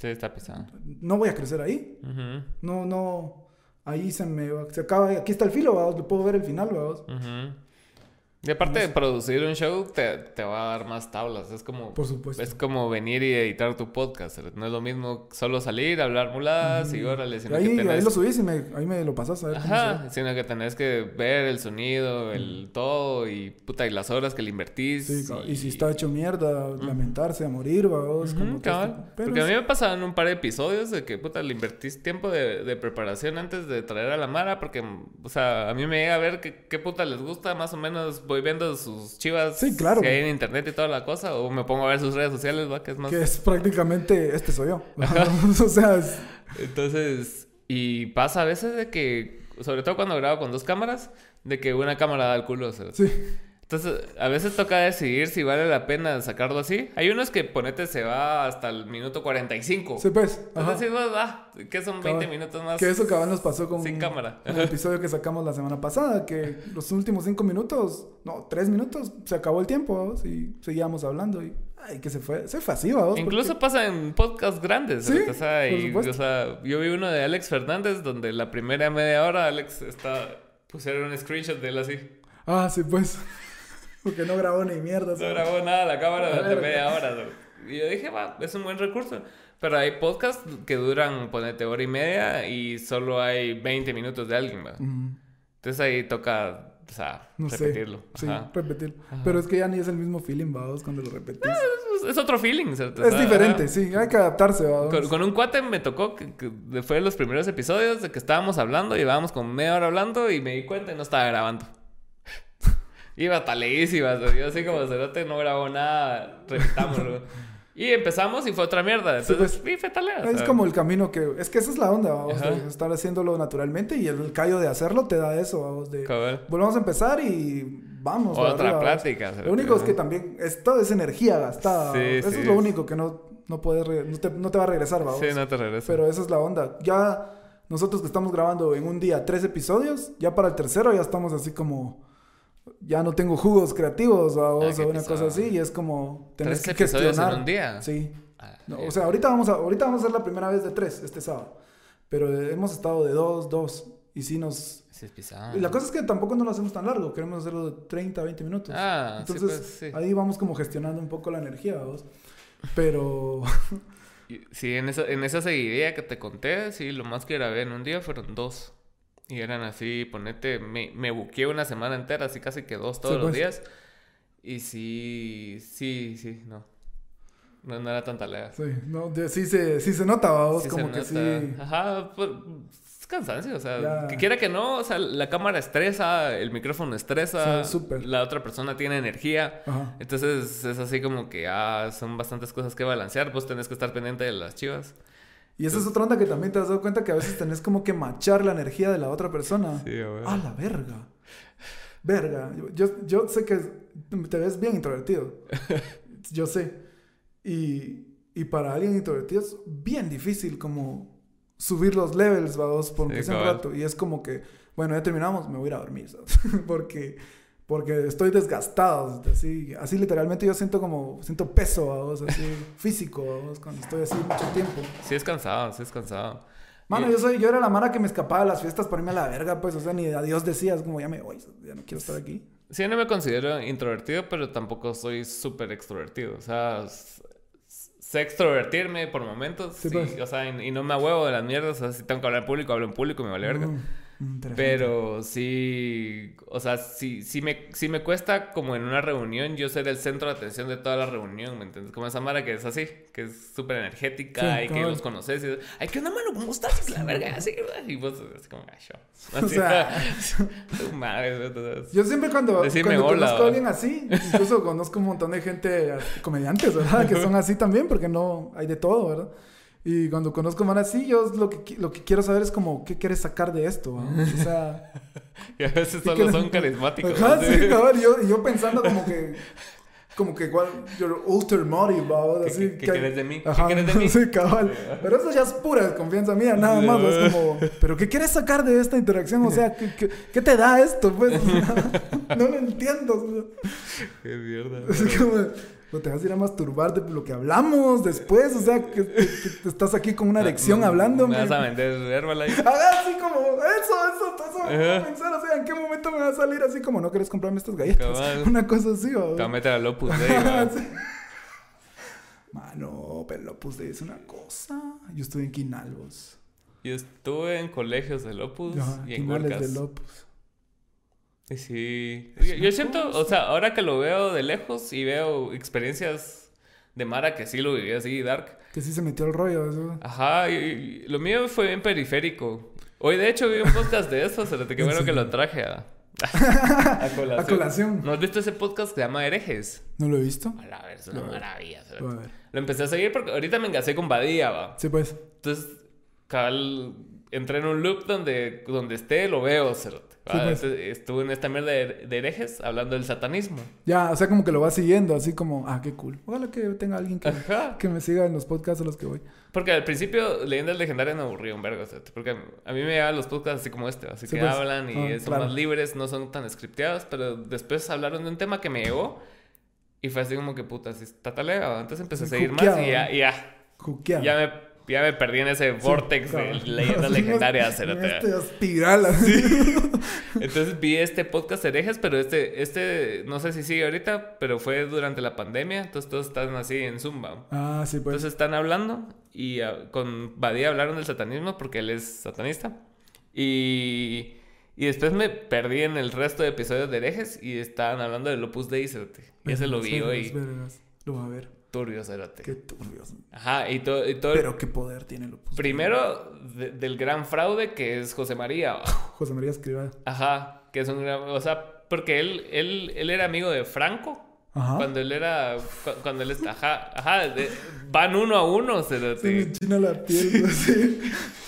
Sí, está pesado. no voy a crecer ahí. Ujú. No, no, ahí se me se acaba, aquí está el filo, vamos, le puedo ver el final, vamos. Ujú. Y aparte de producir un show, te, te, va a dar más tablas. Es como. Por supuesto. Es como venir y editar tu podcast. No es lo mismo solo salir, hablar muladas y órale. Sino ahí, que tenés... ahí lo subís y me, ahí me lo pasas a ver. Ajá. Sino que tenés que ver el sonido, el todo y puta, y las horas que le invertís. Sí, y, si está hecho mierda, lamentarse a morir, vamos. como Porque a mí me en un par de episodios de que puta, le invertís tiempo de, de, preparación antes de traer a la Mara. Porque, o sea, a mí me llega a ver qué puta les gusta más o menos voy viendo sus chivas sí, claro. que hay en internet y toda la cosa, o me pongo a ver sus redes sociales, ¿va? Que es más... Que es prácticamente, este soy yo. o sea, Entonces, y pasa a veces de que, sobre todo cuando grabo con dos cámaras, de que una cámara da el culo. Sí. Entonces, a veces toca decidir si vale la pena sacarlo así. Hay unos que ponete se va hasta el minuto 45. Sí, pues. Entonces, pues, ah, que son 20 minutos más. Que eso cabal nos pasó con sin cámara. el episodio que sacamos la semana pasada, que los últimos 5 minutos, no, 3 minutos, se acabó el tiempo y seguíamos hablando y ay, que se fue, se fue así, ¿vos? Incluso pasa en podcasts grandes. Sí, o sea, y, o sea, yo vi uno de Alex Fernández donde la primera media hora Alex está pusieron un screenshot de él así. Ah, sí, pues. Porque no grabó ni mierda. No grabó nada la cámara durante media hora. Y yo dije, va, es un buen recurso. Pero hay podcasts que duran, ponete, hora y media y solo hay 20 minutos de alguien, ¿va? Entonces ahí toca, o sea, repetirlo. Sí, repetirlo. Pero es que ya ni es el mismo feeling, vamos, cuando lo repetís. es, otro feeling, ¿cierto? Es diferente, sí, hay que adaptarse, vamos. Con, con, un cuate me tocó, que, fue de los primeros episodios de que estábamos hablando, llevábamos como media hora hablando y me di cuenta y no estaba grabando. Iba taleísima. Yo así como cerote no grabó nada. Repitámoslo. y empezamos y fue otra mierda. Entonces, sí, fue talea. Es como el camino que... Es que esa es la onda, vamos. De estar haciéndolo naturalmente y el callo de hacerlo te da eso, vamos. De... Volvemos a empezar y vamos. Otra plática. Lo único es que también... Es toda esa energía gastada. eso es lo único que no, no, puedes no, te, no te va a regresar, vamos. Sí, no te regresa. Pero esa es la onda. Ya... Nosotros que estamos grabando en un día tres episodios, ya para el tercero ya estamos así como ya no tengo jugos creativos o, una cosa así y es como tenés que gestionar en un día. Sí. Ah, o sea ahorita vamos a ahorita vamos a hacer la primera vez de tres este sábado pero hemos estado de dos dos y sí nos y la cosa es que tampoco no lo hacemos tan largo queremos hacerlo de 30 20 minutos. Ah, entonces pues, ahí vamos como gestionando un poco la energía ¿vos? pero sí en esa en esa seguidilla que te conté sí lo más que grabé en un día fueron dos y eran así, ponete, me, me buqueé una semana entera, así casi que dos todos los pues. días. Y sí, sí, sí, no. No, no era tanta lea. Sí, no, sí, se, sí se nota, vos, como que sí. Ajá, pues, es cansancio, o sea, que quiera que no, o sea, la cámara estresa, el micrófono estresa, la otra persona tiene energía. Ajá. Entonces es así como que ah, son bastantes cosas que balancear, pues tenés que estar pendiente de las chivas. Y esa es otra onda que también te has dado cuenta que a veces tenés como que machar la energía de la otra persona. Sí, a la verga. Verga. Yo, yo sé que te ves bien introvertido. yo sé. Y, y para alguien introvertido es bien difícil como subir los levels, vamos, por un rato. Y es como que, bueno, ya terminamos, me voy a ir a dormir, ¿sabes? Porque porque estoy desgastado, así, así literalmente yo siento como, siento peso, vos, así, físico, vos, cuando estoy así mucho tiempo. Sí es cansado, sí es cansado. Mano, yo soy, yo era la mara que me escapaba de las fiestas para irme a la verga, pues, o sea, ni adiós decías, como ya me voy, ya no quiero estar aquí. Sí, no me considero introvertido, pero tampoco soy súper extrovertido, o sea, sé extrovertirme por momentos, sí, pues. o sea, y, no me huevo de las mierdas, o sea, si tengo que hablar en público, hablo en público, me vale verga. Pero sí, o sea, sí, sí, me, sí me cuesta como en una reunión yo ser el centro de atención de toda la reunión, ¿me entiendes? Como esa Mara que es así, que es súper energética y que los conoces y ay, ¿qué onda, mano? ¿Cómo estás? La verga, así, y vos así como, ay, yo. Así, o sea, madre, yo siempre cuando, cuando conozco a alguien así, incluso conozco un montón de gente, comediantes, ¿verdad? Que son así también, porque no, hay de todo, ¿verdad? Y cuando conozco a así, yo lo que, lo que quiero saber es como, ¿qué quieres sacar de esto? O sea... y a veces solo son carismáticos. Ajá, sí, cabrón. Y yo, yo pensando como que... Como que igual, your ultra motive, Así, ¿Qué, quieres de mí? Ajá, ¿Qué quieres de mí? Sí, cabal. Pero eso ya es pura desconfianza mía, nada más. Es como, ¿pero qué quieres sacar de esta interacción? O sea, ¿qué, qué, te da esto? Pues, no lo entiendo. Qué mierda. Es como, No te vas a ir a masturbar de lo que hablamos después. O sea, que, que- que estás aquí con una erección hablando. Me vas a vender Herbalife. Haga así como, eso, eso, eso. pensar, o sea, ¿en qué momento me va a salir así como, no quieres comprarme estas galletas? Cabal. Una cosa así, ¿o? Te va a meter al Opus Dei. Sí. Mano, pero lo puse es una cosa. Yo estuve en Quinalbos. Yo estuve en colegios del Opus Ajá, y en Quinales Huercas. de Lopus. Y Sí. Yo, siento, o sea, ahora que lo veo de lejos y veo experiencias de Mara que sí lo viví así, Dark. Que sí se metió el rollo. Eso. Ajá, y, y lo mío fue bien periférico. Hoy, de hecho, vi un podcast de eso, se qué ¿En bueno que lo traje a, a colación. A colación. ¿No has visto ese podcast que se llama Herejes? ¿No lo he visto? A la ver, es una Lo- maravilla. Lo ver. Lo empecé a seguir porque ahorita me engasé con Badía, va. Sí, pues. Entonces, cabal, entré en un loop donde, donde esté, lo veo, va. Sí, pues. Entonces, estuve en esta mierda de, de herejes hablando del satanismo. Ya, o sea, como que lo va siguiendo, así como, ah, qué cool. Ojalá que tenga alguien que, que me siga en los podcasts a los que voy. Porque al principio Leyendas Legendarias me aburrió un vergo, cerote, porque a mí me llegaban los podcasts así como este, así Sí, que pues. hablan y Ah, son claro. más libres, no son tan scripteados, pero después hablaron de un tema que me llegó y fue así como que puta, si está talega, entonces empecé a seguir más y ya, y ya, Juqueado. ya me, ya me perdí en ese vortex de cabal. Leyendas Así, Legendarias, en. Este espiral. Entonces vi este podcast herejes, pero este, este, no sé si sigue ahorita, pero fue durante la pandemia, entonces todos están así en Zumba. Ah, sí, pues. Entonces están hablando y ah, con Badía hablaron del satanismo porque él es satanista. Y, y después me perdí en el resto de episodios de herejes y estaban hablando del Opus Dei. Y ese lo vi hoy. Lo va a ver. Turbio, cerote. Qué turbios. Ajá, y, to- y todo... Pero qué poder tiene Lopus. Primero, de- del gran fraude que es José María. José María Escrivá. Ajá, que es un gran... O sea, porque él, él, él era amigo de Franco. Ajá. Cuando él era... cu- Cuando él... est- Ajá, ajá. de- van uno a uno, Se cerote. me enchina la piel, así.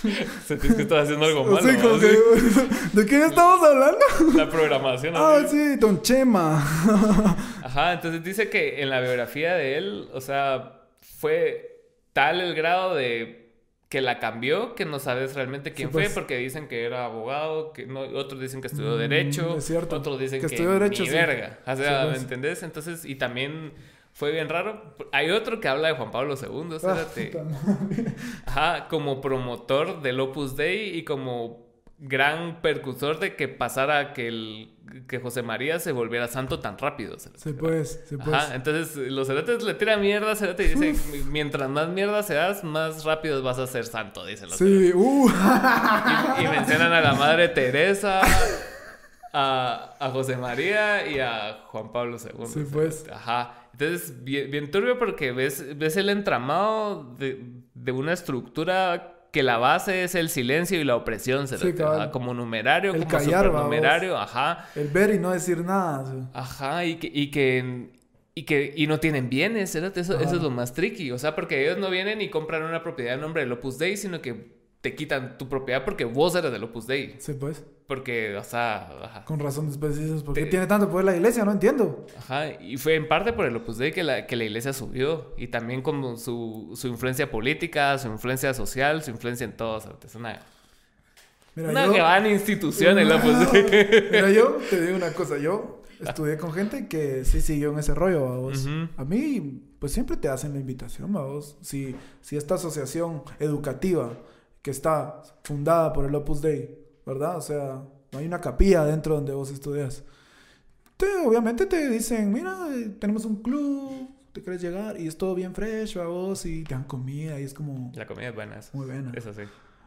Sentís que estás haciendo algo malo. Como ¿no? que, Sí, ¿De qué estamos hablando? La programación. Ah, sí, Don Chema. Ajá, entonces dice que en la biografía de él, o sea, fue tal el grado de que la cambió que no sabes realmente quién Sí, pues. fue porque dicen que era abogado, que no, otros dicen que estudió Mm, derecho, es cierto. otros dicen Que que, estudió derecho, ni sí. verga. O sea, Sí, ¿me pues. entendés? Entonces, y también fue bien raro. Hay otro que habla de Juan Pablo II, Ah, espérate. madre. Ajá, como promotor del Opus Dei y como gran percursor de que pasara que el que José María se volviera santo tan rápido. cerote. Se pues, se pues. Ajá, entonces los cerotes le tiran mierda a cerote y dicen, mientras más mierda seas, más rápido vas a ser santo, dicen los Sí, uh. Y, y mencionan a la madre Teresa, a, a José María y a Juan Pablo II. Sí, pues. Ajá. Entonces, bien, bien turbio porque ves, ves el entramado de, de una estructura que la base es el silencio y la opresión, cerote, cabal. ajá, como numerario, El como callar, supernumerario, ajá. El ver y no decir nada. sí. Ajá, y que, y que, y que, y no tienen bienes, eso, eso es lo más tricky, o sea, porque ellos no vienen y compran una propiedad en nombre del Opus Dei, sino que te quitan tu propiedad porque vos eres del Opus Dei, Sí, pues. Porque, o sea, ajá. Con razón después dices, ¿por qué Te- tiene tanto poder la iglesia? No entiendo. Ajá, y fue en parte por el Opus Dei que la, que la iglesia subió. Y también como su, su influencia política, su influencia social, su influencia en todo. cerote. Es una, Mira, una yo, gran institución el Opus Dei. Mira, yo te digo una cosa. Yo estudié con gente que sí siguió en ese rollo, vos. Ujú. A mí, pues siempre te hacen la invitación, vos. Si, si esta asociación educativa que está fundada por el Opus Dei, ¿verdad? O sea, no hay una capilla dentro donde vos estudias. Te, obviamente te dicen, mira, tenemos un club, te quieres llegar y es todo bien fresh, vos, y te dan comida y es como La comida es buena, eso. muy buena. Eso sí.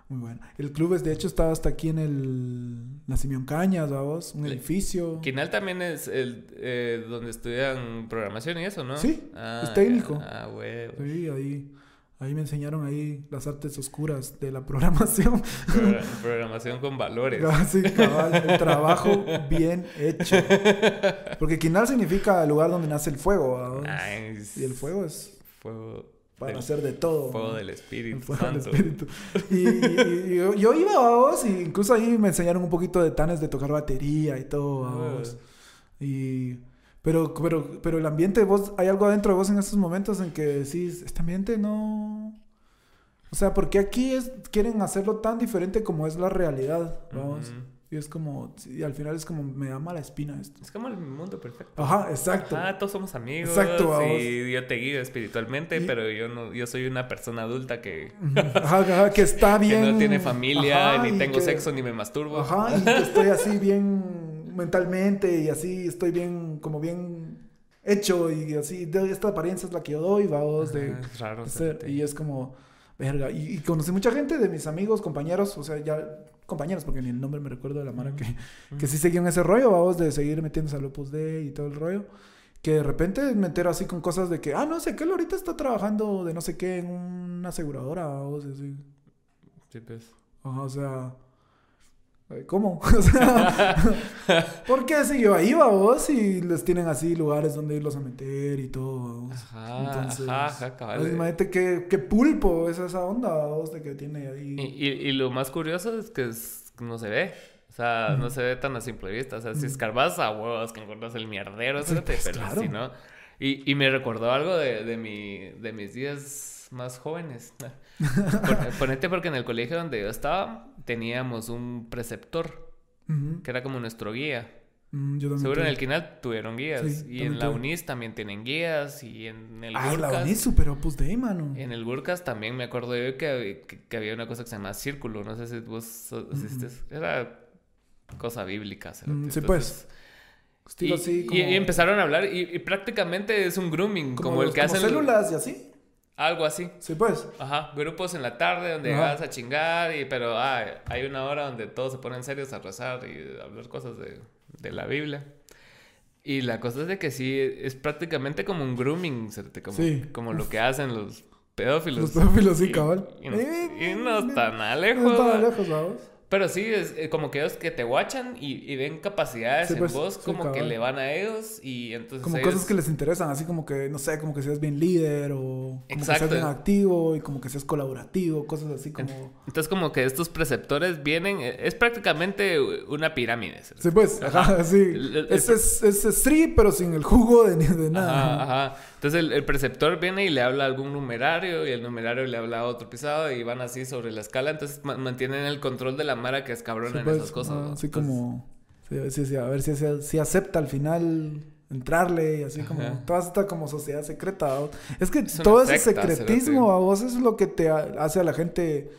Muy bueno. El club es, de hecho, estaba hasta aquí en el... La Simeón Cañas, vamos, un Le- edificio. Quinal también es el eh, donde estudian programación y eso, ¿no? Sí, Ah, es técnico. Ah, huevo. Sí, ahí, ahí me enseñaron ahí las artes oscuras de la programación. Progra- programación con valores. Así, cabal, el trabajo bien hecho. Porque Quinal significa el lugar donde nace el fuego. Nice. Y el fuego es Fuego para del, hacer de todo. fuego del El Espíritu fuego del espíritu. Y, y- y yo, yo iba, vamos, y incluso ahí me enseñaron un poquito de tanes de tocar batería y todo, vamos. Y... Pero, pero, pero el ambiente, vos, hay algo adentro de vos en esos momentos en que decís, este ambiente no... O sea, porque aquí es, quieren hacerlo tan diferente como es la realidad, vamos. Ujú. Y es como, y al final es como, me da mala espina esto. Es como el mundo perfecto. Ajá, exacto. Ah, todos somos amigos. Exacto, vamos. y yo te guío espiritualmente, Y- pero yo no, yo soy una persona adulta que, Ajá, ajá, que está que bien. no tiene familia, Ajá, ni tengo que- sexo, ni me masturbo. Ajá, y que estoy así bien mentalmente y así estoy bien, como bien hecho y así, de esta apariencia es la que yo doy, vamos, de, es raro. de ser- y es como, verga, y, y conocí mucha gente de mis amigos, compañeros, o sea, ya compañeros, porque ni el nombre me recuerdo de la mara que, que sí seguían ese rollo, vamos, de seguir metiéndose al Opus Dei y todo el rollo. Que de repente me entero así con cosas de que, ah, no sé, que él ahorita está trabajando de no sé qué en una aseguradora, vamos, así. Sí, pues. Ajá, o sea. ¿Cómo? O sea, ¿por qué si yo ahí vos y les tienen así lugares donde irlos a meter y todo? Ajá, ajá, ajá, cabal. pues, imagínate qué, qué pulpo es esa onda vos de que tiene ahí. Y, y, y lo más curioso es que es- no se ve. O sea, no se ve tan a simple vista. O sea, si escarbas a huevos que encuentras el mierdero, Sí, pues, pero claro. si no. Y, y me recordó algo de, de, mi, de mis días más jóvenes. Pon- Ponete porque en el colegio donde yo estaba teníamos un preceptor que era como nuestro guía. Mm, yo Seguro en el Quinal tuvieron guías. Sí, y en la tuve. UNIS también tienen guías. Y en el Ah, la Gurkas- UNI super Opus Dei, mano. en el Gurkas también me acuerdo yo que, que, que había una cosa que se llama círculo. No sé si vos asistes. Era cosa bíblica. Mm, sí, Entonces, pues. Y, Estilo así como. y- y empezaron a hablar y, y prácticamente es un grooming, como, el los- que hacen los- células y así. Algo así. Sí, pues. Ajá, grupos en la tarde donde Ajá. vas a chingar, y, pero ah, hay una hora donde todos se ponen serios a rezar y a hablar cosas de, de la Biblia. Y la cosa es de que sí, es prácticamente como un grooming, como, Sí. como lo que hacen los pedófilos. Los pedófilos, sí, Y- cabal. Y, no, y no están a No lejos. estaba ¿va? lejos, vamos. Pero sí, es eh, como que ellos que te guachan y, y ven capacidades Sí, en pues, vos sí, como que le van a ellos y entonces Como ellos- cosas que les interesan, así como que, no sé, como que seas bien líder o como que seas bien activo y como que seas colaborativo, cosas así como... Entonces como que estos preceptores vienen, eh, es prácticamente una pirámide. Sí, pues, ajá, Ajá. sí. Es, es, es pero sin el jugo de, de nada. Ajá, ajá. Entonces el, el preceptor viene y le habla a algún numerario y el numerario le habla a otro pisado y van así sobre la escala. Entonces ma- mantienen el control de la mara que es cabrona Sí, en pues, esas cosas. ¿no? así Entonces, como... sí, sí, sí, a ver si, si, si acepta al final entrarle y así como... Ajá. Toda esta como sociedad secreta. ¿no? Es que Es todo ese secta, secretismo a vos es lo que te ha- hace a la gente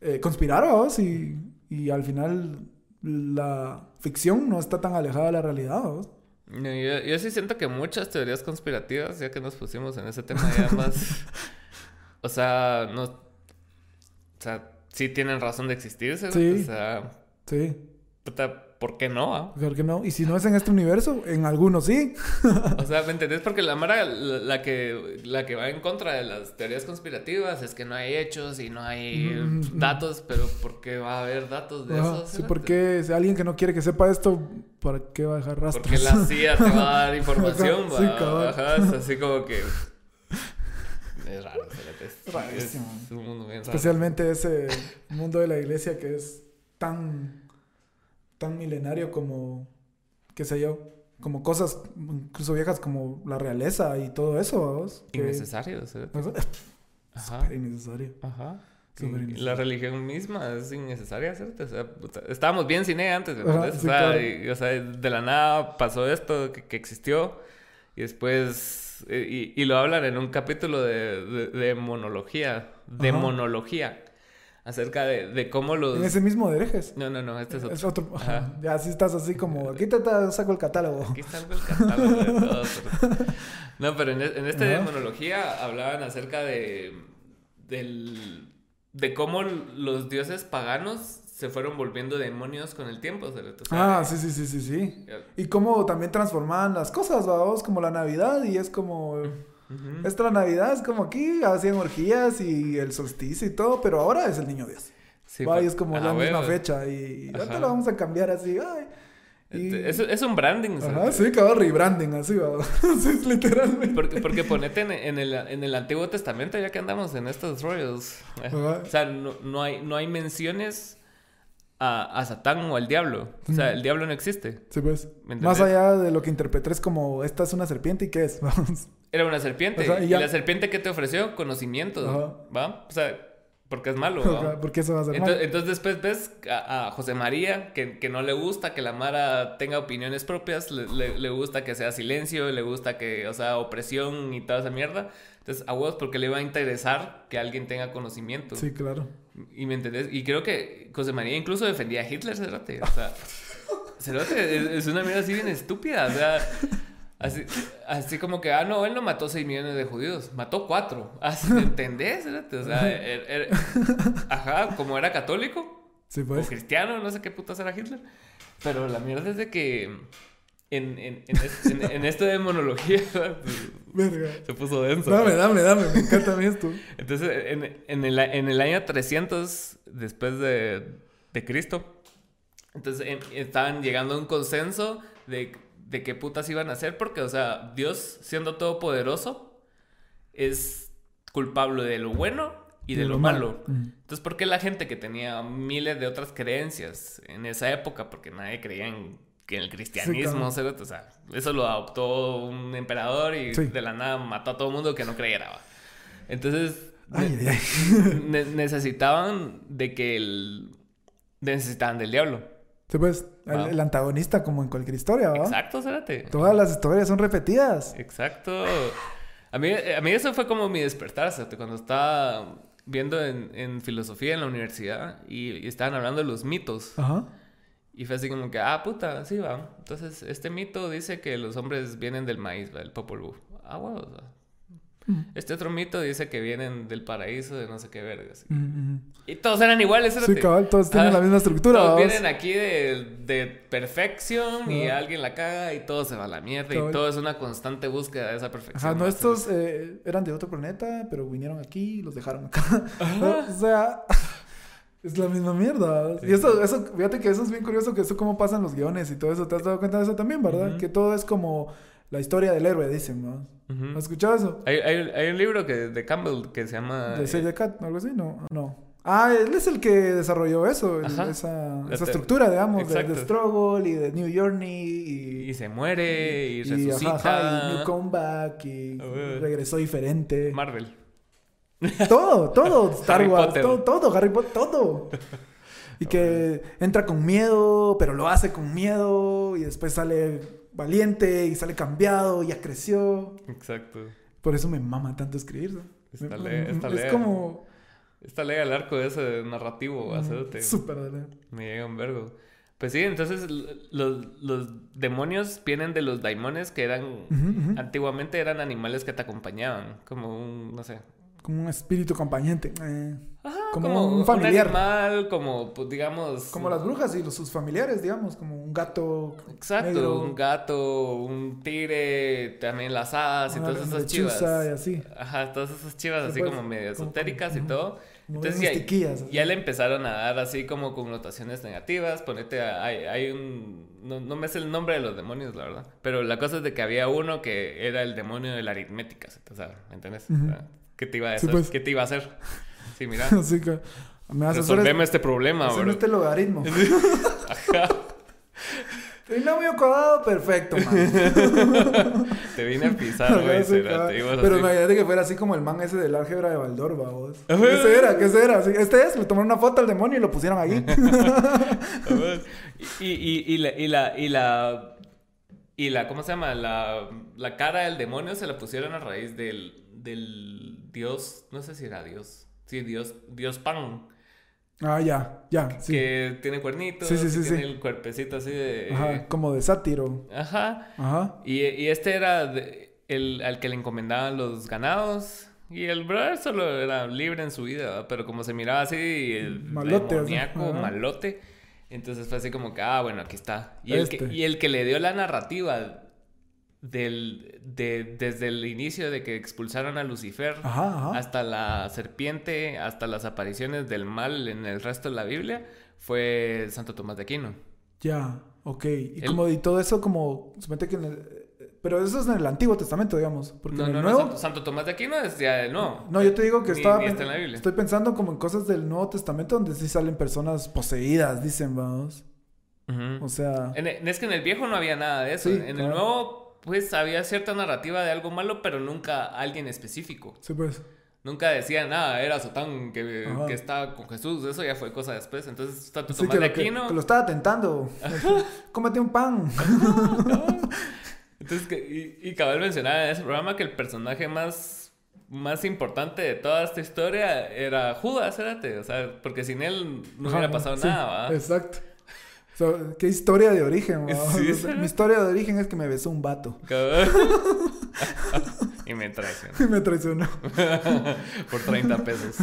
eh, conspirar a vos y, y al final la ficción no está tan alejada de la realidad. ¿a vos? Yo, yo sí siento que muchas teorías conspirativas, ya que nos pusimos en ese tema ya más... o sea, no... O sea, sí tienen razón de existirse. Sí. O sea, Sí, puta, ¿por qué no? ah? claro que no. Y si no es en este universo, en algunos sí. O sea, ¿me entendés? Porque la Mara, la, la que, la que va en contra de las teorías conspirativas es que no hay hechos y no hay Mm, datos, pero ¿por qué va a haber datos de Ajá, eso? sí, porque si alguien que no quiere que sepa esto, ¿para qué va a dejar rastros? Porque la CIA te va a dar información, Ajá, sí, va. Ajá, es así como que... Es raro, es, Rarísimo. es un mundo bien raro. Especialmente ese mundo de la iglesia que es tan, tan milenario como, qué sé yo, como cosas incluso viejas como la realeza y todo eso. Que- Innecesario, ¿sí? Ajá. Súper innecesario. Ajá. Súper la innecesario. religión misma es innecesaria, ¿cierto? O sea, estábamos bien sin ella antes, sí, o, sea, claro. y- o sea, de la nada pasó esto que, que existió y después... eh, Y, y lo hablan en un capítulo de, de, de monología, de Ajá. monología, acerca de, de cómo los... En ese mismo de herejes. No, no, no, este es otro. Es otro. Ajá. Ya así estás así como, aquí te, te saco el catálogo. Aquí está el catálogo de todo, pero- No, pero en, en este de Ajá. monología hablaban acerca de del de cómo los dioses paganos se fueron volviendo demonios con el tiempo. ¿cierto? O sea, Ah, sí, sí, sí, sí, sí. Y cómo también transformaban las cosas, vamos, como la Navidad y es como... Esta la Navidad es como aquí, hacían orgías y el solsticio y todo, pero ahora es el niño Dios. Sí, Va, y es como ajá, la misma fecha y ahorita Ajá. lo vamos a cambiar así, ay. Y... Este, Es, es un branding. Ajá, ¿sabes? sí, cabrón, rebranding, así, va. sí, es literalmente. Porque, porque ponete en, en el, en el Antiguo Testamento, ya que andamos en estos rollos. eh, Ajá. O sea, no, no hay, no hay menciones a, a Satán o al diablo. O sea, el diablo no existe. Sí, pues. ¿Me Más allá de lo que interpreté es como, esta es una serpiente y qué es, vamos. Era una serpiente. O sea, y y ya- la serpiente que te ofreció conocimiento, Ajá. ¿va? O sea, porque es malo. ¿no? Porque eso va a ser Entonces, malo. entonces después ves a, a José María, que, que no le gusta que la Mara tenga opiniones propias, le, le- le gusta que sea silencio, le gusta que, o sea, opresión y toda esa mierda. Entonces, a huevos, porque le va a interesar que alguien tenga conocimiento. Sí, claro. Y me entendés, y creo que José María incluso defendía a Hitler, Cerote. O sea, Cerote es, es una mierda así bien estúpida. O sea, así, así como que, ah, no, él no mató 6 millones de judíos, mató 4. Así, ¿me entendés? O sea, er- er- ajá, como era católico Sí, o pues. cristiano, no sé qué putas era Hitler. Pero la mierda es de que en, en, en, es- en- en esto de monología se puso denso. Dame, dame, dame. Me encanta a mí esto. Entonces, en, en el, en el año 300 después de, de Cristo, entonces estaban llegando a un consenso de, de qué putas iban a hacer, porque, o sea, Dios, siendo todopoderoso, es culpable de lo bueno y de, lo, malo. Mm. Entonces, ¿por qué la gente que tenía miles de otras creencias en esa época? Porque nadie creía en, en el cristianismo, claro. cerote, o sea, eso lo adoptó un emperador y Sí. de la nada mató a todo el mundo que no creyera. ¿va? Entonces, ay. ne- necesitaban de que el... Necesitaban del diablo. Sí, pues. El, Wow. el antagonista, como en cualquier historia, ¿va? Exacto, cérate. Todas las historias son repetidas. Exacto. A mí, a mí eso fue como mi despertar, ¿sabes? Cuando estaba viendo en, en filosofía en la universidad y, y estaban hablando de los mitos. Ajá. Y fue así como que, ah, puta, sí va. Entonces, este mito dice que los hombres vienen del maíz, ¿va? el Popol Vuh. Ah, bueno. o sea. Mm. Este otro mito dice que vienen del paraíso de no sé qué vergas. Mm, mm. Y todos eran iguales, Sí, cabal, todos tienen la misma estructura. Todos vienen aquí de, de perfección y alguien la caga y todo se va a la mierda Cabal. y todo es una constante búsqueda de esa perfección. Ajá, no, estos eh, eran de otro planeta, pero vinieron aquí y los dejaron acá. O sea, es la misma mierda. Y eso, eso, fíjate que eso es bien curioso, que eso cómo pasan los guiones y todo eso. ¿Te has dado cuenta de eso también, verdad? Ujú. Que todo es como la historia del héroe, dicen, ¿no? Ujú. ¿Has escuchado eso? hay, hay, hay un libro que, de Campbell que se llama... ¿De eh, Save the Cat? ¿Algo así? No, no. Ah, él es el que desarrolló eso, el- esa, La esa estructura, digamos, de, Exacto. de Struggle y de New Journey y... y se muere y, y, resucita. ajá, ajá, y New Comeback y regresó diferente. Marvel. Todo, todo, Star Harry Wars, Potter. todo, todo, Harry Potter, todo. Y que entra con miedo, pero lo hace con miedo y después sale valiente y sale cambiado, ya creció. Exacto. Por eso me mama tanto escribir. ¿no? Está Me- le- me- está es lea. como Está lea el arco ese narrativo, hacerte. súper de- Me llega un vergo. Pues sí, entonces los, los demonios vienen de los daimones que eran... Antiguamente eran animales que te acompañaban, como un, no sé. como un espíritu acompañante. eh, Ajá, Como como, un un, familiar. animal, como, pues, digamos... como las brujas y los, sus familiares, digamos, como un gato. Exacto, negro, un gato, un tigre, también las hadas y todas esas chivas. y así. Ajá, todas esas chivas Sí, así pues, como medio como- esotéricas y todo. Entonces ya, ya le empezaron a dar así como connotaciones negativas. Ponete, a- hay, hay un... No, no me sé el nombre de los demonios, la verdad. Pero la cosa es de que había uno que era el demonio de la aritmética. O sea, ¿me entiendes? Sea, ¿Qué te iba a Sí, hacer? pues. ¿Qué te iba a hacer? Sí, mira. Así que me Resolveme este problema, bro. este logaritmo. Ajá. Trinomio cuadrado perfecto, man. Te vine a pisar, güey. Pero imagínate que fuera así como el man ese del álgebra de Baldor, vos. ¿Qué era? ¿Qué era? Este es, le tomaron una foto al demonio y lo pusieron ahí. y, y, y, la, y la y la y la ¿cómo se llama? La, la cara del demonio se la pusieron a raíz del, del dios, no sé si era dios. Sí, dios dios Pan, ah, ya, ya, sí. que tiene cuernitos, Sí, sí, sí, tiene el cuerpecito así de Ajá, como de sátiro. Ajá. Ajá. Y, y este era de- el al que le encomendaban los ganados. Y el brother solo era libre en su vida, ¿verdad? pero como se miraba así, el Malote, demoníaco, malote, entonces fue así como que, ah, bueno, aquí está. Y, el que, Este. y el que le dio la narrativa del, de, desde el inicio de que expulsaron a Lucifer Ajá, ajá. hasta la serpiente, hasta las apariciones del mal en el resto de la Biblia, fue Santo Tomás de Aquino. Ya, ok. Y El- como y todo eso como, que en el... Pero eso es en el Antiguo Testamento, digamos. Porque No, en el no, no, Nuevo... Santo, Santo Tomás de Aquino es ya de no. No, yo te digo que Ni- estaba ni pen- está en la Biblia. estoy pensando como en cosas del Nuevo Testamento donde sí salen personas poseídas, dicen, vamos. O sea, En el- es que en el viejo no había nada de eso. Sí, en el nuevo, pues había cierta narrativa de algo malo, pero nunca alguien específico. sí pues. Nunca decía nada, era Sotán que, que estaba con Jesús, eso ya fue cosa después. Entonces está tu Sí, Tomás que, de lo, que- Aquino. que lo estaba tentando. Cómete un pan. Entonces, que, y, y Cabal mencionaba en ese programa que el personaje más, más importante de toda esta historia era Judas, érate. O sea, porque sin él no hubiera Ajá, pasado sí, nada, ¿va? Exacto. So, qué historia de origen. Sí, O sea, sí. Mi historia de origen es que me besó un vato. Y me traicionó. Y me traicionó. Por 30 pesos.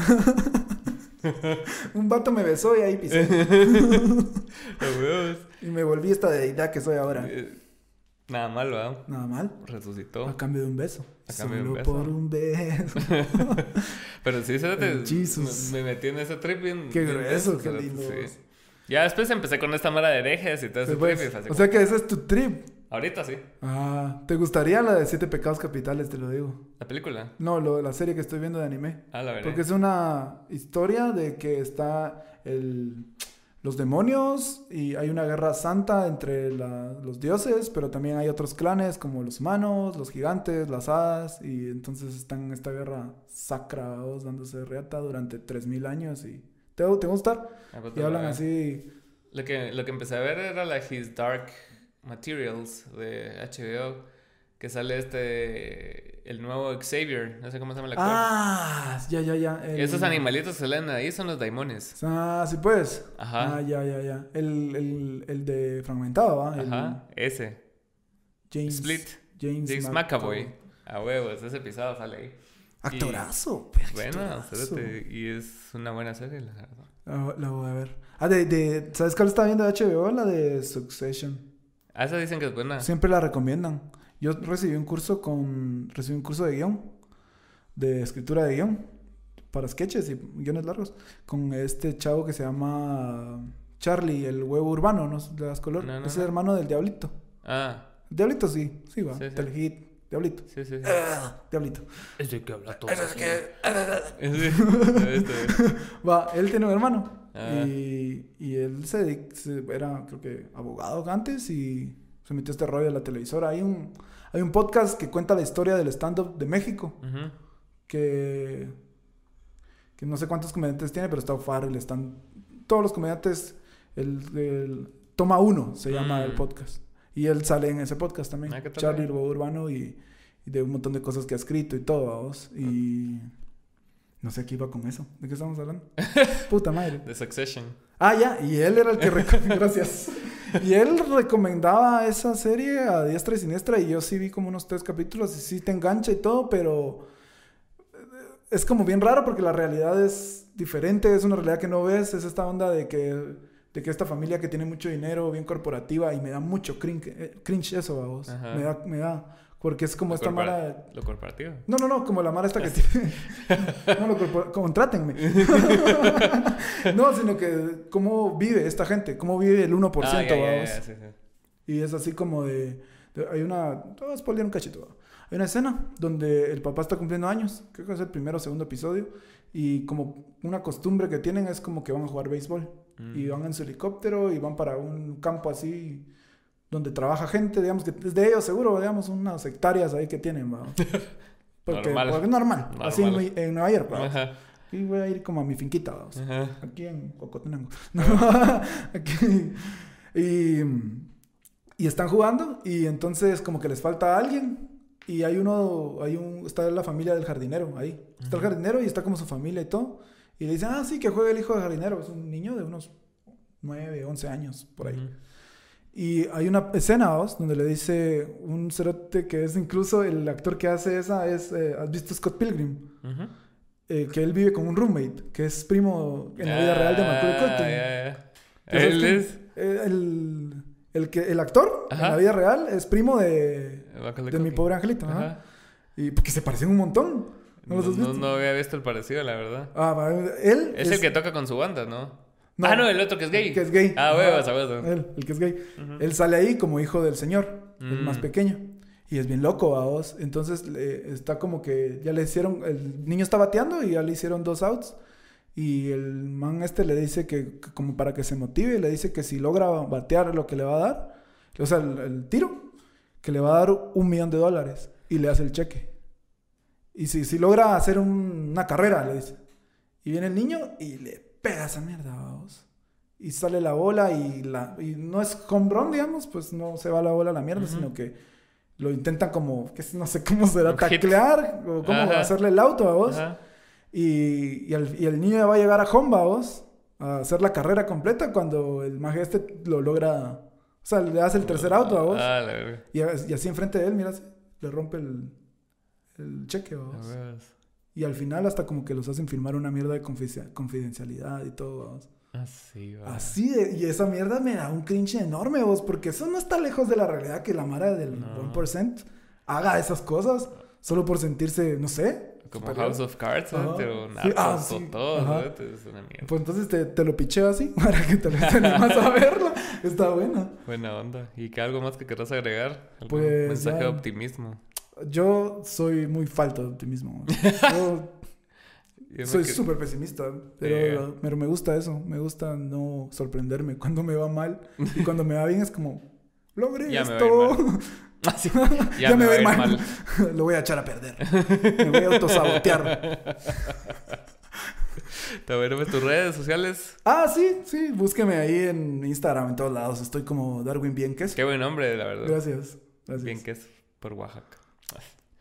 Un vato me besó y ahí pisé. Y me volví esta deidad que soy ahora. Eh, Nada mal, ¿verdad? Nada mal. Resucitó. A cambio de un beso. A cambio de un Solo beso. por un beso. Pero sí, fíjate, Jesus. me, me metí en ese trip bien. Qué bien grueso, denso, qué lindo. sí. Ya después empecé con esta mara de herejes y todo ese Después, trip. y fue así o sea que ese es tu trip. Ahorita sí, Ah, ¿te gustaría la de Siete Pecados Capitales? Te lo digo. la película. No, lo, la serie que estoy viendo de anime. Ah, la verdad. Porque es una historia de que está el, los demonios y hay una guerra santa entre la- los dioses, pero también hay otros clanes como los humanos, los gigantes, las hadas, y entonces están en esta guerra sacra, dándose reata durante 3000 años y te, te va a gustar. Ah, pues, Y la hablan así, Lo que, lo que empecé a ver era la His Dark Materials de HBO. Que sale este. El nuevo Xavier. No sé cómo se llama el actor. ah, ya, ya, ya. el- Esos animalitos que salen ahí son los daimones. Ah, sí pues. Ajá. Ah, ya, ya, ya. El, el, el de Fragmentado, ¿va? El Ajá. Ese. James, Split. James, James McAvoy. A huevos, ese pisado sale ahí. Actorazo. Bueno, actorazo. espérate, y es una buena serie, la verdad. La, la voy a ver. Ah, de, de, ¿sabes cuál estaba viendo de HBO? La de Succession. Ah, esa dicen que es buena. Siempre la recomiendan. Yo recibí un curso con... Recibí un curso de guion. De escritura de guion. Para sketches y guiones largos. Con este chavo que se llama... Charlie, el huevo urbano, ¿no? Le das color. No, no, es no. el hermano del Diablito. Ah, Diablito sí, sí va. Sí, sí. Telehit, Diablito. sí, sí. sí. Ah, Diablito. Es de que habla todo. Es que... Va, él tiene un hermano. Ah. Y, y él se, era, creo que, abogado antes y se metió este rollo de la televisora. Hay un, hay un podcast que cuenta la historia del stand-up de México. Que, que no sé cuántos comediantes tiene, pero está O'Farrell, están todos los comediantes. El, el- Toma Uno se llama Mm. el podcast. Y él sale en ese podcast también. Ah, ¿qué tal, Charlie huevo urbano y, y de un montón de cosas que ha escrito y todo. Y no sé qué iba con eso. ¿De qué estamos hablando? Puta madre. The Succession. Ah, ya, y él era el que recomendaba. Gracias. Y él recomendaba esa serie a diestra y siniestra. Y yo sí vi como unos tres capítulos y sí te engancha y todo, pero eh, es como bien raro porque la realidad es diferente. Es una realidad que no ves. Es esta onda de que, de que esta familia que tiene mucho dinero, bien corporativa, y me da mucho cringe, eh, cringe eso. Ajá. Me da, me da. Porque es como Lo esta mara. Lo corporativo. No, no, no, como la mara esta que tiene. no, lo corpora- contrátenme. no, sino que cómo vive esta gente, cómo vive el 1%, Ah, vamos. sí, sí. Y es así como de. de- hay una. Te voy a spoilear un cachito. ¿va? Hay una escena donde el papá está cumpliendo años, creo que es el primero o segundo episodio, y como una costumbre que tienen es como que van a jugar béisbol. Y van en su helicóptero y van para un campo así donde trabaja gente, digamos que es de ellos seguro, digamos, unas hectáreas ahí que tienen, ¿va? Porque Normal. porque es normal, así en, en Nueva York, ¿va? Ajá. Y voy a ir como a mi finquita. Ajá. Aquí en Cocotenango. No, aquí. Y, y están jugando y entonces como que les falta alguien y hay uno, hay un, está la familia del jardinero ahí. Está el jardinero y está como su familia y todo. Y le dicen, ah, sí, que juegue el hijo del jardinero. Es un niño de unos 9, 11 años, por ahí. Ujú. Y hay una escena, ¿vos? donde le dice un cerote que es incluso el actor que hace esa, es, eh, ¿has visto Scott Pilgrim? Ujú. Eh, que él vive con un roommate, que es primo en la vida real de Macaulay Ah, Culkin. ¿Tú sabes Él es. Eh, El, el, que, el actor Ajá. en la vida real es primo de, de mi pobre angelito. ajá. Ajá. Y porque se parecen un montón. ¿No No, los has no, visto? no había visto el parecido, la verdad. Ah, él Es, el que toca con su banda, ¿no? No. ah, no, el otro que es gay. que es gay. Ah, a huevos. Él, el que es gay. Ujú. Él sale ahí como hijo del señor, el Mm. más pequeño. Y es bien loco a vos. Entonces está como que ya le hicieron, el niño está bateando y ya le hicieron dos outs. Y el man este le dice que, que como para que se motive, le dice que si logra batear lo que le va a dar, o sea, el, el tiro, que le va a dar un millón de dólares. Y le hace el cheque. Y si, si logra hacer un- una carrera, le dice. Y viene el niño y le pega esa mierda, vamos. Y sale la bola y, la, y no es home run, digamos, pues no se va la bola a la mierda, sino que lo intentan como, que no sé cómo será, hit. taclear o cómo Ajá. hacerle el auto a vos. Y, y, el, y el niño va a llegar a home, vos, a hacer la carrera completa cuando el maje este lo logra, o sea, le hace el tercer auto a vos. Ah, la verga. Y, y así enfrente de él, mira, le rompe el, el cheque, vamos. Y al final hasta como que los hacen firmar una mierda de confidencia- confidencialidad y todo, vamos. Así, va. Así, de- y esa mierda me da un cringe enorme, vos, porque eso no está lejos de la realidad que la mara del No. 1% haga esas cosas solo por sentirse, no sé. Como superior. House of Cards. Ajá. Pero Sí, ah, todo. ¿no? Es una mierda. Pues entonces te, te lo picheo así para que te, te animas a verla. Está buena. Buena onda. ¿Y qué algo más que querrás agregar? ¿Algún Pues, mensaje de optimismo? Yo soy muy falto de optimismo. Yo Yo soy que- súper pesimista, pero, Yeah. pero me gusta eso. Me gusta no sorprenderme cuando me va mal. Y cuando me va bien es como, logré Ya esto. Ah. Ya, Ya, me, va mal. mal. Lo voy a echar a perder. Me voy a autosabotear. Te ver en tus redes sociales. Ah, sí, sí. Búsqueme ahí en Instagram, en todos lados. Estoy como Darwin Bien Queso. Qué buen nombre, la verdad. Gracias. Gracias. Bien que es por Oaxaca.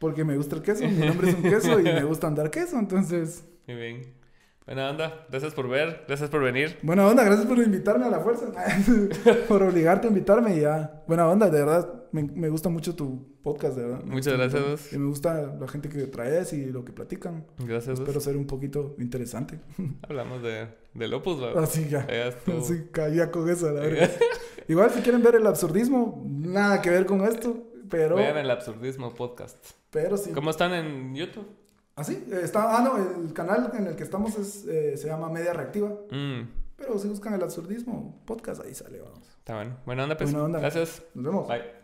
Porque me gusta el queso. Mi nombre es un queso y me gusta andar queso. Entonces, Muy bien. Buena onda. Gracias por ver. Gracias por venir. buena onda. Gracias por invitarme a la fuerza. por obligarte a invitarme y ya. Buena onda, de verdad. Me, me gusta mucho tu podcast, de verdad. Me Muchas gracias, vos. Y me gusta la gente que traes y lo que platican. Gracias. Espero ser un poquito interesante. Hablamos de, del Opus, ¿verdad? Así ya. Ya. Así caía con eso, la verdad. Igual si quieren ver el absurdismo, nada que ver con esto. Pero, Vean el Absurdismo Podcast. Pero sí. ¿Cómo están en YouTube? Así, eh, está, ah, no, el canal en el que estamos es, eh, se llama Media Reactiva. Mm, Pero si buscan el absurdismo, podcast, ahí sale, vamos. está bueno. Buena onda, pues. Buena onda. Gracias. Nos vemos. Bye.